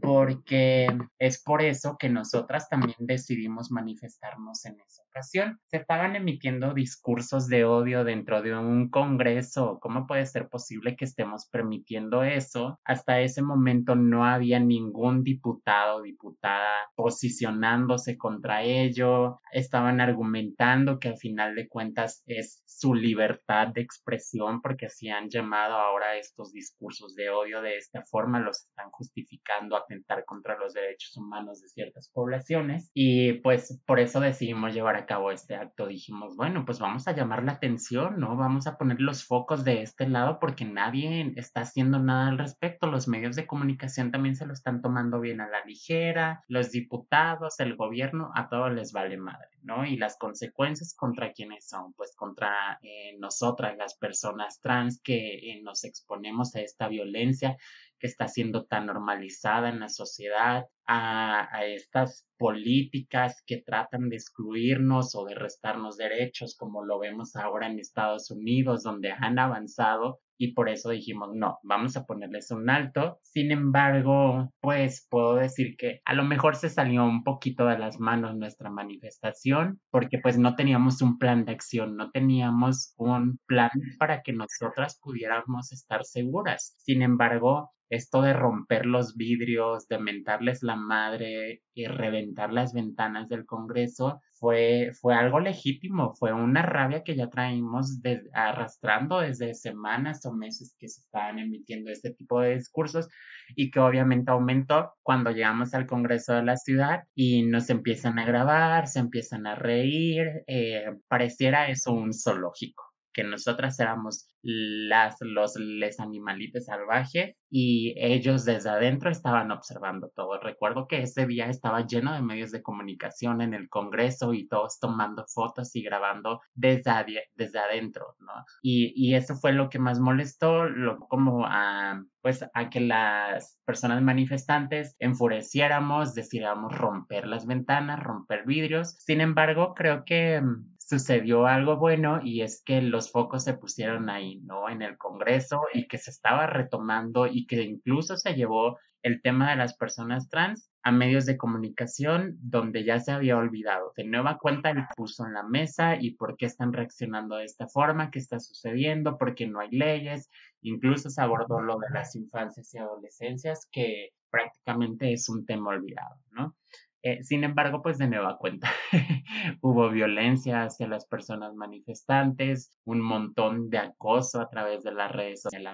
Porque es por eso que nosotras también decidimos manifestarnos en esa ocasión. Se estaban emitiendo discursos de odio dentro de un Congreso. ¿Cómo puede ser posible que estemos permitiendo eso? Hasta ese momento no había ningún diputado o diputada posicionándose contra ello. Estaban argumentando que al final de cuentas es su libertad de expresión porque si han llamado ahora estos discursos de odio de esta forma, los están justificando atentar contra los derechos humanos de ciertas poblaciones y pues por eso decidimos llevar a cabo este acto. Dijimos, bueno, pues vamos a llamar la atención, ¿no? Vamos a poner los focos de este lado porque nadie está haciendo nada al respecto. Los medios de comunicación también se lo están tomando bien a la ligera, los diputados, el gobierno, a todos les vale madre, ¿no? Y las consecuencias contra quienes son, pues contra eh, nosotras, las personas trans que eh, nos exponemos a esta violencia que está siendo tan normalizada en la sociedad, a, estas políticas que tratan de excluirnos o de restarnos derechos, como lo vemos ahora en Estados Unidos, donde han avanzado y por eso dijimos, no, vamos a ponerles un alto. Sin embargo, pues puedo decir que a lo mejor se salió un poquito de las manos nuestra manifestación porque pues no teníamos un plan de acción, no teníamos un plan para que nosotras pudiéramos estar seguras. Sin embargo, esto de romper los vidrios, de mentarles la madre y reventar las ventanas del Congreso fue, fue algo legítimo, fue una rabia que ya traímos arrastrando desde semanas o meses que se estaban emitiendo este tipo de discursos y que obviamente aumentó cuando llegamos al Congreso de la ciudad y nos empiezan a grabar, se empiezan a reír, eh, pareciera eso un zoológico que nosotras éramos las, los les animalitos salvajes y ellos desde adentro estaban observando todo. Recuerdo que ese día estaba lleno de medios de comunicación en el Congreso y todos tomando fotos y grabando desde, desde adentro, ¿no? Y, y eso fue lo que más molestó, lo, como a, pues a que las personas manifestantes enfureciéramos, decidiéramos romper las ventanas, romper vidrios. Sin embargo, creo que sucedió algo bueno y es que los focos se pusieron ahí, ¿no? En el Congreso y que se estaba retomando y que incluso se llevó el tema de las personas trans a medios de comunicación donde ya se había olvidado. De nueva cuenta lo puso en la mesa y por qué están reaccionando de esta forma, qué está sucediendo, por qué no hay leyes. Incluso se abordó lo de las infancias y adolescencias, que prácticamente es un tema olvidado, ¿no? Eh, sin embargo, pues de nueva cuenta, hubo violencia hacia las personas manifestantes, un montón de acoso a través de las redes sociales.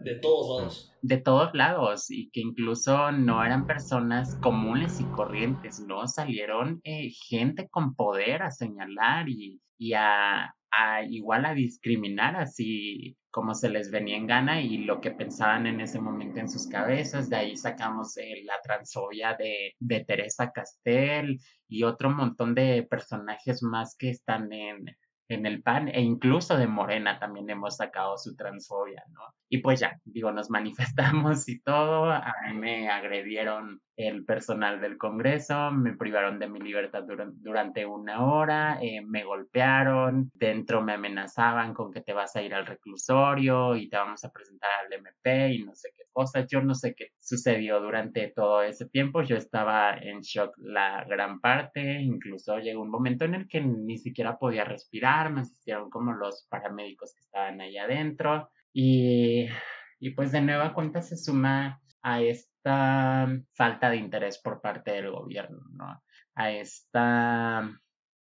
De todos lados.
De todos lados, y que incluso no eran personas comunes y corrientes, ¿no? Salieron eh, gente con poder a señalar y, y a, a igual a discriminar así como se les venía en gana y lo que pensaban en ese momento en sus cabezas. De ahí sacamos eh, la transfobia de, de Teresa Castel y otro montón de personajes más que están en, en el PAN e incluso de Morena también hemos sacado su transfobia, ¿no? Y pues ya, digo, nos manifestamos y todo, a mí me agredieron el personal del Congreso, me privaron de mi libertad durante una hora, eh, me golpearon, dentro me amenazaban con que te vas a ir al reclusorio y te vamos a presentar al MP y no sé qué cosas. Yo no sé qué sucedió durante todo ese tiempo, yo estaba en shock la gran parte, incluso llegó un momento en el que ni siquiera podía respirar, me asistieron como los paramédicos que estaban ahí adentro y, y pues de nueva cuenta se suma a esta falta de interés por parte del gobierno, ¿no? A esta,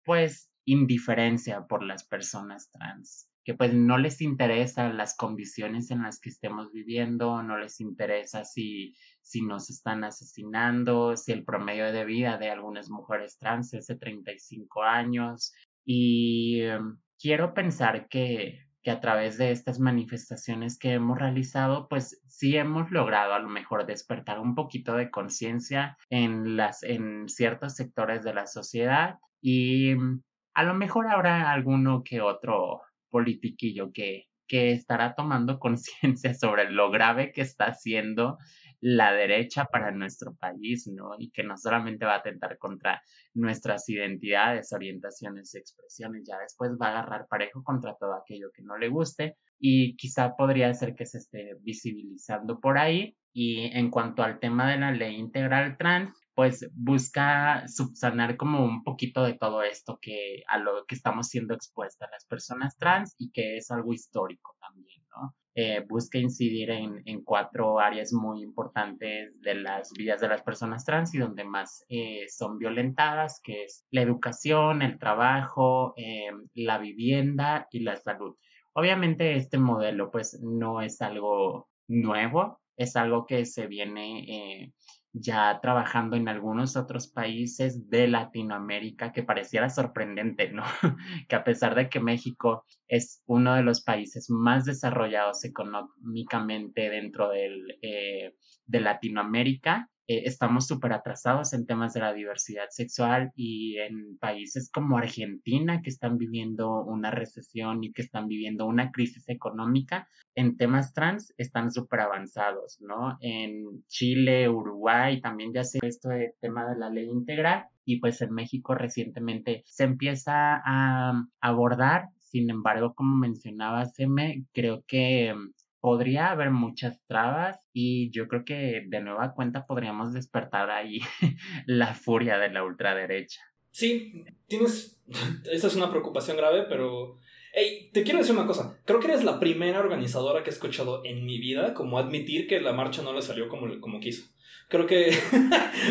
pues, indiferencia por las personas trans, que pues no les interesa las condiciones en las que estemos viviendo, no les interesa si, si nos están asesinando, si el promedio de vida de algunas mujeres trans es de 35 años. Y em, quiero pensar que, que a través de estas manifestaciones que hemos realizado, pues sí hemos logrado a lo mejor despertar un poquito de conciencia en, en ciertos sectores de la sociedad y mm, a lo mejor habrá alguno que otro politiquillo que, que estará tomando conciencia sobre lo grave que está haciendo la derecha para nuestro país, ¿no? Y que no solamente va a atentar contra nuestras identidades, orientaciones y expresiones, ya después va a agarrar parejo contra todo aquello que no le guste y quizá podría ser que se esté visibilizando por ahí. Y en cuanto al tema de la ley integral trans, pues busca subsanar como un poquito de todo esto que a lo que estamos siendo expuestas las personas trans y que es algo histórico también, ¿no? Eh, busca incidir en, cuatro áreas muy importantes de las vidas de las personas trans y donde más eh, son violentadas, que es la educación, el trabajo, eh, la vivienda y la salud. Obviamente este modelo pues no es algo nuevo, es algo que se viene ya trabajando en algunos otros países de Latinoamérica que pareciera sorprendente, ¿no? que a pesar de que México es uno de los países más desarrollados económicamente dentro del, eh, de Latinoamérica, eh, estamos súper atrasados en temas de la diversidad sexual y en países como Argentina que están viviendo una recesión y que están viviendo una crisis económica, en temas trans están súper avanzados, ¿no? En Chile, Uruguay también ya se esto de tema de la ley integral y pues en México recientemente se empieza a abordar sin embargo, como mencionaba Seme, creo que podría haber muchas trabas y yo creo que de nueva cuenta podríamos despertar ahí la furia de la ultraderecha.
Sí, tienes, esa es una preocupación grave, pero... Hey, te quiero decir una cosa, creo que eres la primera organizadora que he escuchado en mi vida como admitir que la marcha no le salió como, como quiso. Creo que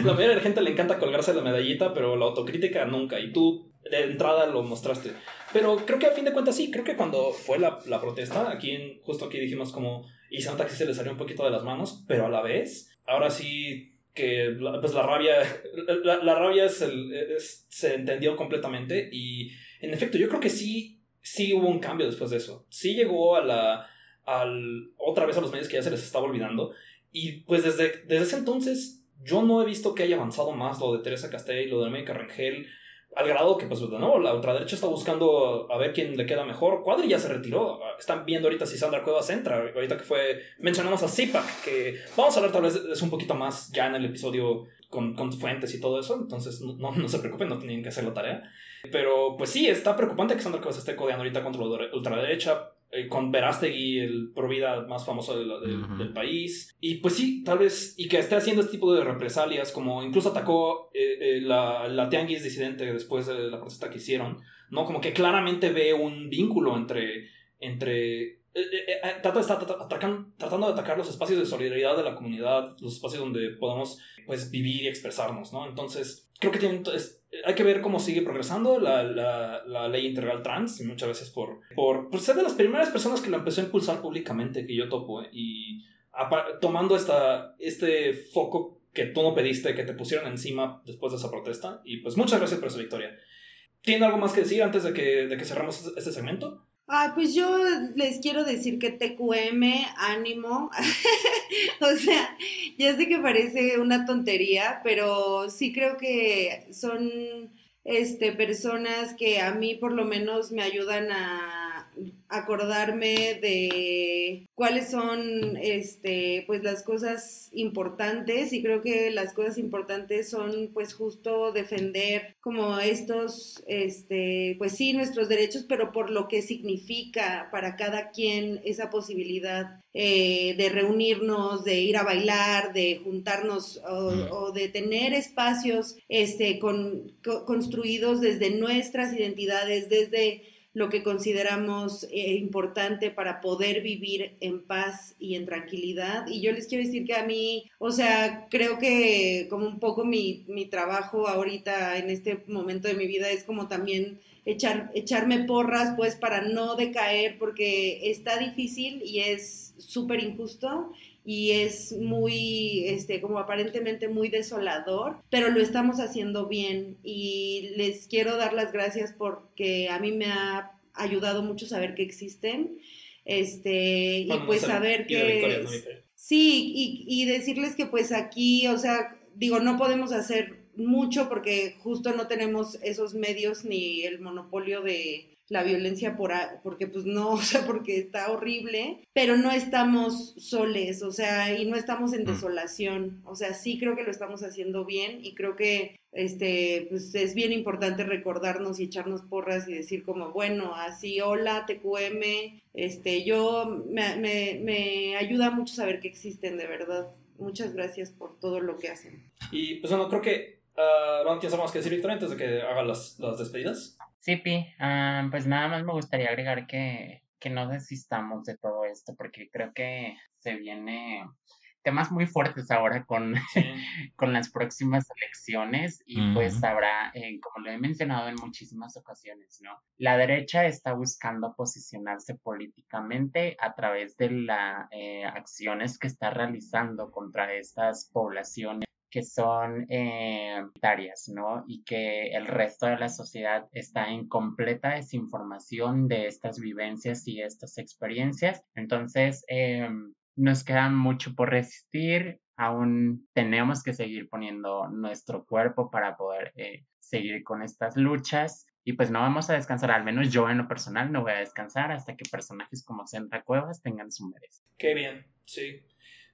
la mayoría de la gente le encanta colgarse la medallita, pero la autocrítica nunca. Y tú de entrada lo mostraste. Pero creo que a fin de cuentas sí, creo que cuando fue la, la protesta, aquí en, justo aquí dijimos como, y Santa que se le salió un poquito de las manos, pero a la vez, ahora sí que pues la rabia, la, rabia es el, se entendió completamente y en efecto yo creo que sí, sí hubo un cambio después de eso. Sí llegó a la, al, otra vez a los medios que ya se les estaba olvidando y pues desde, desde ese entonces yo no he visto que haya avanzado más lo de Teresa Castell, lo de América Rangel, al grado que, pues, de nuevo, la ultraderecha está buscando a ver quién le queda mejor. Cuadri ya se retiró. Están viendo ahorita si Sandra Cuevas entra. Ahorita que fue. Mencionamos a Zipak, que vamos a hablar tal vez es un poquito más ya en el episodio con, con fuentes y todo eso. Entonces, no, no, se preocupen, no tienen que hacer la tarea. Pero, pues sí, está preocupante que Sandra Cuevas esté codeando ahorita contra la ultraderecha. Eh, con Verástegui, el pro vida más famoso del país. Y pues sí, tal vez, y que esté haciendo este tipo de represalias, como incluso atacó eh, eh, la, la tianguis disidente después de la protesta que hicieron, ¿no? Como que claramente ve un vínculo entre, entre trata de estar tratando de atacar los espacios de solidaridad de la comunidad, los espacios donde podamos pues, vivir y expresarnos, ¿no? Entonces, creo que tienen, hay que ver cómo sigue progresando la, la, la ley integral trans, y muchas veces por, por, por, ser de las primeras personas que lo empezó a impulsar públicamente, que yo topo, ¿eh? y tomando esta, este foco que tú no pediste, que te pusieron encima después de esa protesta, y pues muchas gracias por esa victoria. ¿Tiene algo más que decir antes de que, de que cerramos este segmento?
Ah, pues yo les quiero decir que TQM, ánimo. o sea, ya sé que parece una tontería, pero sí creo que son este, personas que a mí por lo menos me ayudan a acordarme de cuáles son este pues las cosas importantes y creo que las cosas importantes son pues justo defender como estos este pues sí nuestros derechos pero por lo que significa para cada quien esa posibilidad eh, de reunirnos de ir a bailar de juntarnos o, de tener espacios este con, construidos desde nuestras identidades desde lo que consideramos eh, importante para poder vivir en paz y en tranquilidad. Y yo les quiero decir que a mí, o sea, creo que como un poco mi, mi trabajo ahorita en este momento de mi vida es como también echar, echarme porras pues para no decaer porque está difícil y es súper injusto y es muy, este, como aparentemente muy desolador, pero lo estamos haciendo bien y les quiero dar las gracias porque a mí me ha ayudado mucho saber que existen. Este, y pues saber que. Sí, y, y decirles que pues aquí, o sea, digo, no podemos hacer mucho porque justo no tenemos esos medios ni el monopolio de la violencia por porque pues no, o sea, porque está horrible, pero no estamos soles, o sea, y no estamos en
Mm.
desolación, o sea, sí creo que lo estamos haciendo bien y creo que este pues es bien importante recordarnos y echarnos porras y decir como, bueno, así, hola, TQM, este, yo me, me, me ayuda mucho saber que existen, de verdad. Muchas gracias por todo lo que hacen.
Y pues bueno, creo que. ah, bueno, ¿tienes algo más que decir, Victoria, antes de que haga las, las despedidas?
Sí, Pi, ah, pues nada más me gustaría agregar que, que no desistamos de todo esto, porque creo que se viene temas muy fuertes ahora con,
Sí.
con las próximas elecciones y pues habrá, eh, como lo he mencionado en muchísimas ocasiones, ¿no? La derecha está buscando posicionarse políticamente a través de las acciones que está realizando contra estas poblaciones que son eh, minoritarias, ¿no? Y que el resto de la sociedad está en completa desinformación de estas vivencias y estas experiencias. Entonces, eh, nos queda mucho por resistir, aún tenemos que seguir poniendo nuestro cuerpo para poder eh, seguir con estas luchas. Y pues no vamos a descansar, al menos yo en lo personal no voy a descansar hasta que personajes como Sandra Cuevas tengan su merece.
Qué bien, sí.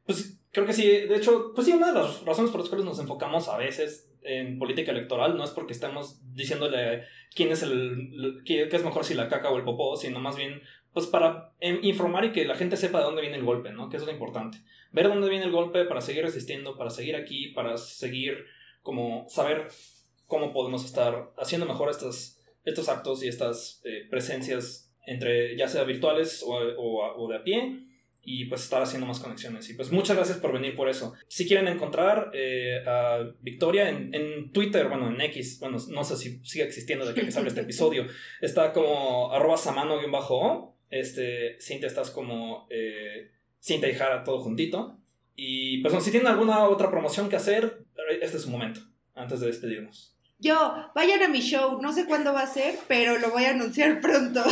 Pues creo que sí, de hecho, pues sí, una de las razones por las cuales nos enfocamos a veces en política electoral no es porque estemos diciéndole quién es el, qué, es mejor si la caca o el popó, sino más bien pues para em, informar y que la gente sepa de dónde viene el golpe, ¿no? Que eso es lo importante. Ver dónde viene el golpe para seguir resistiendo, para seguir aquí, para seguir como saber cómo podemos estar haciendo mejor estas, estos actos y estas eh, presencias entre ya sea virtuales o, o de a pie y pues estar haciendo más conexiones. Y pues muchas gracias por venir por eso. Si quieren encontrar eh, a Victoria en, en, Twitter, bueno, en X, bueno, no sé si sigue existiendo de que salga este episodio, está como arroba samano-o. Este, Cintia estás como eh, Cintia y Jara todo juntito. Y pues bueno, si tienen alguna otra promoción que hacer, este es su momento, antes de despedirnos.
Yo, vayan a mi show, no sé cuándo va a ser, pero lo voy a anunciar pronto.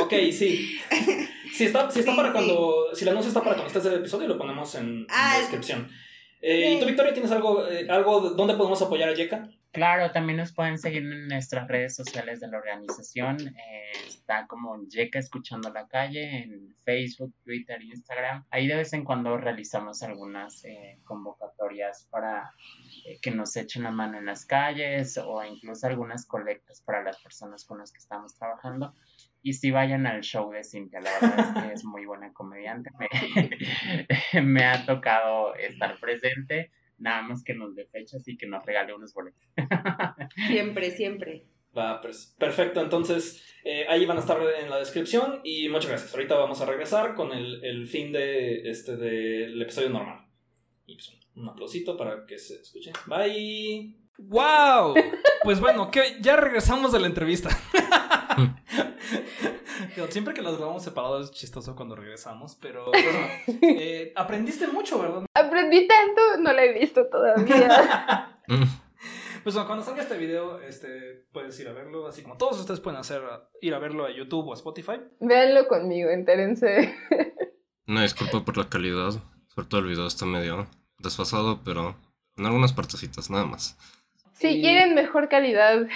Ok, sí. Si está, si está
Sí,
para
sí.
cuando. Si el anuncio está para cuando estés el episodio, lo ponemos en, en
Ah,
la descripción. Eh, ¿Y tú, Victoria, tienes algo, eh, algo de- donde podemos apoyar a Yeka?
Claro, también nos pueden seguir en nuestras redes sociales de la organización. eh, está como Yeka Escuchando la Calle en Facebook, Twitter, Instagram. Ahí de vez en cuando realizamos algunas eh, convocatorias para eh, que nos echen la mano en las calles o incluso algunas colectas para las personas con las que estamos trabajando. Y si vayan al show de Cintia, la verdad es que es muy buena comediante. Me, me ha tocado estar presente. Nada más que nos dé fechas y que nos regale unos boletos.
Siempre, siempre.
Va, pues, perfecto. Entonces, eh, ahí van a estar en la descripción. Y muchas gracias. Ahorita vamos a regresar con el, el fin de este del episodio normal. Y pues, un aplausito para que se escuche. Bye. ¡Wow! Pues bueno, que ya regresamos de la entrevista. Siempre que las grabamos separados es chistoso cuando regresamos, pero bueno, eh, aprendiste mucho, ¿verdad?
Aprendí tanto, no la he visto todavía.
Mm.
Pues bueno, cuando salga este video, este, puedes ir a verlo, así como todos ustedes pueden hacer, ir a verlo a YouTube o a Spotify.
Véanlo conmigo, entérense.
Una disculpa por la calidad. Sobre todo el video está medio desfasado, pero en algunas partecitas, nada más.
Si
Y-
quieren mejor calidad,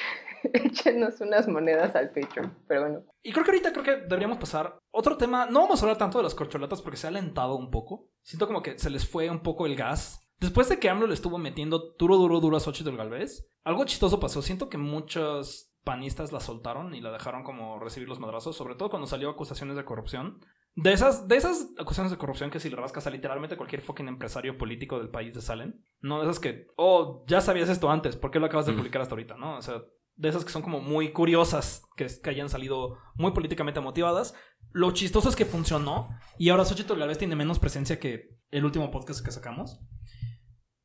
échenos unas monedas al Patreon. Pero bueno.
Y creo que ahorita creo que deberíamos pasar otro tema. No vamos a hablar tanto de las corcholatas porque se ha alentado un poco. Siento como que se les fue un poco el gas. Después de que AMLO le estuvo metiendo duro, duro, duro a Xochitl Galvez, algo chistoso pasó. Siento que muchos panistas la soltaron y la dejaron como recibir los madrazos, sobre todo cuando salió acusaciones de corrupción. De esas, de esas acusaciones de corrupción que si le rascas a literalmente cualquier fucking empresario político del país te salen. No de esas que, oh, ya sabías esto antes, ¿por qué lo acabas de publicar hasta ahorita? ¿No? O sea, de esas que son como muy curiosas, que, que hayan salido muy políticamente motivadas. Lo chistoso es que funcionó y ahora Xochitl Galvez tiene menos presencia que el último podcast que sacamos.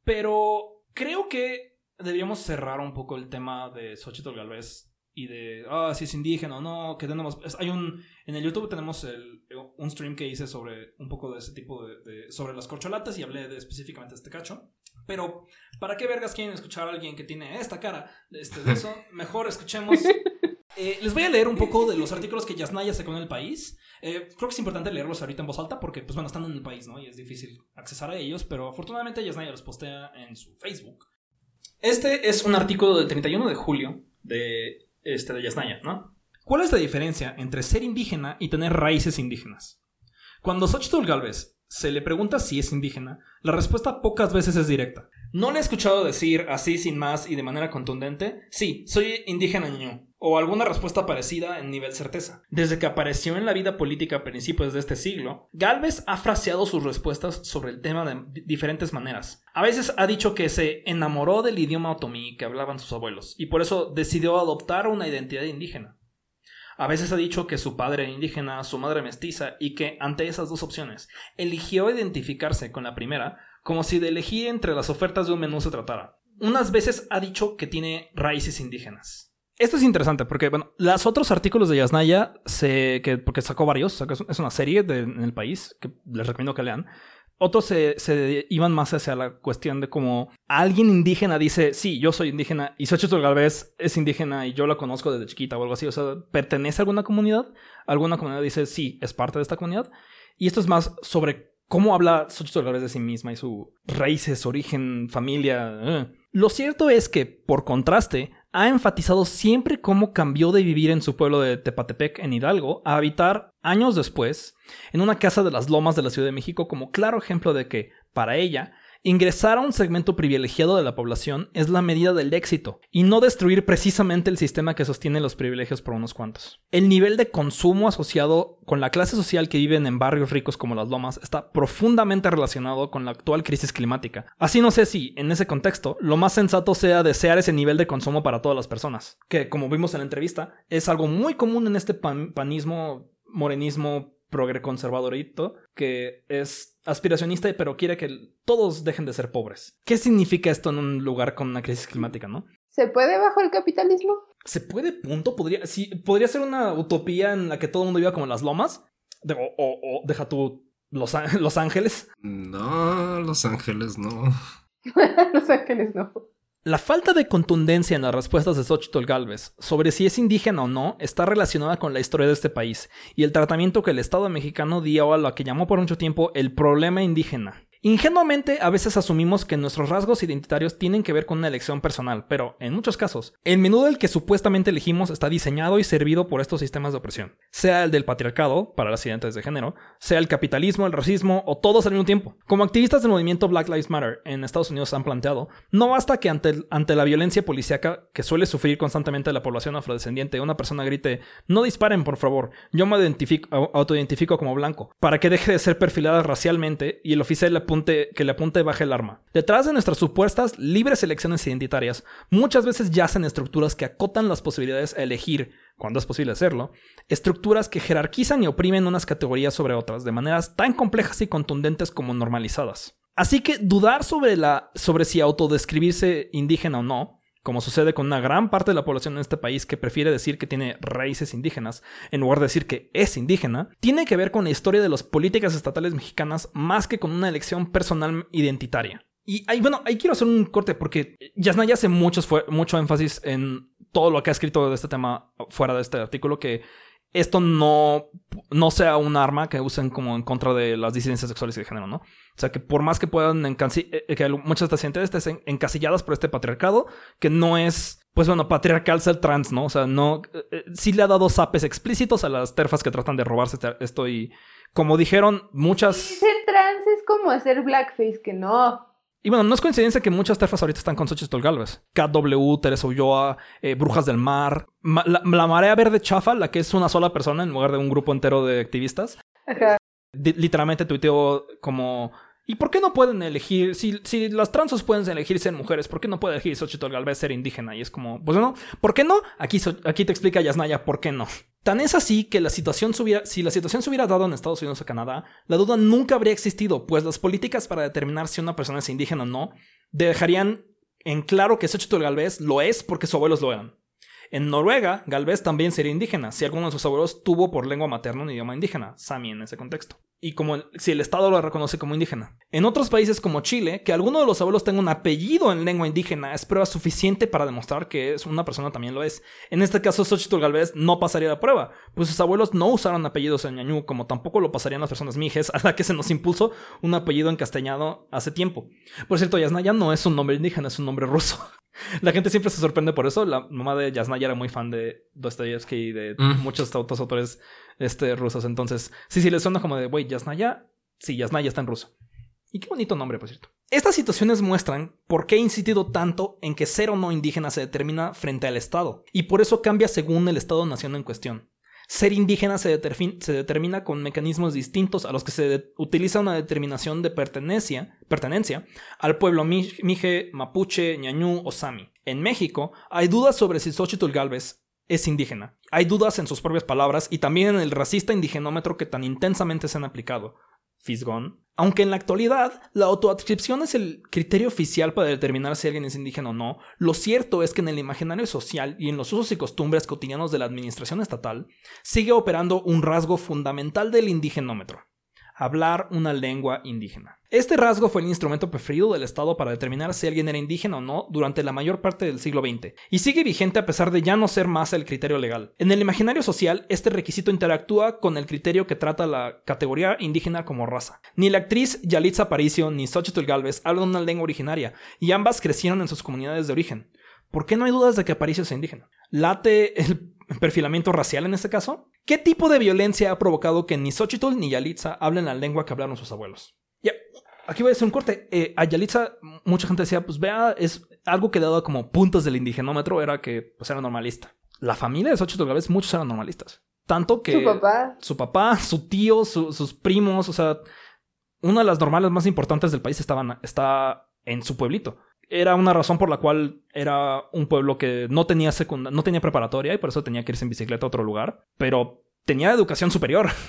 Pero creo que debíamos cerrar un poco el tema de Xochitl Galvez y de, ah, si es indígena o no, que tenemos... hay un... En el YouTube tenemos el- un stream que hice sobre un poco de ese tipo de... de- sobre las corcholatas y hablé de específicamente de este cacho. Pero, ¿para qué vergas quieren escuchar a alguien que tiene esta cara? Este, de eso, mejor escuchemos Eh, les voy a leer un poco de los artículos que Yasnaya sacó en el país. Eh, creo que es importante leerlos ahorita en voz alta porque, pues bueno, están en el país, ¿no? Y es difícil accesar a ellos, pero afortunadamente Yasnaya los postea en su Facebook. Este es un artículo del 31 de julio de, este, de Yasnaya, ¿no? ¿Cuál es la diferencia entre ser indígena y tener raíces indígenas? Cuando Xochitl Galvez se le pregunta si es indígena, la respuesta pocas veces es directa. No le he escuchado decir así sin más y de manera contundente, sí, soy indígena ñu, o alguna respuesta parecida en nivel certeza. Desde que apareció en la vida política a principios de este siglo, Galvez ha fraseado sus respuestas sobre el tema de diferentes maneras. A veces ha dicho que se enamoró del idioma otomí que hablaban sus abuelos, y por eso decidió adoptar una identidad indígena. A veces ha dicho que su padre era indígena, su madre mestiza, y que, ante esas dos opciones, eligió identificarse con la primera, como si de elegir entre las ofertas de un menú se tratara. Unas veces ha dicho que tiene raíces indígenas. Esto es interesante porque, bueno, los otros artículos de Yasnaya, se, que, porque sacó varios, es una serie en el país que les recomiendo que lean, otros se, iban más hacia la cuestión de como alguien indígena dice, sí, yo soy indígena y Xochitl Galvez es indígena y yo la conozco desde chiquita o algo así. O sea, ¿pertenece a alguna comunidad? Alguna comunidad dice, sí, es parte de esta comunidad. Y esto es más sobre cómo habla Xochitl Galvez de sí misma y su raíces, origen, familia. Eh. Lo cierto es que, por contraste, ha enfatizado siempre cómo cambió de vivir en su pueblo de Tepatepec, en Hidalgo, a habitar años después en una casa de las lomas de la Ciudad de México como claro ejemplo de que, para ella, Ingresar a un segmento privilegiado de la población es la medida del éxito, y no destruir precisamente el sistema que sostiene los privilegios por unos cuantos. El nivel de consumo asociado con la clase social que viven en barrios ricos como las lomas está profundamente relacionado con la actual crisis climática. Así no sé si, en ese contexto, lo más sensato sea desear ese nivel de consumo para todas las personas, que, como vimos en la entrevista, es algo muy común en este panismo, morenismo progre conservadorito que es aspiracionista pero quiere que todos dejen de ser pobres. ¿Qué significa esto en un lugar con una crisis climática, no?
¿Se puede bajo el capitalismo?
¿Se puede? Punto. Podría, sí, podría ser una utopía en la que todo el mundo viva como en las lomas. o, o, deja tú los, los Ángeles.
No, Los Ángeles no.
los Ángeles no.
La falta de contundencia en las respuestas de Xochitl Galvez sobre si es indígena o no está relacionada con la historia de este país y el tratamiento que el Estado mexicano dio a lo que llamó por mucho tiempo el problema indígena. Ingenuamente, a veces asumimos que nuestros rasgos identitarios tienen que ver con una elección personal, pero, en muchos casos, el menú del que supuestamente elegimos está diseñado y servido por estos sistemas de opresión, sea el del patriarcado, para las identidades de género, sea el capitalismo, el racismo o todos al mismo tiempo. Como activistas del movimiento Black Lives Matter en Estados Unidos han planteado, no basta que ante, ante la violencia policíaca que suele sufrir constantemente la población afrodescendiente, una persona grite, no disparen por favor, yo me autoidentifico como blanco, para que deje de ser perfilada racialmente y el oficial que le apunte baje el arma. Detrás de nuestras supuestas libres elecciones identitarias, muchas veces yacen estructuras que acotan las posibilidades a elegir, cuando es posible hacerlo, estructuras que jerarquizan y oprimen unas categorías sobre otras de maneras tan complejas y contundentes como normalizadas. Así que dudar sobre, la, sobre si autodescribirse indígena o no como sucede con una gran parte de la población en este país que prefiere decir que tiene raíces indígenas en lugar de decir que es indígena, tiene que ver con la historia de las políticas estatales mexicanas más que con una elección personal identitaria. Y ahí, bueno, ahí quiero hacer un corte porque Yasnaya hace mucho énfasis en todo lo que ha escrito de este tema fuera de este artículo, que esto no, no sea un arma que usen como en contra de las disidencias sexuales y de género, ¿no? O sea, que por más que puedan eh, que muchas de estas estén encasilladas por este patriarcado, que no es, pues bueno, patriarcal ser trans, ¿no? O sea, no, eh, eh, sí le ha dado zapes explícitos a las terfas que tratan de robarse esto y, como dijeron muchas...
Ser trans es como hacer blackface, que no.
Y bueno, no es coincidencia que muchas terfas ahorita están con Xochitl Galvez. KW, Teresa Ulloa, eh, Brujas del Mar, la, Marea Verde Chafa, la que es una sola persona en lugar de un grupo entero de activistas. literalmente tuiteó como ¿Y por qué no pueden elegir? Si, si las transos pueden elegir ser mujeres, ¿por qué no puede elegir Xochitl Galvez ser indígena? Y es como, pues no, ¿por qué no? Aquí, aquí te explica Yasnaya por qué no. Tan es así que la situación si la situación se hubiera dado en Estados Unidos o Canadá, la duda nunca habría existido, pues las políticas para determinar si una persona es indígena o no dejarían en claro que Xochitl Galvez lo es porque sus abuelos lo eran. En Noruega, Galvez también sería indígena, si alguno de sus abuelos tuvo por lengua materna un idioma indígena, Sami en ese contexto. Y como si el Estado lo reconoce como indígena. En otros países como Chile, que alguno de los abuelos tenga un apellido en lengua indígena es prueba suficiente para demostrar que es una persona también lo es. En este caso, Xochitl Galvez no pasaría la prueba, pues sus abuelos no usaron apellidos en ñañú, como tampoco lo pasarían las personas mijes, a la que se nos impuso un apellido encastellado hace tiempo. Por cierto, Yasnaya no es un nombre indígena, es un nombre ruso. La gente siempre se sorprende por eso. La mamá de Yasnaya era muy fan de Dostoyevsky y de
Mm.
muchos otros autores este, rusos. Entonces, sí, sí, les suena como de, güey, Yasnaya. Sí, Yasnaya está en ruso. Y qué bonito nombre, por cierto. Estas situaciones muestran por qué he insistido tanto en que ser o no indígena se determina frente al Estado. Y por eso cambia según el Estado-nación en cuestión. Ser indígena se, determina con mecanismos distintos a los que se utiliza una determinación de pertenencia, al pueblo mi- mije, mapuche, ñañú o sami. En México, hay dudas sobre si Xochitl Galvez es indígena. Hay dudas en sus propias palabras y también en el racista indigenómetro que tan intensamente se han aplicado. Fisgón. Aunque en la actualidad la autoadscripción es el criterio oficial para determinar si alguien es indígena o no, lo cierto es que en el imaginario social y en los usos y costumbres cotidianos de la administración estatal sigue operando un rasgo fundamental del indigenómetro. Hablar una lengua indígena. Este rasgo fue el instrumento preferido del Estado para determinar si alguien era indígena o no durante la mayor parte del siglo XX, y sigue vigente a pesar de ya no ser más el criterio legal. En el imaginario social, este requisito interactúa con el criterio que trata la categoría indígena como raza. Ni la actriz Yalitza Aparicio ni Xochitl Galvez hablan una lengua originaria, y ambas crecieron en sus comunidades de origen. ¿Por qué no hay dudas de que Aparicio sea indígena? ¿Late el perfilamiento racial en este caso? ¿Qué tipo de violencia ha provocado que ni Xochitl ni Yalitza hablen la lengua que hablaron sus abuelos? Ya, aquí voy a hacer un corte. Eh, a Yalitza, mucha gente decía, pues vea, es algo que daba como puntos del indigenómetro, era que pues era normalista. La familia de Xochitl Galvez, muchos eran normalistas. Tanto que
Su papá.
su papá, su tío, su- sus primos, o sea, una de las normales más importantes del país estaban, está en su pueblito. Era una razón por la cual era un pueblo que no tenía secunda, no tenía preparatoria y por eso tenía que irse en bicicleta a otro lugar, pero tenía educación superior.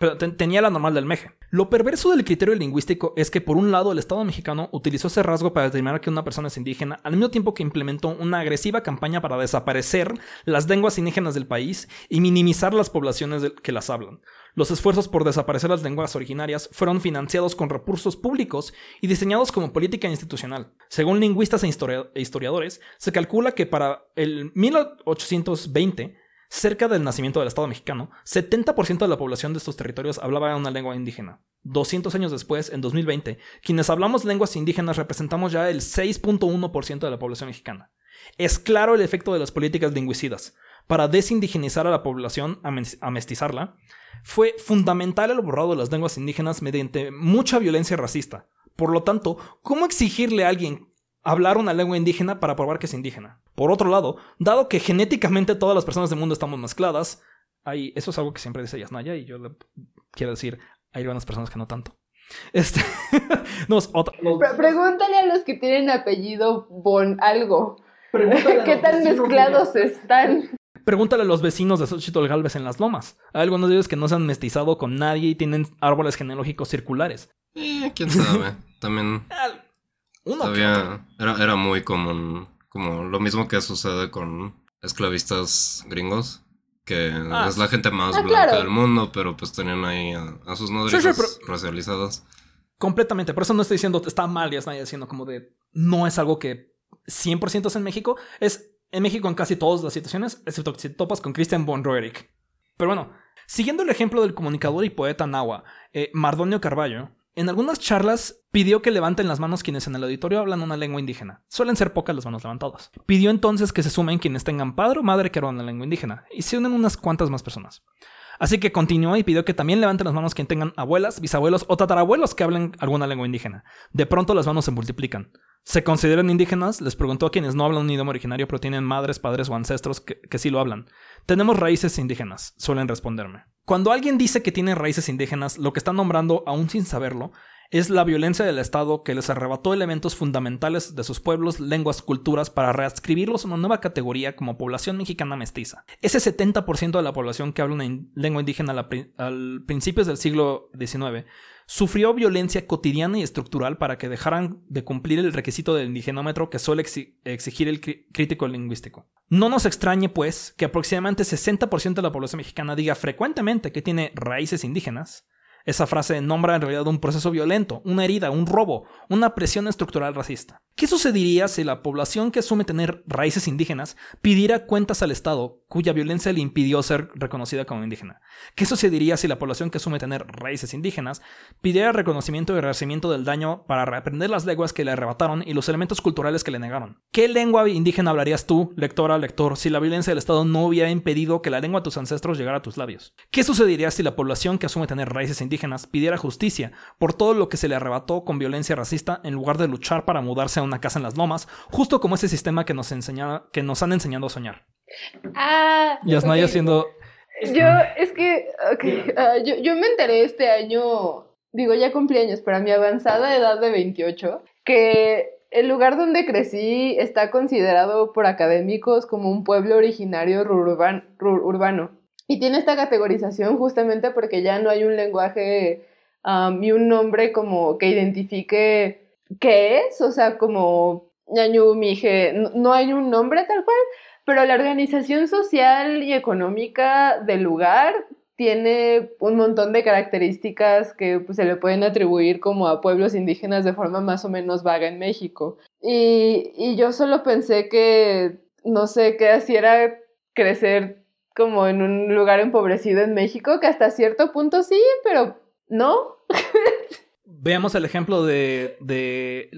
Pero ten- tenía la normal del Meje. Lo perverso del criterio lingüístico es que, por un lado, el Estado mexicano utilizó ese rasgo para determinar que una persona es indígena, al mismo tiempo que implementó una agresiva campaña para desaparecer las lenguas indígenas del país y minimizar las poblaciones que las hablan. Los esfuerzos por desaparecer las lenguas originarias fueron financiados con recursos públicos y diseñados como política institucional. Según lingüistas e e historiadores, se calcula que para el 1820, cerca del nacimiento del Estado mexicano, 70% de la población de estos territorios hablaba una lengua indígena. 200 años después, en 2020, quienes hablamos lenguas indígenas representamos ya el 6.1% de la población mexicana. Es claro el efecto de las políticas lingüicidas. Para desindigenizar a la población, ames- amestizarla, fue fundamental el borrado de las lenguas indígenas mediante mucha violencia racista. Por lo tanto, ¿cómo exigirle a alguien hablar una lengua indígena para probar que es indígena? Por otro lado, dado que genéticamente todas las personas del mundo estamos mezcladas, hay, eso es algo que siempre dice Yasnaya y yo le quiero decir, hay algunas personas que no tanto. Este, no, es otra-
Pre- pregúntale a los que tienen apellido Bon algo. ¿Qué tan mezclados están?
Pregúntale a los vecinos de Xochitl Galvez en las lomas. Hay algunos de ellos que no se han mestizado con nadie y tienen árboles genealógicos circulares.
Eh, quién sabe. También
Uno
era, era muy común. Como lo mismo que sucede con esclavistas gringos. Que
Ah,
es la gente más
Ah,
blanca
claro.
del mundo, pero pues tenían ahí a, a sus nodrizas
Sí, sí, pero-
racializadas.
Completamente. Por eso no estoy diciendo está mal, ya estoy diciendo como de no es algo que 100% es en México. Es en México en casi todas las situaciones, excepto si topas con Christian von Roerich. Pero bueno, siguiendo el ejemplo del comunicador y poeta nahua eh, Mardonio Carballo, en algunas charlas pidió que levanten las manos quienes en el auditorio hablan una lengua indígena. Suelen ser pocas las manos levantadas. Pidió entonces que se sumen quienes tengan padre o madre que hablan una lengua indígena, y se unen unas cuantas más personas. Así que continuó y pidió que también levanten las manos quien tengan abuelas, bisabuelos o tatarabuelos que hablen alguna lengua indígena. De pronto las manos se multiplican. ¿Se consideran indígenas? Les preguntó a quienes no hablan un idioma originario pero tienen madres, padres o ancestros que, sí lo hablan. Tenemos raíces indígenas, suelen responderme. Cuando alguien dice que tiene raíces indígenas, lo que está nombrando, aún sin saberlo, es la violencia del Estado que les arrebató elementos fundamentales de sus pueblos, lenguas, culturas para readscribirlos a una nueva categoría como población mexicana mestiza. Ese 70% de la población que habla una lengua indígena a, al principios del siglo XIX sufrió violencia cotidiana y estructural para que dejaran de cumplir el requisito del indigenómetro que suele exi- exigir el crítico lingüístico. No nos extrañe, pues, que aproximadamente 60% de la población mexicana diga frecuentemente que tiene raíces indígenas. Esa frase nombra en realidad un proceso violento, una herida, un robo, una presión estructural racista. ¿Qué sucedería si la población que asume tener raíces indígenas pidiera cuentas al Estado cuya violencia le impidió ser reconocida como indígena? ¿Qué sucedería si la población que asume tener raíces indígenas pidiera reconocimiento y resarcimiento del daño para reaprender las lenguas que le arrebataron y los elementos culturales que le negaron? ¿Qué lengua indígena hablarías tú, lectora, lector, si la violencia del Estado no hubiera impedido que la lengua de tus ancestros llegara a tus labios? ¿Qué sucedería si la población que asume tener raíces indígenas pidiera justicia por todo lo que se le arrebató con violencia racista en lugar de luchar para mudarse a una casa en las lomas, justo como ese sistema que nos, enseña, que nos han enseñado a soñar?
Ah,
Yasnaya
ok.
siendo...
Yo, es que, ok, ah, yo, yo me enteré este año, digo, ya cumplí años, pero a mi avanzada edad de 28, que el lugar donde crecí está considerado por académicos como un pueblo originario urbano. Y tiene esta categorización justamente porque ya no hay un lenguaje am, y un nombre como que identifique qué es, o sea, como ñañu, mije, no hay un nombre tal cual, pero la organización social y económica del lugar tiene un montón de características que pues, se le pueden atribuir como a pueblos indígenas de forma más o menos vaga en México. Y, y yo solo pensé que, no sé, que así era crecer como en un lugar empobrecido en México, que hasta cierto punto sí, pero no.
Veamos el ejemplo de, de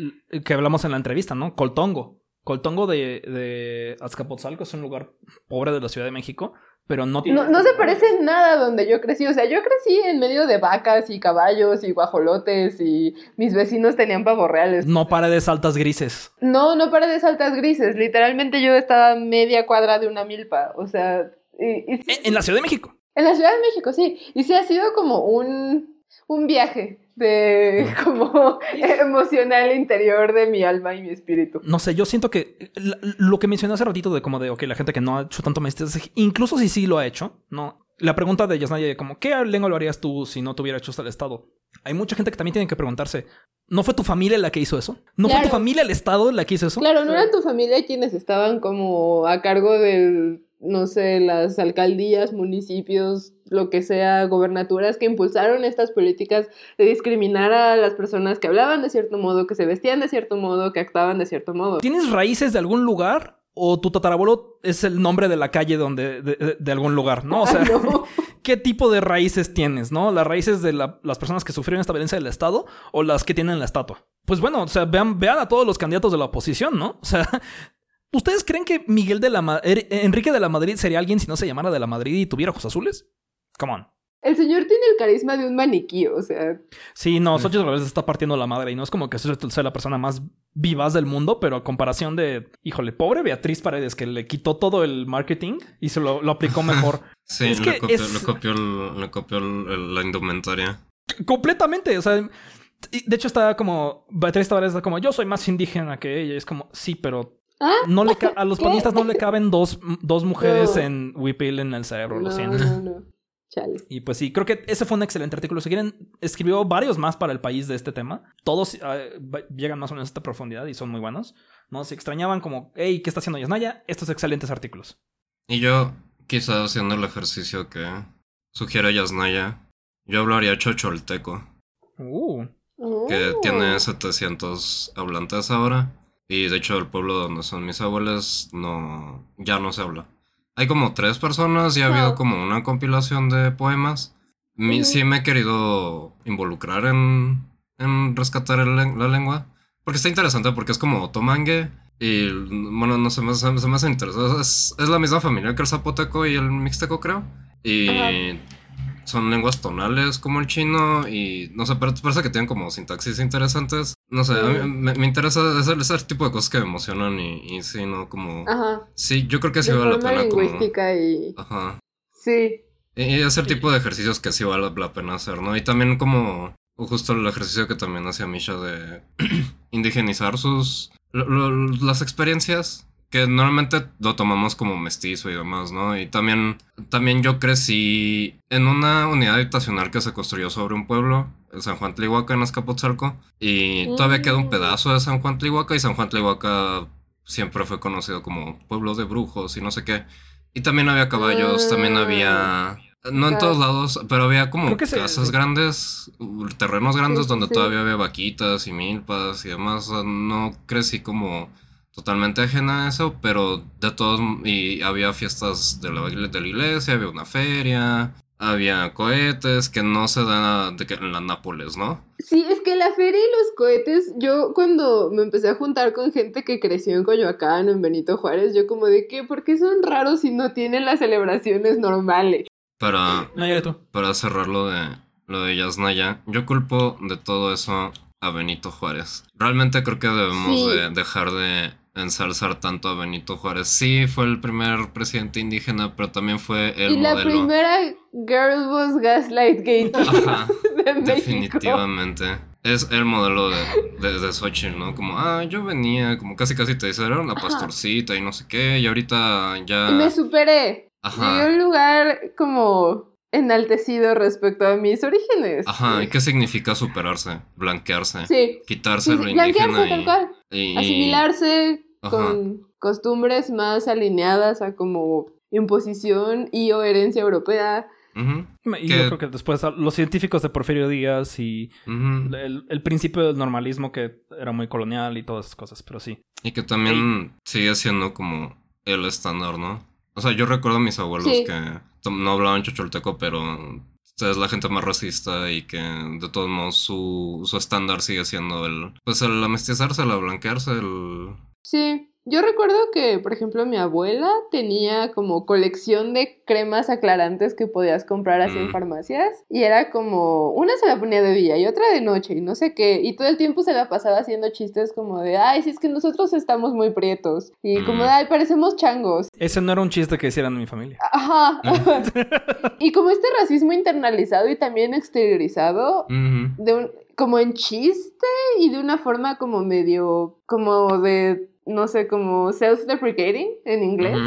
que hablamos en la entrevista, ¿no? Coltongo. Coltongo de, de Azcapotzalco es un lugar pobre de la Ciudad de México, pero no
No, no se parece en nada donde yo crecí. O sea, yo crecí en medio de vacas y caballos y guajolotes y mis vecinos tenían pavos reales.
no paredes altas grises.
No, no paredes altas grises. Literalmente yo estaba media cuadra de una milpa. O sea, y- y sí-
En, en la Ciudad de México.
en la Ciudad de México, sí. Y sí ha sido como un, un viaje de como emocional interior de mi alma y mi espíritu.
No sé, yo siento que lo que mencioné hace ratito de como de, ok, la gente que no ha hecho tanto mestizaje, incluso si sí lo ha hecho, ¿no? La pregunta de Yasnaya de como, ¿qué lengua lo harías tú si no te hubiera hecho hasta el Estado? Hay mucha gente que también tiene que preguntarse, ¿no fue tu familia la que hizo eso? ¿No fue tu familia el Estado la que hizo eso?
Claro, no eran tu familia quienes estaban como a cargo del, no sé, las alcaldías, municipios, lo que sea, gobernaturas que impulsaron estas políticas de discriminar a las personas que hablaban de cierto modo, que se vestían de cierto modo, que actuaban de cierto modo.
¿Tienes raíces de algún lugar? ¿O tu tatarabuelo es el nombre de la calle donde, de, de- de algún lugar? ¿No? O sea,
Ah, no.
¿qué tipo de raíces tienes? ¿No? ¿Las raíces de la- las personas que sufrieron esta violencia del Estado o las que tienen la estatua? Pues bueno, o sea, vean, vean a todos los candidatos de la oposición, ¿no? O sea, ¿ustedes creen que Miguel de la Ma- Er- Enrique de la Madrid sería alguien si no se llamara de la Madrid y tuviera ojos azules? Come on.
El señor tiene el carisma de un maniquí, o sea,
Sí, no, Xochitl Gálvez está partiendo la madre y no es como que Xochitl sea la persona más vivaz del mundo, pero a comparación de, híjole, pobre Beatriz Paredes que le quitó todo el marketing y se lo, lo aplicó mejor.
Sí,
Es
le,
que
copió,
es-
le copió, el- le copió el- el- la indumentaria.
Completamente, o sea, de hecho está como, Beatriz Paredes está como, yo soy más indígena que ella, y es como, sí, pero
¿Ah?
no le a los
¿Qué?
panistas no le caben dos, dos mujeres
No.
en Whipil en el cerebro, lo
no,
siento.
no, no. Chale.
Y pues sí, creo que ese fue un excelente artículo. Si quieren, escribió varios más para el país de este tema. Todos va- llegan más o menos a esta profundidad y son muy buenos. ¿No? Si extrañaban como, hey, ¿qué está haciendo Yasnaya? Estos excelentes artículos.
Y yo, quizá haciendo el ejercicio que sugiere Yasnaya, yo hablaría chocholteco,
Uh.
que
Oh.
tiene 700 hablantes ahora. Y de hecho, el pueblo donde son mis abuelos no, ya no se habla. Hay como tres personas y ha habido como una compilación de poemas. Mi-. Sí me he querido involucrar en, en rescatar el la lengua. Porque está interesante, porque es como tomangue. Y bueno, no se me, se, se me hace interesante. Es, es la misma familia que el zapoteco y el mixteco, creo. Y
Ajá.
son lenguas tonales como el chino. Y no sé, pero parece que tienen como sintaxis interesantes. No sé, a mí me, me interesa ese, ese tipo de cosas que me emocionan. Y, y sí, no, como.
Ajá.
Sí, yo creo que sí
de
vale la pena. Como,
lingüística y...
ajá.
Sí.
Y y es el tipo de ejercicios que sí vale la pena hacer, ¿no? Y también como justo el ejercicio que también hacía Misha de indigenizar sus... lo- lo- las experiencias que normalmente lo tomamos como mestizo y demás, ¿no? Y también, también yo crecí en una unidad habitacional que se construyó sobre un pueblo, San Juan Tlihuaca en Azcapotzalco, y todavía queda un
Mm.
pedazo de San Juan Tlihuaca, y San Juan Tlihuaca siempre fue conocido como pueblo de brujos y no sé qué. Y también había caballos, también
Ah.
había... No en
Claro.
todos lados, pero había como casas
sí.
grandes, terrenos grandes
Sí,
donde
sí.
todavía había vaquitas y milpas y demás. O sea, no crecí como totalmente ajena a eso, pero de todos, y había fiestas de la, de la iglesia, había una feria, había cohetes que no se dan de que en la Nápoles, ¿no?
Sí, es que la feria y los cohetes, yo cuando me empecé a juntar con gente que creció en Coyoacán o en Benito Juárez, yo como de que, ¿por qué son raros si no tienen las celebraciones normales?
Para,
No,
para cerrar lo de, lo de Yasnaya, yo culpo de todo eso a Benito Juárez. Realmente creo que debemos
Sí.
de dejar de ensalzar tanto a Benito Juárez. Sí, fue el primer presidente indígena, pero también fue el
y la primera Girl Boss Gaslight Gate
Ajá,
de
definitivamente. Es el modelo de, de, de Xochitl, ¿no? Como, ah, yo venía, como casi casi te dice, era una
Ajá.
pastorcita y no sé qué, y ahorita ya...
Y me superé.
Ajá,
un lugar como enaltecido respecto a mis orígenes.
ajá, ¿y qué significa superarse? Blanquearse.
Sí.
Quitarse
Sí,
lo
blanquearse
indígena
tal
y,
cual.
y-
Asimilarse
Ajá.
con costumbres más alineadas a como imposición y o herencia europea.
Ujú,
Y yo creo que después los científicos de Porfirio Díaz y el, el principio del normalismo que era muy colonial y todas esas cosas, pero sí.
Y que también sigue siendo como el estándar, ¿no? O sea, yo recuerdo a mis abuelos
Sí.
que no hablaban chocholteco, pero es la gente más racista y que de todos modos su, su estándar sigue siendo el... Pues el amestizarse, el blanquearse, el...
Sí. Yo recuerdo que, por ejemplo, mi abuela tenía como colección de cremas aclarantes que podías comprar así en
Mm.
farmacias. Y era como, una se la ponía de día y otra de noche y no sé qué. Y todo el tiempo se la pasaba haciendo chistes como de, ay, si es que nosotros estamos muy prietos. Y como
Mm.
de, ay, parecemos changos.
Ese no era un chiste que hicieran en mi familia.
Ajá. y como este racismo internalizado y también exteriorizado, de un, como en chiste y de una forma como medio, como de, no sé, como self-deprecating en inglés,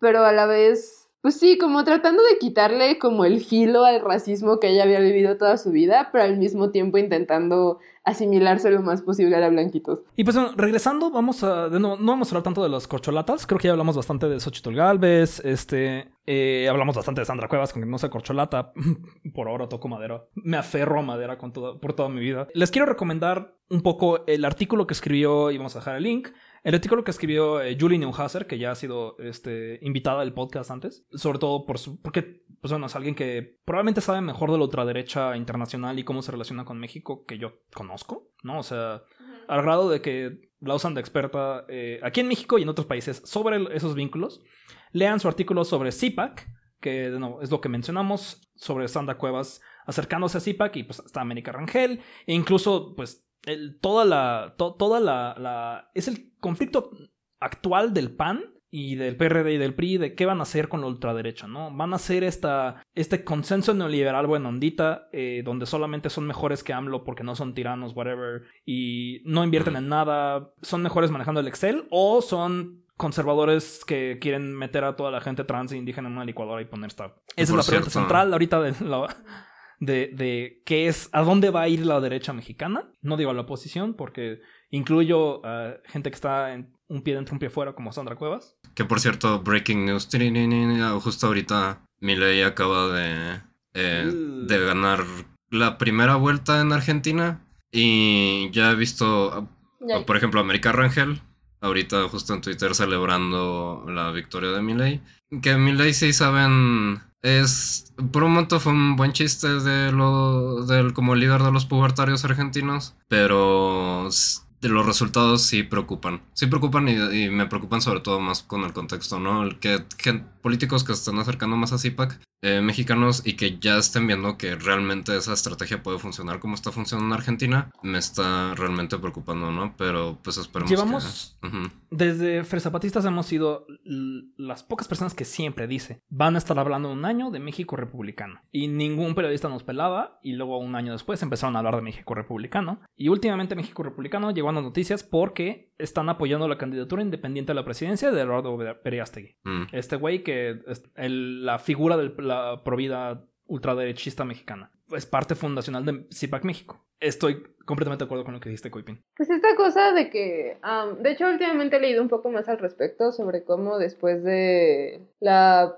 pero a la vez, pues sí, como tratando de quitarle como el filo al racismo que ella había vivido toda su vida, pero al mismo tiempo intentando asimilarse lo más posible a la blanquitos.
Y pues bueno, regresando, vamos a. de nuevo, no vamos a hablar tanto de las corcholatas. Creo que ya hablamos bastante de Xochitl Galvez. Este. eh, hablamos bastante de Sandra Cuevas, con que no sea corcholata. Por ahora toco madera. Me aferro a madera con toda, por toda mi vida. Les quiero recomendar un poco el artículo que escribió, y vamos a dejar el link. El artículo que escribió eh, Julie Neuhauser, que ya ha sido este, invitada al podcast antes, sobre todo por su, porque pues bueno, es alguien que probablemente sabe mejor de la ultraderecha internacional y cómo se relaciona con México que yo conozco, ¿no? O sea, al grado de que la usan de experta eh, aquí en México y en otros países sobre esos vínculos. Lean su artículo sobre CIPAC, que de nuevo es lo que mencionamos, sobre Sandra Cuevas acercándose a CIPAC y pues está América Rangel, e incluso pues el- toda la, to- toda la, la- es el conflicto actual del PAN y del PRD y del PRI de qué van a hacer con la ultraderecha, ¿no? Van a hacer esta, este consenso neoliberal buena ondita, eh, donde solamente son mejores que AMLO porque no son tiranos, whatever, y no invierten en nada, son mejores manejando el Excel, o son conservadores que quieren meter a toda la gente trans e indígena en una licuadora y poner esta. Esa es la pregunta
cierto.
central ahorita de, la- de, de qué es, a dónde va a ir la derecha mexicana. No digo a la oposición porque incluyo a gente que está en un pie dentro, un pie fuera, como Sandra Cuevas.
Que por cierto, breaking news, justo ahorita Milei acaba de, eh,
Uh.
de ganar la primera vuelta en Argentina y ya he visto, por ejemplo, América Rangel, ahorita justo en Twitter celebrando la victoria de Milei. Que Milei sí saben, es, por un momento fue un buen chiste de lo, del como líder de los pubertarios argentinos, pero los resultados sí preocupan. Sí preocupan y, me preocupan sobre todo más con el contexto, ¿no? El que gen- políticos que se están acercando más a CIPAC, eh, mexicanos, y que ya estén viendo que realmente esa estrategia puede funcionar como está funcionando en Argentina, me está realmente preocupando, ¿no? Pero pues esperemos
Llevamos-
que... Ujú.
Desde Fresapatistas hemos sido las pocas personas que siempre dice van a estar hablando un año de México republicano. Y ningún periodista nos pelaba. Y luego un año después empezaron a hablar de México republicano. Y últimamente México republicano llegó a las noticias porque están apoyando la candidatura independiente a la presidencia de Eduardo Periastegui.
Mm.
Este güey que es el- la figura de la provida ultraderechista mexicana. Es parte fundacional de CIPAC México. Estoy completamente de acuerdo con lo que dijiste, Coipin.
Pues esta cosa de que, de hecho últimamente he leído un poco más al respecto sobre cómo después de la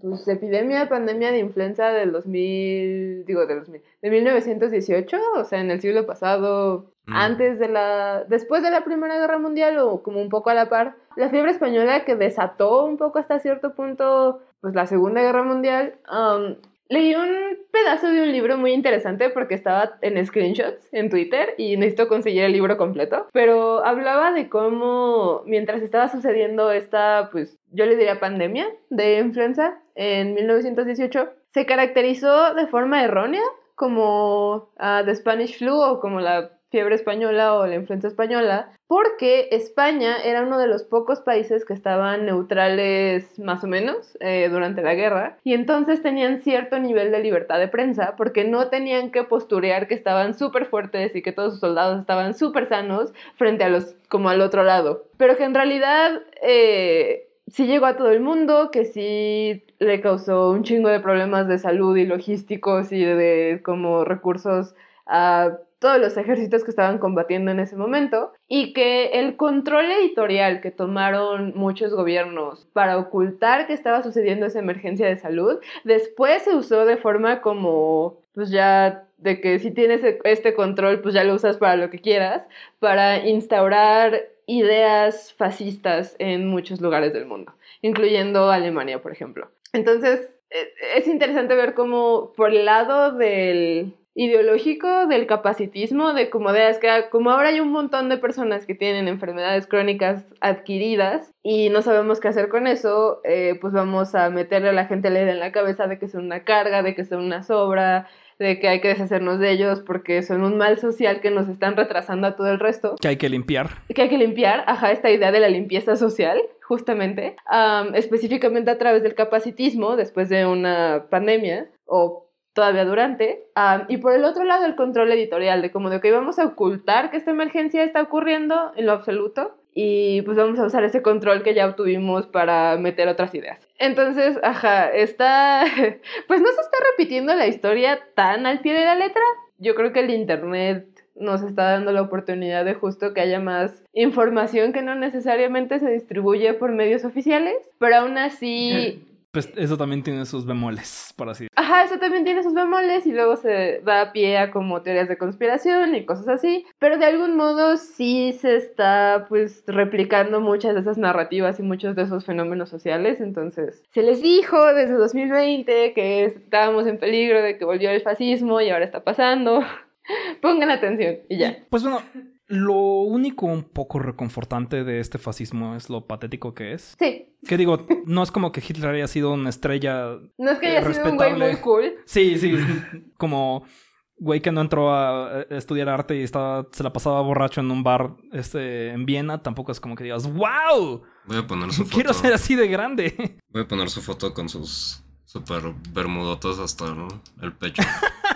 pues, epidemia, pandemia de influenza del 2000, digo del 2000, de 1918, o sea, en el siglo pasado,
Mm.
antes de la, después de la Primera Guerra Mundial o como un poco a la par, la fiebre española que desató un poco hasta cierto punto, pues la Segunda Guerra Mundial, am, Leí un pedazo de un libro muy interesante porque estaba en screenshots en Twitter y necesito conseguir el libro completo, pero hablaba de cómo mientras estaba sucediendo esta, pues yo le diría pandemia de influenza en 1918, se caracterizó de forma errónea como ah, The Spanish Flu o como la fiebre española o la influenza española, porque España era uno de los pocos países que estaban neutrales más o menos eh, durante la guerra y entonces tenían cierto nivel de libertad de prensa porque no tenían que posturear que estaban súper fuertes y que todos sus soldados estaban súper sanos frente a los como al otro lado, pero que en realidad eh, sí llegó a todo el mundo, que sí le causó un chingo de problemas de salud y logísticos y de como recursos a todos los ejércitos que estaban combatiendo en ese momento y que el control editorial que tomaron muchos gobiernos para ocultar que estaba sucediendo esa emergencia de salud, después se usó de forma como, pues ya, de que si tienes este control, pues ya lo usas para lo que quieras, para instaurar ideas fascistas en muchos lugares del mundo, incluyendo Alemania, por ejemplo. Entonces, e- es interesante ver cómo por el lado del ideológico del capacitismo, de como de es que como ahora hay un montón de personas que tienen enfermedades crónicas adquiridas y no sabemos qué hacer con eso, eh, pues vamos a meterle a la gente la idea en la cabeza de que son una carga, de que son una sobra, de que hay que deshacernos de ellos porque son un mal social que nos están retrasando a todo el resto
Que hay que limpiar.
que hay que limpiar, ajá, esta idea de la limpieza social, justamente, am, específicamente a través del capacitismo después de una pandemia o todavía durante, am, y por el otro lado el control editorial, de como de que vamos a ocultar que esta emergencia está ocurriendo en lo absoluto y pues vamos a usar ese control que ya obtuvimos para meter otras ideas. Entonces, ajá, está, pues no se está repitiendo la historia tan al pie de la letra. Yo creo que el Internet nos está dando la oportunidad de justo que haya más información que no necesariamente se distribuye por medios oficiales, pero aún así,
Pues eso también tiene sus bemoles, por así
ajá, eso también tiene sus bemoles y luego se da pie a como teorías de conspiración y cosas así, pero de algún modo sí se está pues replicando muchas de esas narrativas y muchos de esos fenómenos sociales, entonces se les dijo desde 2020 que estábamos en peligro de que volvió el fascismo y ahora está pasando. Pongan atención y ya.
Pues bueno, lo único un poco reconfortante de este fascismo es lo patético que es.
Sí,
Que digo, no es como que Hitler haya sido una estrella.
no es que
Eh,
haya sido un güey muy cool.
Sí, sí, como güey que no entró a eh, estudiar arte y estaba, se la pasaba borracho en un bar este, en Viena, tampoco es como que digas, ¡Wow!
Voy a poner su foto.
Quiero ser así de grande.
Voy a poner su foto con sus super bermudotas hasta ¿no? el pecho.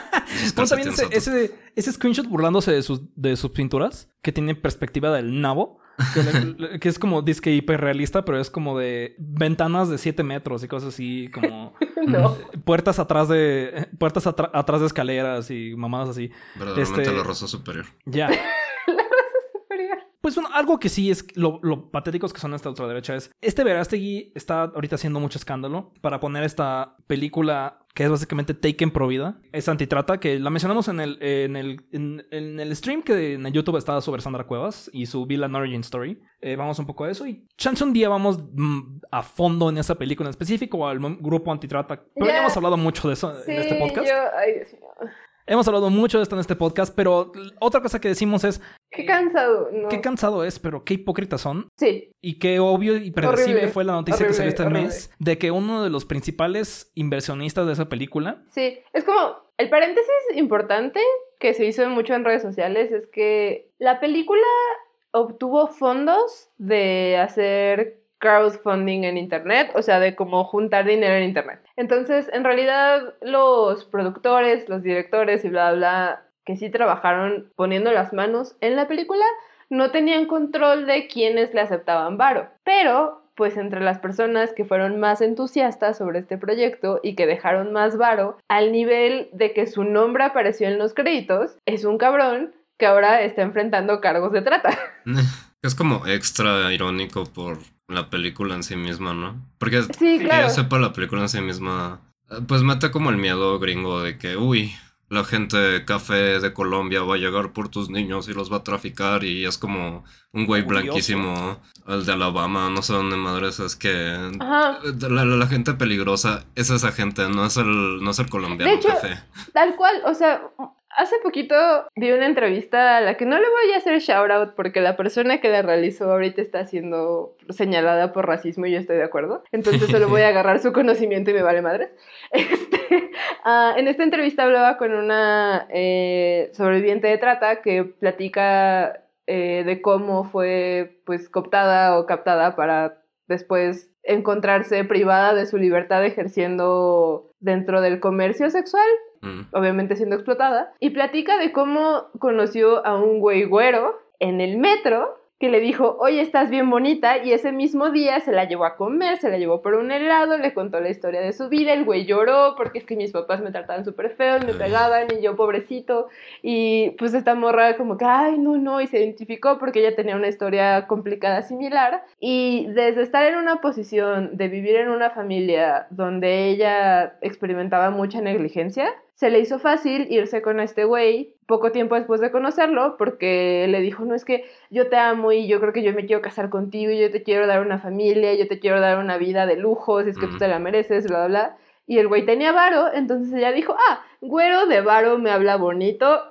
Bueno, también ese, ese, ese screenshot burlándose de sus, de sus pinturas, que tiene perspectiva del nabo, que, le- le- que es como disque hiperrealista, pero es como de ventanas de 7 metros y cosas así, como
No.
puertas atrás de puertas atra- atrás de escaleras y mamadas así.
Verdaderamente
este-
la rosa superior.
Ya. Pues bueno, algo que sí es lo, lo patéticos que son esta ultraderecha es este Verástegui está ahorita haciendo mucho escándalo para poner esta película que es básicamente Taken pro vida. Es antitrata, que la mencionamos en el, en el, en, en el stream que en YouTube estaba sobre Sandra Cuevas y su Villain Origin Story. Eh, vamos un poco a eso y chance un día vamos mm, a fondo en esa película en específico al m- grupo antitrata. Pero ya
Ya.
hemos hablado mucho de eso en este podcast.
yo- ay, Dios mío.
Hemos hablado mucho de esto en este podcast, pero otra cosa que decimos es,
Qué cansado, ¿no?
Qué cansado es, pero qué hipócritas son.
Sí,
Y qué obvio y predecible
Horrible,
fue la noticia que
horrible,
salió este
horrible.
mes de que uno de los principales inversionistas de esa película
sí. Es como, el paréntesis importante que se hizo mucho en redes sociales es que la película obtuvo fondos de hacer crowdfunding en internet, o sea, de cómo juntar dinero en internet. Entonces, en realidad, los productores, los directores y bla, bla, que sí trabajaron poniendo las manos en la película, no tenían control de quiénes le aceptaban varo. Pero, pues entre las personas que fueron más entusiastas sobre este proyecto y que dejaron más varo, al nivel de que su nombre apareció en los créditos, es un cabrón que ahora está enfrentando cargos de trata.
Es como extra irónico por la película en sí misma, ¿no? Porque
Sí,
que yo sepa la película en sí misma, pues mete como el miedo gringo de que, uy, la gente de café de Colombia va a llegar por tus niños y los va a traficar y es como un güey
Curioso.
blanquísimo, el de Alabama, no sé dónde madres es que... La, la- la gente peligrosa es esa gente, no es el, no es el colombiano
De hecho,
café.
Tal cual, o sea, hace poquito vi una entrevista a la que no le voy a hacer shout out porque la persona que la realizó ahorita está siendo señalada por racismo y yo estoy de acuerdo. Entonces solo voy a agarrar su conocimiento y me vale madres. Este, ah, en esta entrevista hablaba con una eh, sobreviviente de trata que platica eh, de cómo fue pues cooptada o captada para después encontrarse privada de su libertad ejerciendo dentro del comercio sexual
Mm.
obviamente siendo explotada, y platica de cómo conoció a un güey güero en el metro que le dijo, oye, estás bien bonita, y ese mismo día se la llevó a comer, se la llevó por un helado, le contó la historia de su vida, el güey lloró porque es que mis papás me trataban súper feo, me pegaban, y yo pobrecito, y pues esta morra como que, ay, no, no, y se identificó porque ella tenía una historia complicada similar, y desde estar en una posición de vivir en una familia donde ella experimentaba mucha negligencia, se le hizo fácil irse con este güey poco tiempo después de conocerlo porque le dijo, no es que yo te amo y yo creo que yo me quiero casar contigo y yo te quiero dar una familia, yo te quiero dar una vida de lujos, es que tú te la mereces, bla, bla, bla. Y el güey tenía varo, entonces ella dijo, ah, güero de varo me habla bonito,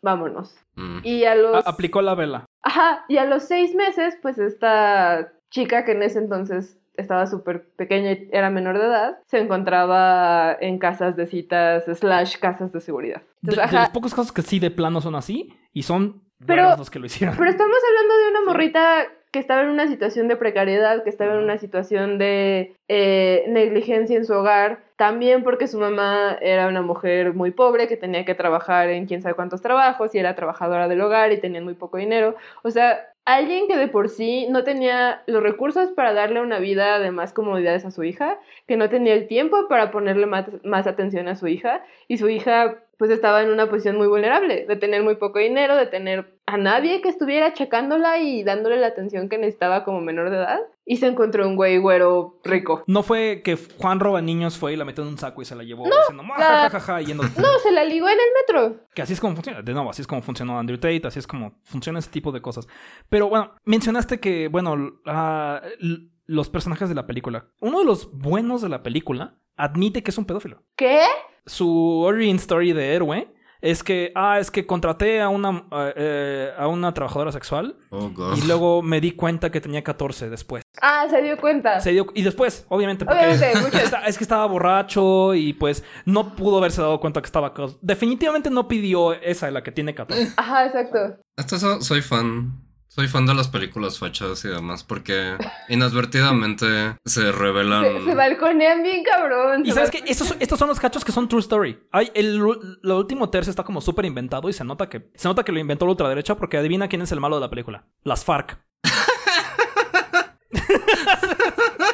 vámonos.
Mm.
Y a los...
a- aplicó la vela.
Ajá, y a los seis meses, pues esta chica que en ese entonces estaba súper pequeña y era menor de edad, se encontraba en casas de citas slash casas de seguridad.
De,
Entonces,
de los pocos casos que sí de plano son así y son
Pero-
los que lo hicieron.
Pero estamos hablando de una morrita que estaba en una situación de precariedad, que estaba en una situación de eh, negligencia en su hogar, también porque su mamá era una mujer muy pobre que tenía que trabajar en quién sabe cuántos trabajos y era trabajadora del hogar y tenían muy poco dinero. O sea, alguien que de por sí no tenía los recursos para darle una vida de más comodidades a su hija, que no tenía el tiempo para ponerle más, atención a su hija y su hija pues estaba en una posición muy vulnerable, de tener muy poco dinero, de tener a nadie que estuviera checándola y dándole la atención que necesitaba como menor de edad. Y se encontró un güey güero rico.
No fue que Juan Roba Niños fue y la metió en un saco y se la llevó diciendo "Ma,
la-
ja, ja, ja, ja", yendo-
No, se la ligó en el metro.
Que así es como funciona. De nuevo, así es como funcionó Andrew Tate, así es como funciona ese tipo de cosas. Pero bueno, mencionaste que, bueno, l- los personajes de la película. Uno de los buenos de la película admite que es un pedófilo.
¿Qué?
Su origin story de héroe es que, ah, es que contraté a una, ah, eh, a una trabajadora sexual
Oh, God.
y luego me di cuenta que tenía 14 después.
Ah, se dio cuenta.
Se dio- y después, obviamente, porque
Obviamente,
Está- es que estaba borracho y pues no pudo haberse dado cuenta que estaba... Definitivamente no pidió esa, la que tiene 14.
Ajá, exacto.
Hasta eso soy fan. Soy fan de las películas fachas y demás porque inadvertidamente se revelan.
Se, se balconean bien cabrón.
Y sabes que estos, estos son los cachos que son true story. Hay el, lo último tercio está como súper inventado y se nota que se nota que lo inventó la ultraderecha porque adivina quién es el malo de la película. Las FARC.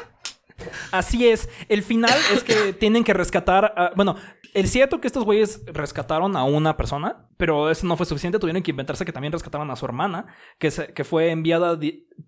Así es. El final es que tienen que rescatar. a- bueno, es cierto que estos güeyes rescataron a una persona, pero eso no fue suficiente. Tuvieron que inventarse que también rescataron a su hermana, que, se- que fue enviada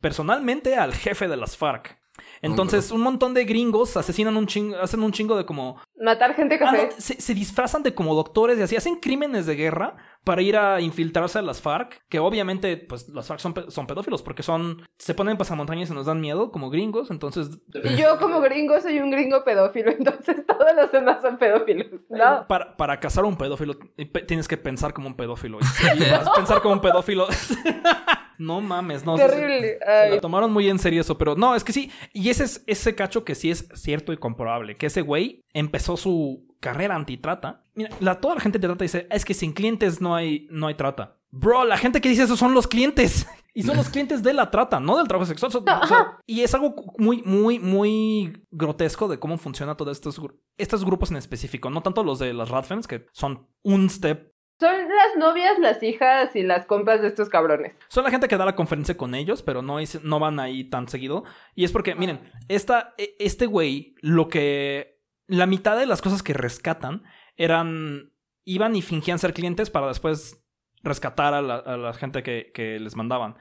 personalmente al jefe de las FARC. Entonces, un montón de gringos asesinan un chingo, hacen un chingo de como
Matar gente
Ah,
café.
no, se, se disfrazan de como doctores y así hacen crímenes de guerra para ir a infiltrarse a las FARC, que obviamente, pues las FARC son, pe- son pedófilos porque son, se ponen pasamontañas y nos dan miedo como gringos, entonces
Y yo como gringo soy un gringo pedófilo, entonces todos los demás son pedófilos. No.
para, para cazar a un pedófilo eh, tienes que pensar como un pedófilo. Y si vas a pensar como un pedófilo. no mames, no. se- se-
Terrible.
Se
Ay.
la tomaron muy en serio eso, pero no, es que sí. Y ese es ese cacho que sí es cierto y comprobable. Que ese güey empezó su carrera antitrata. Mira, la, toda la gente de trata dice, es que sin clientes no hay, no hay trata. Bro, la gente que dice eso son los clientes. Y son los clientes de la trata, no del trabajo sexual. Son-
No,
o sea,
ajá.
y es algo muy, muy, muy grotesco de cómo funciona todos estos, estos grupos en específico. No tanto los de las Radfems, que son un step
Son las novias, las hijas y las compas de estos cabrones.
son la gente que da la conferencia con ellos, pero no, no van ahí tan seguido. Y es porque, miren, esta, e- este güey, lo que. La mitad de las cosas que rescatan eran. Iban y fingían ser clientes para después rescatar a la, gente que, que les mandaban.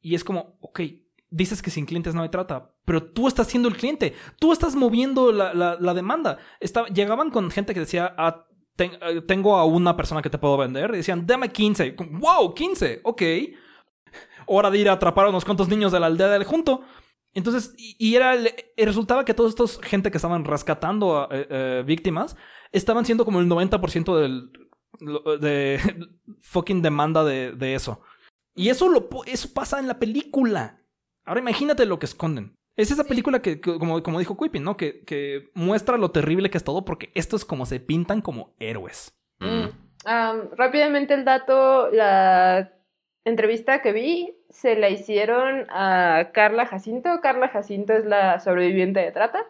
Y es como, ok, dices que sin clientes no hay trata, pero tú estás siendo el cliente, tú estás moviendo la demanda. Estaba- llegaban con gente que decía, ah, ten- eh, tengo a una persona que te puedo vender, y decían, dame 15. Wow, 15, ok. Hora de ir a atrapar a unos cuantos niños de la aldea del junto. Entonces, y, era el- resultaba que todos estos gente que estaban rescatando a eh, eh, víctimas estaban siendo como el 90% del de fucking demanda de, eso. Y eso lo eso pasa en la película. Ahora imagínate lo que esconden. Es esa película que, que- como, como dijo Quippy, ¿no? Que, que muestra lo terrible que es todo porque esto es como se pintan como héroes.
Mm.
Am, rápidamente el dato, la entrevista que vi se la hicieron a Carla Jacinto. Carla Jacinto es la sobreviviente de trata,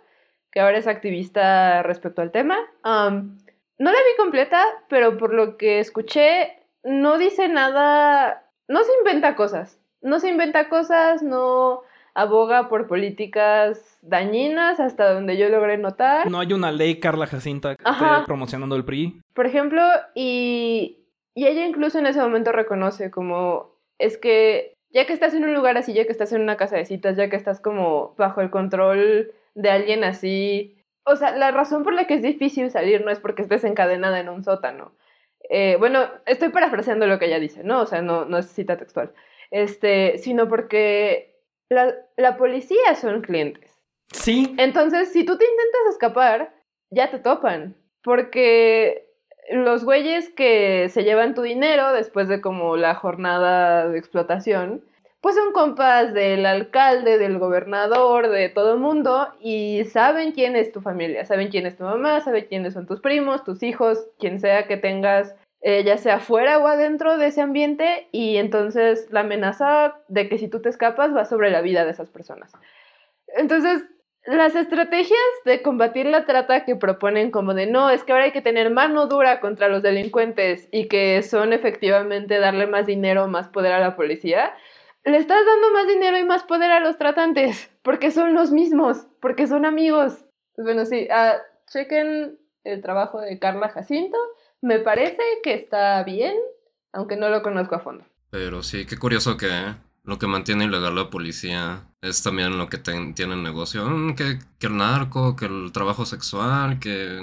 que ahora es activista respecto al tema. No la vi completa, pero por lo que escuché, no dice nada, no se inventa cosas. No se inventa cosas, no aboga por políticas dañinas hasta donde yo logré notar.
No hay una ley Carla Jacinta que
Ajá.
esté promocionando el PRI.
Por ejemplo, y, y ella incluso en ese momento reconoce como, es que ya que estás en un lugar así, ya que estás en una casa de citas, ya que estás como bajo el control de alguien así, o sea, la razón por la que es difícil salir no es porque estés encadenada en un sótano. Eh, bueno, estoy parafraseando lo que ella dice, ¿no? O sea, no, no es cita textual. Este, sino porque la, la policía son clientes.
Sí.
Entonces, si tú te intentas escapar, ya te topan. Porque los güeyes que se llevan tu dinero después de como la jornada de explotación, pues son compas del alcalde, del gobernador, de todo el mundo y saben quién es tu familia, saben quién es tu mamá, saben quiénes son tus primos, tus hijos, quien sea que tengas, eh, ya sea fuera o adentro de ese ambiente y entonces la amenaza de que si tú te escapas va sobre la vida de esas personas. Entonces, las estrategias de combatir la trata que proponen como de no, es que ahora hay que tener mano dura contra los delincuentes y que son efectivamente darle más dinero, más poder a la policía, le estás dando más dinero y más poder a los tratantes, porque son los mismos, porque son amigos. Bueno, sí, ah, chequen el trabajo de Carla Jacinto, me parece que está bien, aunque no lo conozco a fondo.
Pero sí, qué curioso que lo que mantiene ilegal la policía es también lo que ten- tiene el negocio. Mm, Que, que el narco, que el trabajo sexual, que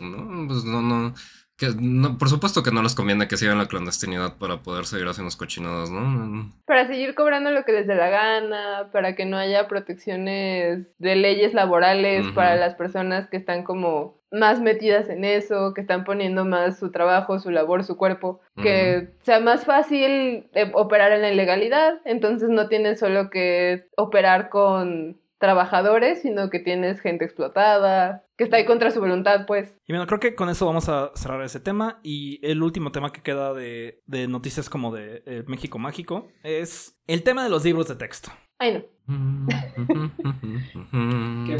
no, pues no, no. Que no, por supuesto que no les conviene que sigan la clandestinidad para poder seguir haciendo cochinadas, ¿no?
Para seguir cobrando lo que les dé la gana, para que no haya protecciones de leyes laborales para las personas que están como más metidas en eso, que están poniendo más su trabajo, su labor, su cuerpo, que sea más fácil eh, operar en la ilegalidad, entonces no tienes solo que operar con trabajadores, sino que tienes gente explotada, que está ahí contra su voluntad, pues.
Y bueno, creo que con eso vamos a cerrar ese tema. Y el último tema que queda de, de noticias como de eh, México Mágico es el tema de los libros de texto.
Ay, no.
Qué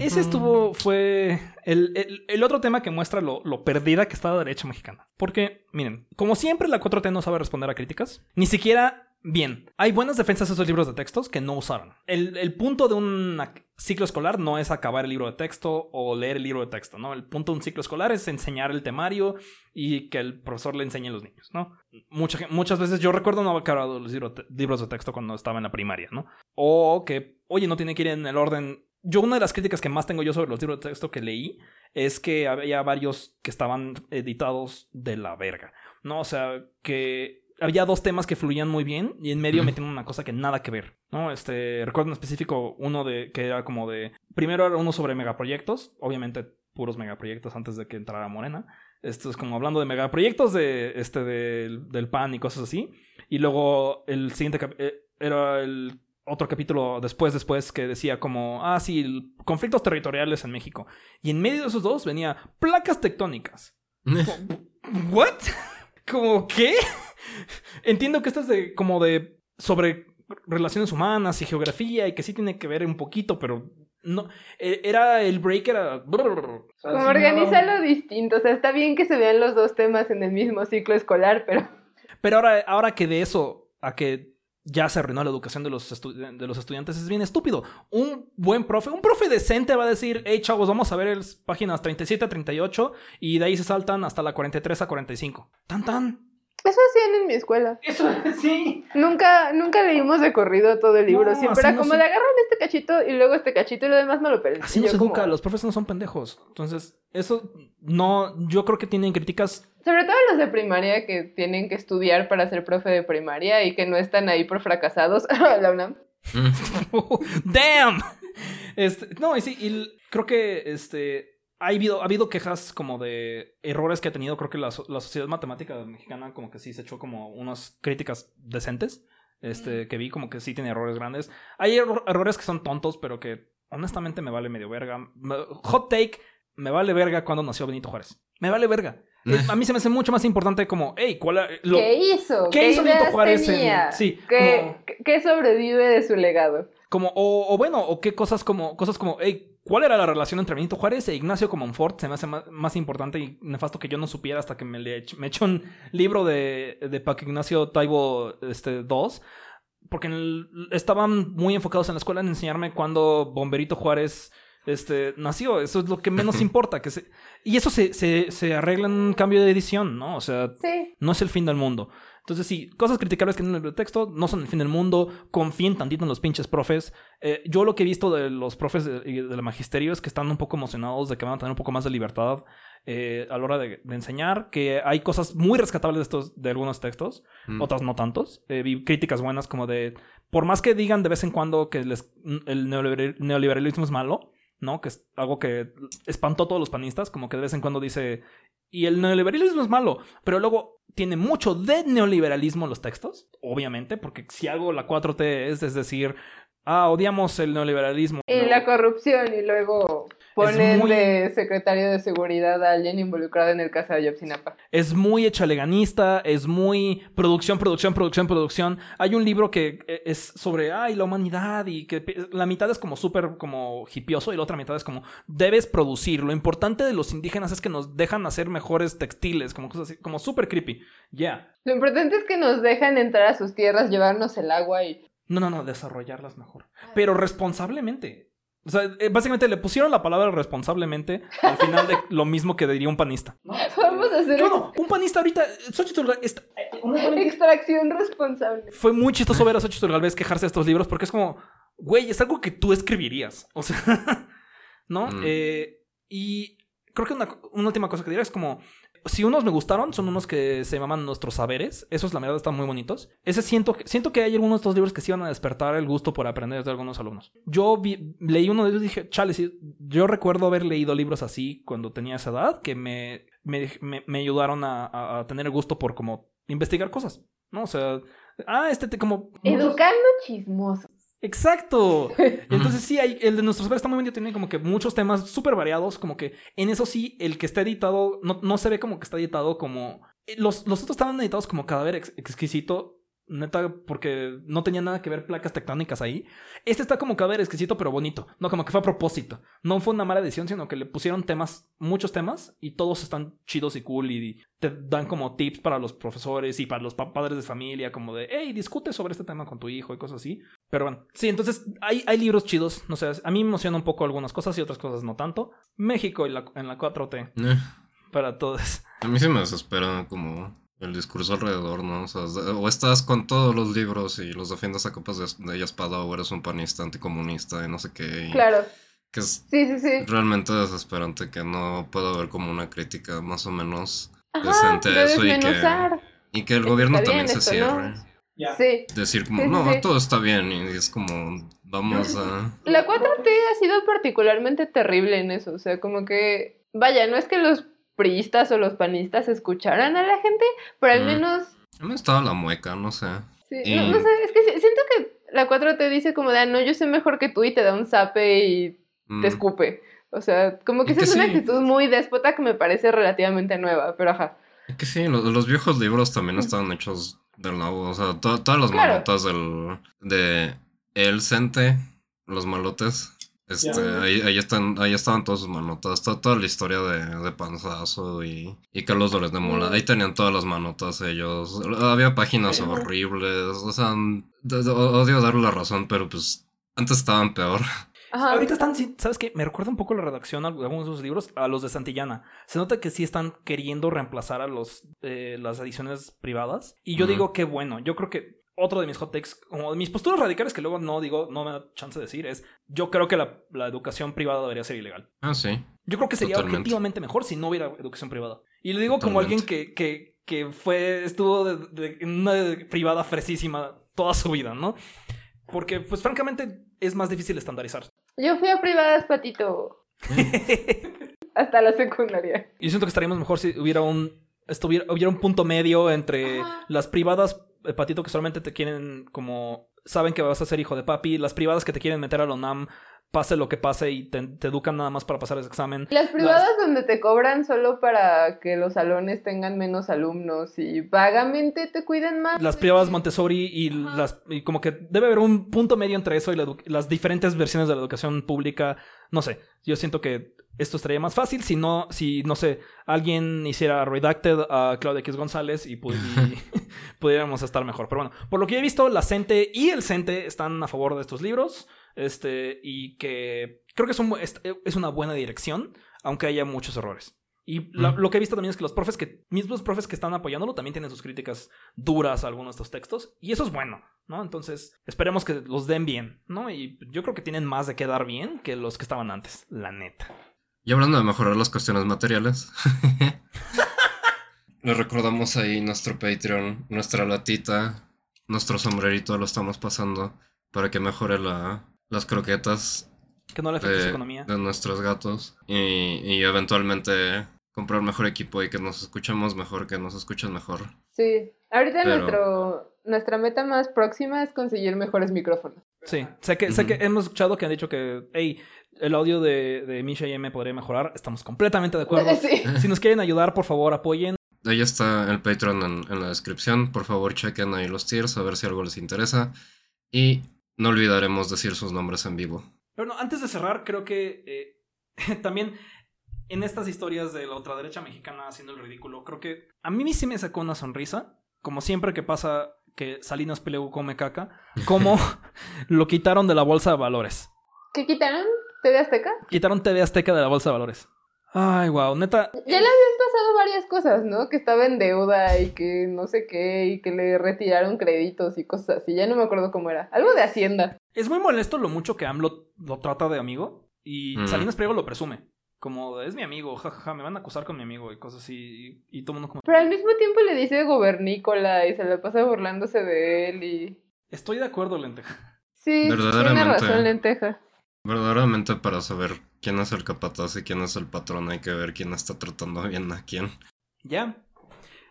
Ese estuvo, fue el, el- el otro tema que muestra lo, lo perdida que está la derecha mexicana. Porque, miren, como siempre la 4T no sabe responder a críticas, ni siquiera bien. Hay buenas defensas a esos libros de textos que no usaron. El, el punto de un ciclo escolar no es acabar el libro de texto o leer el libro de texto, ¿no? El punto de un ciclo escolar es enseñar el temario y que el profesor le enseñe a los niños, ¿no? Mucha muchas veces yo recuerdo no haber acabado los libro- libros de texto cuando estaba en la primaria, ¿no? O que oye, no tiene que ir en el orden. Yo, una de las críticas que más tengo yo sobre los libros de texto que leí es que había varios que estaban editados de la verga. ¿No? O sea, que había dos temas que fluían muy bien y en medio metían una cosa que nada que ver, ¿no? Este, recuerdo en específico uno de que era como de primero era uno sobre megaproyectos, obviamente puros megaproyectos antes de que entrara Morena. Esto es como hablando de megaproyectos de este del, del PAN y cosas así. Y luego el siguiente eh, era el otro capítulo después después que decía como ah sí, conflictos territoriales en México. Y en medio de esos dos venía placas tectónicas. ¿What? ¿Como qué? Entiendo que esto es de como de sobre relaciones humanas y geografía y que sí tiene que ver un poquito, pero no eh, era el break era
Como organizarlo distinto. O sea, está bien que se vean los dos temas en el mismo ciclo escolar, pero
Pero ahora ahora que de eso a que ya se arruinó la educación de los, de los estudiantes es bien estúpido. Un buen profe, un profe decente va a decir, hey chavos, vamos a ver las páginas 37 a 38 y de ahí se saltan hasta la 43 a 45. Tan tan.
Eso hacían en mi escuela.
Eso sí.
Nunca, nunca leímos de corrido todo el libro.
No,
Siempre era
no
como
se-
de agarran este cachito y luego este cachito y lo demás no lo perdí.
Así no se educa, los profes no son pendejos. Entonces, eso no, yo creo que tienen críticas.
Sobre todo los de primaria que tienen que estudiar para ser profe de primaria y que no están ahí por fracasados. la UNAM.
¡Damn! Este, no, y sí, y creo que este, ha, habido, ha habido quejas como de errores que ha tenido. Creo que la, la sociedad matemática mexicana, como que sí se echó como unas críticas decentes. Este, que vi como que sí tiene errores grandes. Hay erro- errores que son tontos, pero que honestamente me vale medio verga. Hot take, me vale verga cuando nació Benito Juárez. Me vale verga. Es- a mí se me hace mucho más importante como, hey, ¿cuál lo-
¿Qué hizo?
¿Qué hizo
ideas
Benito Juárez en- sí,
¿Qué,
como-
qué- qué sobrevive de su legado?
Como, o, o bueno, o qué cosas como, cosas como, hey, ¿cuál era la relación entre Benito Juárez e Ignacio Comonfort? Se me hace más, importante y nefasto que yo no supiera hasta que me, le me un libro de, de Paco Ignacio Taibo este, 2. Porque estaban muy enfocados en la escuela en enseñarme cuándo Bomberito Juárez este, nació. Eso es lo que menos importa. Que se, y eso se, se, se arregla en un cambio de edición, ¿no? O sea,
Sí.
no es el fin del mundo. Entonces, sí, cosas criticables que en el texto no son el fin del mundo. Confíen tantito en los pinches profes. Eh, yo lo que he visto de los profes de, y de la magisterio es que están un poco emocionados de que van a tener un poco más de libertad eh, a la hora de, de enseñar. Que hay cosas muy rescatables de, estos, de algunos textos,
Mm.
otras no tantos. Eh, vi críticas buenas como de, por más que digan de vez en cuando que les- el neoliberal- neoliberalismo es malo, ¿no? Que es algo que espantó a todos los panistas, como que de vez en cuando dice, y el neoliberalismo es malo, pero luego tiene mucho de neoliberalismo en los textos, obviamente, porque si algo la 4T es, es decir, ah, odiamos el neoliberalismo.
Y la corrupción, y luego ponen
muy-
de secretario de seguridad a alguien involucrado en el caso de Ayotzinapa.
Es muy echaleganista, es muy producción, producción, producción, producción. Hay un libro que eh, es sobre, ay, la humanidad y que la mitad es como súper como hipioso y la otra mitad es como, debes producir. Lo importante de los indígenas es que nos dejan hacer mejores textiles, como cosas así, como súper creepy. Ya.
Lo importante es que nos dejan entrar a sus tierras, llevarnos el agua y...
No, no, no, desarrollarlas mejor. Pero responsablemente. O sea, eh, básicamente le pusieron la palabra responsablemente al final de lo mismo que diría un panista.
Vamos a hacer
Bueno, un panista ahorita, Xochitl está-
extracción responsable.
fue muy chistoso ver a Xochitl Galvez quejarse de estos libros porque es como, güey, es algo que tú escribirías. O sea, ¿no?
Mm.
Eh, y creo que una, una última cosa que diría es como, si unos me gustaron, son unos que se llaman Nuestros Saberes. Esos, la verdad, están muy bonitos. Ese siento, que- siento que hay algunos de estos libros que sí van a despertar el gusto por aprender de algunos alumnos. Yo vi- leí uno de ellos y dije, chale, sí, yo recuerdo haber leído libros así cuando tenía esa edad que me, me, me- ayudaron a, tener el gusto por como investigar cosas. ¿No? O sea, ah, este te como...
Educando chismosos.
Exacto. Entonces sí, hay, el de nuestros saberes está muy tiene como que muchos temas súper variados, como que en eso sí, el que está editado, no, no se ve como que está editado como... eh, Los, los otros estaban editados como cadáver ex- exquisito, neta, porque no tenía nada que ver placas tectónicas ahí. Este está como cadáver exquisito, pero bonito, no como que fue a propósito. No fue una mala edición, sino que le pusieron temas, muchos temas, y todos están chidos y cool, y te dan como tips para los profesores y para los pa- padres de familia, como de, hey, discute sobre este tema con tu hijo y cosas así. Pero bueno, sí, entonces hay, hay libros chidos. No sé, a mí me emociona un poco algunas cosas y otras cosas no tanto. México y la, en la 4T
Eh,
para todos.
a mí se me desespera como el discurso alrededor, ¿no? O sea, o estás con todos los libros y los defiendes a copas de, de espada o eres un panista anticomunista y no sé qué.
Claro.
Que es
Sí, sí, sí.
realmente desesperante que no puedo ver como una crítica más o menos
Ajá,
decente
de
a eso y que, y que el gobierno también se
no.
cierre.
Sí.
Decir como,
Sí, sí,
no,
sí.
todo está bien y es como, vamos a...
La 4T ha sido particularmente terrible en eso. O sea, como que, vaya, no es que los priistas o los panistas escucharan a la gente, pero al
Mm.
menos
mí me estaba la mueca, no sé.
Sí,
Y-
no, no sé, es que si- siento que la 4T dice como de, ah, no, yo sé mejor que tú y te da un zape y
Mm,
te escupe. O sea, como que esa
que
es una
sí.
actitud muy déspota que me parece relativamente nueva, pero ajá.
es que sí, los, los viejos libros también estaban hechos del nabo. O sea, to- todas las
Claro.
manotas del, de El Cente, los malotes. Este, ahí, ahí están, ahí estaban todas sus manotas, to- toda la historia de, de Panzazo y, y Carlos Dolores de Mola.
Mm.
Ahí tenían todas las manotas ellos. Había páginas horribles. O sea, odio darle la razón, pero pues antes estaban peor.
Ajá.
Ahorita están, sí, ¿sabes qué? Me recuerda un poco la redacción de algunos de sus libros a los de Santillana. Se nota que sí están queriendo reemplazar a los eh, las ediciones privadas. Y yo digo que bueno, yo creo que otro de mis hot takes, como de mis posturas radicales que luego no digo, no me da chance de decir, es yo creo que la, la educación privada debería ser ilegal.
Ah, sí.
Yo creo que sería
Totalmente.
objetivamente mejor si no hubiera educación privada. Y lo digo como alguien que, que, que fue, estuvo de, de- en una privada fresísima toda su vida, ¿no? Porque, pues francamente, es más difícil estandarizar.
Yo fui a privadas, Patito, hasta la secundaria.
Yo siento que estaríamos mejor si hubiera un estuviera, hubiera un punto medio entre
Ajá.
las privadas, eh, Patito, que solamente te quieren como saben que vas a ser hijo de papi, las privadas que te quieren meter a la UNAM, pase lo que pase y te, te educan nada más para pasar ese examen.
Las privadas donde te cobran solo para que los salones tengan menos alumnos y vagamente te cuiden más.
Las privadas Montessori y
Ajá.
las y como que debe haber un punto medio entre eso y la las diferentes versiones de la educación pública. No sé, yo siento que esto estaría más fácil si no, si no sé, alguien hiciera redacted a Claudia X González y, pu- y pudiéramos estar mejor. Pero bueno, por lo que he visto, la CENTE y el CENTE están a favor de estos libros. Este, y que creo que es, un es, es una buena dirección, aunque haya muchos errores. Y la-
Mm.
lo que he visto también es que los profes que, mismos profes que están apoyándolo también tienen sus críticas duras a algunos de estos textos. Y eso es bueno, ¿no? Entonces, esperemos que los den bien, ¿no? Y yo creo que tienen más de qué dar bien que los que estaban antes, la neta.
Y hablando de mejorar las cuestiones materiales, les recordamos ahí nuestro Patreon, nuestra latita, nuestro sombrerito lo estamos pasando para que mejore la, las croquetas
Que no le afecte su
de,
economía.
de nuestros gatos y, y eventualmente comprar mejor equipo y que nos escuchemos mejor, que nos escuchen mejor.
Sí. Ahorita
Pero-
nuestro, nuestra meta más próxima es conseguir mejores micrófonos.
Sí, sé que, sé que hemos escuchado que han dicho que, hey, el audio de, de Misha y M podría mejorar. Estamos completamente de acuerdo.
Sí.
Si nos quieren ayudar, por favor, apoyen.
Ahí está el Patreon en, en la descripción. Por favor, chequen ahí los tiers a ver si algo les interesa. Y no olvidaremos decir sus nombres en vivo.
Pero no, antes de cerrar, creo que eh, también en estas historias de la ultraderecha mexicana haciendo el ridículo, creo que a mí sí me sacó una sonrisa, como siempre que pasa que Salinas Pliego come caca, como lo quitaron de la bolsa de valores.
¿Qué quitaron? ¿TV Azteca?
Quitaron TV Azteca de la bolsa de valores. Ay, wow, neta.
Ya le habían pasado varias cosas, ¿no? Que estaba en deuda y que no sé qué, y que le retiraron créditos y cosas así. Ya no me acuerdo cómo era. Algo de Hacienda.
Es muy molesto lo mucho que AMLO lo trata de amigo y
Mm.
Salinas Pliego lo presume. Como, es mi amigo, jajaja, me van a acusar con mi amigo y cosas así. Y, y todo el mundo como,
Pero al mismo tiempo le dice gobernícola y se le pasa burlándose de él y...
estoy de acuerdo, lenteja.
Sí, tiene razón, lenteja.
Verdaderamente para saber quién es el capataz y quién es el patrón hay que ver quién está tratando bien a quién.
Ya.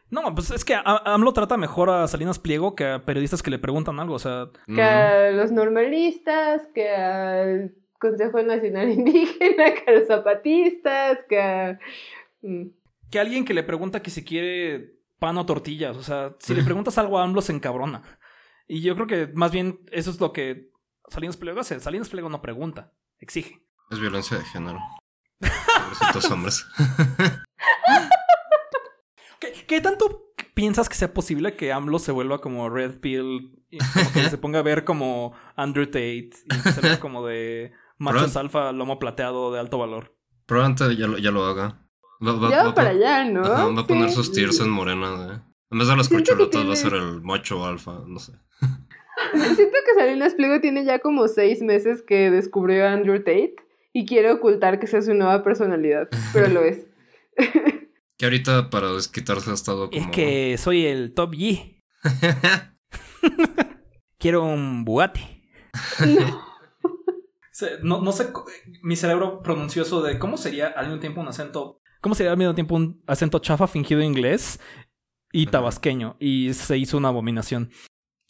No, pues es que a- AMLO trata mejor a Salinas Pliego que a periodistas que le preguntan algo. O sea,
Que a los normalistas, que al Consejo Nacional Indígena, que a los zapatistas, que a... Mm.
que alguien que le pregunta que si quiere pan o tortillas. O sea, si le preguntas algo a AMLO se encabrona. Y yo creo que más bien eso es lo que Salinas Pliego hace. Salinas Pliego no pregunta, exige.
Es violencia de género. Pobrecitos hombres.
¿Qué, qué tanto piensas que sea posible que AMLO se vuelva como Red Pill? Y como que se ponga a ver como Andrew Tate y se vea como de machos alfa, lomo plateado de alto valor.
Probablemente ya lo, ya lo haga. Va, va-
Ya
va
para allá, ¿no?
ajá, va a poner
Sí.
sus tiers en morena de En vez de las
que
corcholatas va a ser
tiene-
el macho alfa, no sé.
Siento que Salinas Pliego tiene ya como seis meses que descubrió a Andrew Tate y quiere ocultar que es su nueva personalidad, pero lo es.
Que ahorita para desquitarse ha estado como...
Es que soy el top G. Quiero un Bugatti. Se- No, no sé, mi cerebro pronunció eso de cómo sería al mismo tiempo un acento. ¿Cómo sería al mismo tiempo un acento chafa fingido inglés y tabasqueño? Y se hizo una abominación.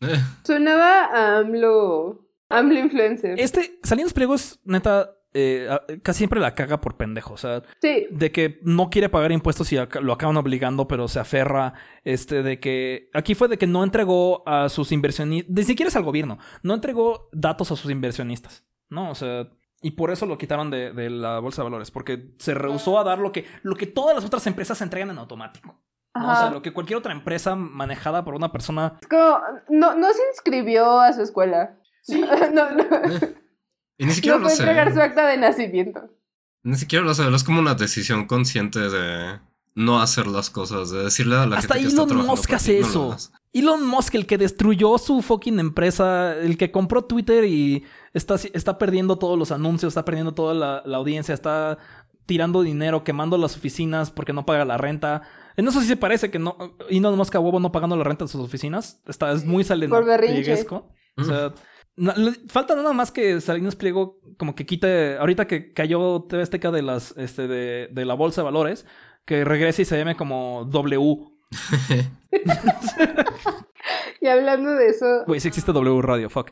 Eh,
Sonaba a AMLO, AMLO influencer.
Este, Salinas Pliego es neta. eh, casi siempre la caga por pendejo. O sea,
Sí,
de que no quiere pagar impuestos y lo acaban obligando, pero se aferra. Este, de que. Aquí fue de que no entregó a sus inversionistas. Ni siquiera es al gobierno. No entregó datos a sus inversionistas. ¿No? O sea. Y por eso lo quitaron de, de la bolsa de valores. Porque se rehusó a dar lo que, lo que todas las otras empresas entregan en automático. ¿No? O sea, lo que cualquier otra empresa manejada por una persona.
es como, no, no se inscribió a su escuela. no, no,
eh. Y ni siquiera
no
lo sé.
entregar su acta de nacimiento.
Ni siquiera lo sé. Es como una decisión consciente de no hacer las cosas, de decirle a la
Hasta
gente que está
Elon
trabajando
Musk hace
ti,
eso. Elon Musk, el que destruyó su fucking empresa, el que compró Twitter y está, está perdiendo todos los anuncios, está perdiendo toda la, la audiencia, está tirando dinero, quemando las oficinas porque no paga la renta. En eso sí se parece que no. Elon Musk a huevo no pagando la renta de sus oficinas. Está, es muy
Por berrinche.
salenoplieguesco. O sea, le- falta nada más que Salinas Pliego como que quite, ahorita que cayó TV Azteca de las, este, de, de la bolsa de valores, que regrese y se llame como W.
Y hablando de eso,
Güey, sí existe W Radio, fuck.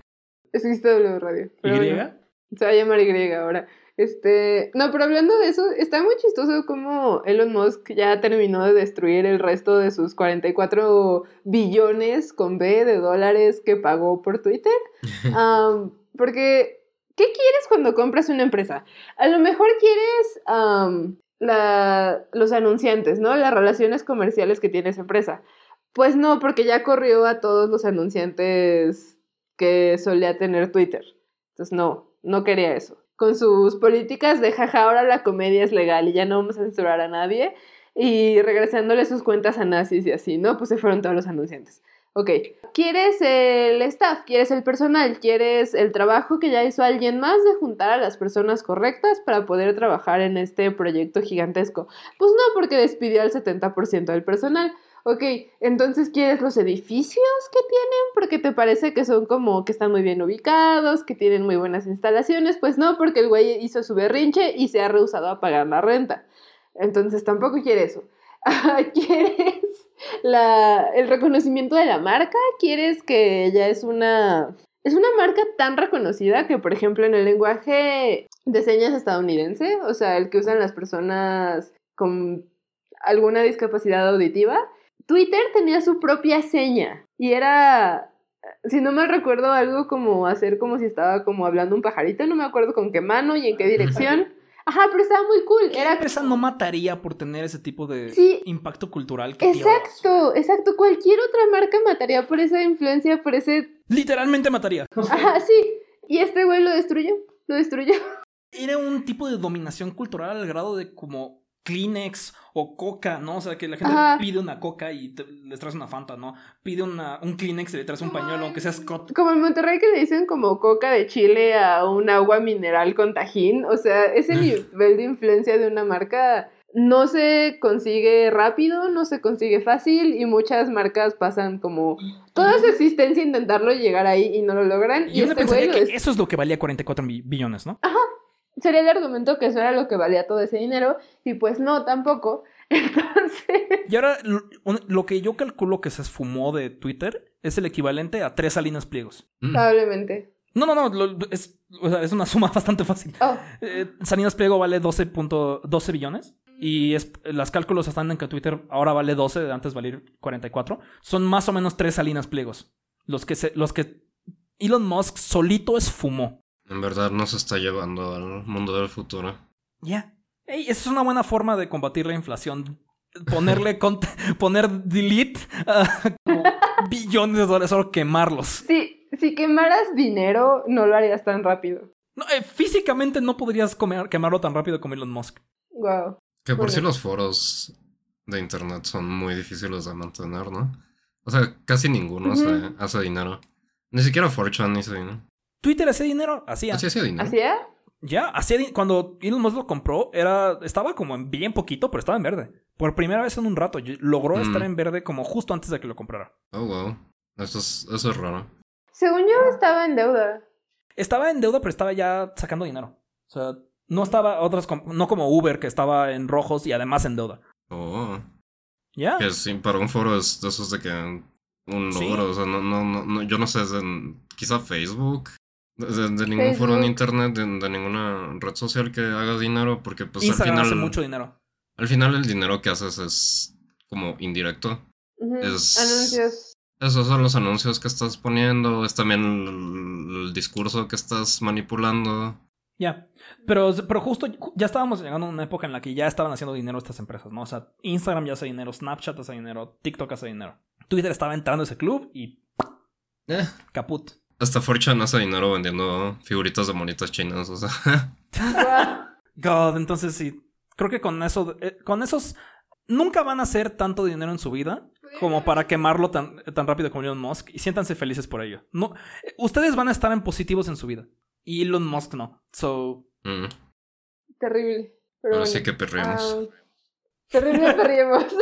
existe W Radio.
¿Y?
bueno. Se va a llamar Y ahora. Este, no, pero hablando de eso, está muy chistoso como Elon Musk ya terminó de destruir el resto de sus 44 billones con B de dólares que pagó por Twitter. Porque, ¿qué quieres cuando compras una empresa? A lo mejor quieres la- los anunciantes, ¿no? Las relaciones comerciales que tiene esa empresa. Pues no, porque ya corrió a todos los anunciantes que solía tener Twitter. Entonces, no, no quería eso. Con sus políticas de jaja, ahora la comedia es legal y ya no vamos a censurar a nadie. Y regresándole sus cuentas a nazis y así, ¿no? Pues se fueron todos los anunciantes. Ok, ¿quieres el staff? ¿Quieres el personal? ¿Quieres el trabajo que ya hizo alguien más de juntar a las personas correctas para poder trabajar en este proyecto gigantesco? Pues no, porque despidió al 70% del personal. Ok, entonces ¿quieres los edificios que tienen? Porque te parece que son como que están muy bien ubicados, que tienen muy buenas instalaciones. Pues no, porque el güey hizo su berrinche y se ha rehusado a pagar la renta. Entonces tampoco quiere eso. ¿Quieres la, el reconocimiento de la marca? ¿Quieres que ella es una... Es una marca tan reconocida que, por ejemplo, en el lenguaje de señas estadounidense, o sea, el que usan las personas con alguna discapacidad auditiva, Twitter tenía su propia seña y era, si no mal recuerdo, algo como hacer como si estaba como hablando un pajarito, no me acuerdo con qué mano y en qué dirección. Ajá, pero estaba muy cool.
¿Qué
Era
empresa no mataría por tener ese tipo de
Sí.
impacto cultural? que Dios.
Exacto, exacto. Cualquier otra marca mataría por esa influencia, por ese...
Literalmente mataría.
Ajá, sí. Y este güey lo destruyó, lo destruyó.
Era un tipo de dominación cultural al grado de como Kleenex o Coca, ¿no? O sea, que la gente
Ajá.
pide una Coca y te- les traes una Fanta, ¿no? Pide una, un Kleenex y le traes un pañuelo, aunque sea Scott.
Como en Monterrey que le dicen como coca de chile a un agua mineral con tajín. O sea, ese nivel de influencia de una marca no se consigue rápido, no se consigue fácil y muchas marcas pasan como toda su existencia a intentarlo y llegar ahí y no lo logran.
Y
este
pensaría que eso es lo que valía 44 mi- billones, ¿no?
Sería el argumento que eso era lo que valía todo ese dinero y pues no, tampoco. Entonces,
Y ahora, lo, que yo calculo que se esfumó de Twitter es el equivalente a tres Salinas Pliegos.
Mm.
probablemente.
No, no, no, lo- es, o sea, es una suma bastante fácil.
Oh,
Eh, Salinas Pliego vale 12.12 billones. Y es, las cálculos están en que Twitter ahora vale 12, de antes valer 44. Son más o menos tres Salinas Pliegos. Los que, se, los que Elon Musk solito esfumó.
En verdad no se está llevando al mundo del futuro.
Ya. Ey, esa es una buena forma de combatir la inflación. Ponerle poner delete a billones de dólares, solo quemarlos.
si, si quemaras dinero, no lo harías tan rápido.
No, eh, físicamente no podrías comer- quemarlo tan rápido como Elon Musk.
Wow.
Que por
Bueno.
si los foros de internet son muy difíciles de mantener, ¿no? O sea, casi ninguno hace,
Ujú.
hace dinero. Ni siquiera Fortune hizo dinero.
Twitter hacía dinero, hacía.
Así hacía dinero.
¿Hacía?
Ya, hacía cuando Elon Musk lo compró, era, estaba como en bien poquito, pero estaba en verde. Por primera vez en un rato, logró
Mm.
estar en verde como justo antes de que lo comprara.
Oh, wow. Eso es, eso es raro.
Según yo estaba en deuda.
Estaba en deuda, pero estaba ya sacando dinero. O sea, no estaba otras, no como Uber, que estaba en rojos y además en deuda.
Oh.
¿Ya?
Que sí, para un foro es de esos de que un
Sí.
logro, o sea, no, no, no, no- yo no sé, es quizá Facebook, de, ningún foro en internet, de, de ninguna red social que haga dinero, porque pues
Instagram
al
hace
final,
mucho dinero.
al final el dinero que haces es como indirecto.
Ujú.
Es-
Anuncios.
Esos son los anuncios que estás poniendo, es también el, el discurso que estás manipulando.
Ya. Pero, pero justo ya estábamos llegando a una época en la que ya estaban haciendo dinero estas empresas, ¿no? O sea, Instagram ya hace dinero, Snapchat hace dinero, TikTok hace dinero. Twitter estaba entrando a ese club y
Eh,
caput.
Hasta Fortune hace dinero vendiendo figuritas de monitas chinas, o sea.
God, entonces sí. Creo que con eso, eh, con esos, nunca van a hacer tanto dinero en su vida como para quemarlo tan, tan rápido como Elon Musk y siéntanse felices por ello. No, eh, ustedes van a estar en positivos en su vida y Elon Musk no. So,
mm.
Terrible. Pero
Ahora sí que perreamos.
Ah, terrible perriemos.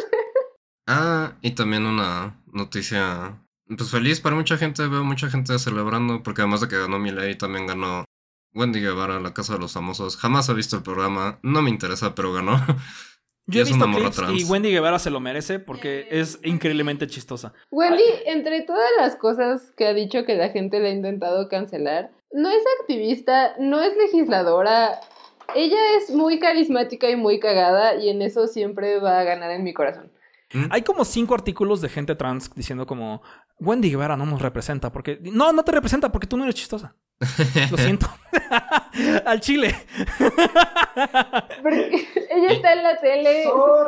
Ah, y también una noticia, pues feliz para mucha gente, veo mucha gente celebrando, porque además de que ganó Milei, también ganó Wendy Guevara, La Casa de los Famosos. Jamás he visto el programa, no me interesa, pero ganó.
yo he
es
visto
una morra
clips
trans.
y Wendy Guevara se lo merece porque es increíblemente chistosa.
Wendy, entre todas las cosas que ha dicho que la gente le ha intentado cancelar, no es activista, no es legisladora. Ella es muy carismática y muy cagada y en eso siempre va a ganar en mi corazón.
¿Mm?
Hay como cinco artículos de gente trans diciendo como Wendy Guevara no nos representa porque no, no te representa porque tú no eres chistosa. Lo siento. Al chile.
Porque ella está en la tele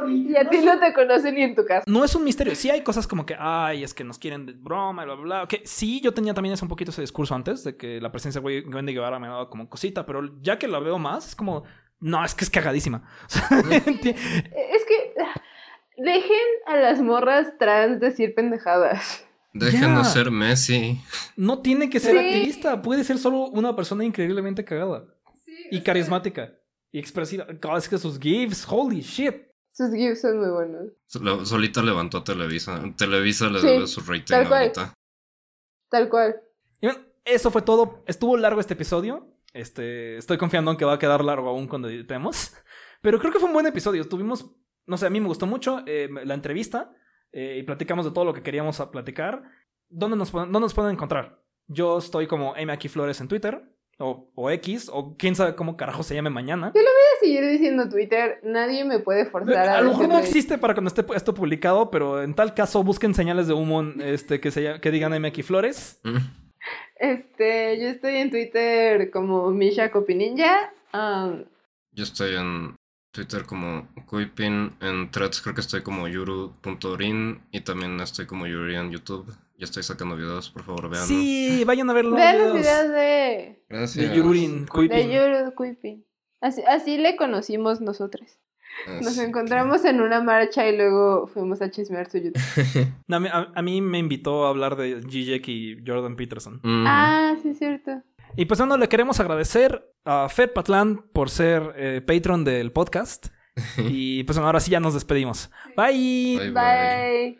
y a ti no te conocen ni en tu casa.
No es un misterio. Sí hay cosas como que, ay, es que nos quieren de broma, y bla, bla, bla. Ok, sí, yo tenía también ese un poquito ese discurso antes de que la presencia de Wendy Guevara me daba como cosita, pero ya que la veo más, es como, no, es que es cagadísima.
Es que ah, dejen a las morras trans decir pendejadas.
Déjenos
Ya.
ser Messi.
no tiene que ser
Sí.
activista, puede ser solo una persona increíblemente cagada y carismática y expresiva. God, es que sus gifs, holy shit.
Sus gifs son muy buenos.
Sol- Solita levantó a Televisa. Televisa le
Sí,
debe su rating
tal cual.
ahorita.
Tal cual.
Y bueno, eso fue todo. Estuvo largo este episodio. Este, estoy confiando en que va a quedar largo aún cuando editemos. Pero creo que fue un buen episodio. Tuvimos, no sé, a mí me gustó mucho eh, la entrevista eh, y platicamos de todo lo que queríamos platicar. ¿Dónde nos, pueden- dónde nos pueden encontrar? Yo estoy como M. Aquí Flores en Twitter o, o X o quién sabe cómo carajo se llame mañana.
Voy a seguir diciendo Twitter. Nadie me puede forzar a,
A lo mejor no existe para cuando esté esto publicado, pero en tal caso busquen señales de humo este, que, se, que digan M. Aquí Flores.
Mm.
Este, yo estoy en Twitter como Misha Copininja. Um,
Yo estoy en Twitter como Kuipin. En threads creo que estoy como yuru.rin. Y también estoy como Yuri en YouTube. Ya estoy sacando videos, por favor, vean.
Sí, vayan a ver los
vean los
videos
de,
Gracias.
de Yururin,
de
Kuipin.
Yuru Kuipin. Así, así le conocimos nosotros. Nos
Así que-
encontramos en una marcha y luego fuimos a chismear su YouTube.
No, a, mí, a- a mí me invitó a hablar de Gijek y Jordan Peterson.
Mm.
Ah, sí, es cierto.
Y pues bueno, le queremos agradecer a Fed Patlan por ser eh, patron del podcast. Y pues bueno, ahora sí ya nos despedimos. Bye.
Bye, bye.
Bye.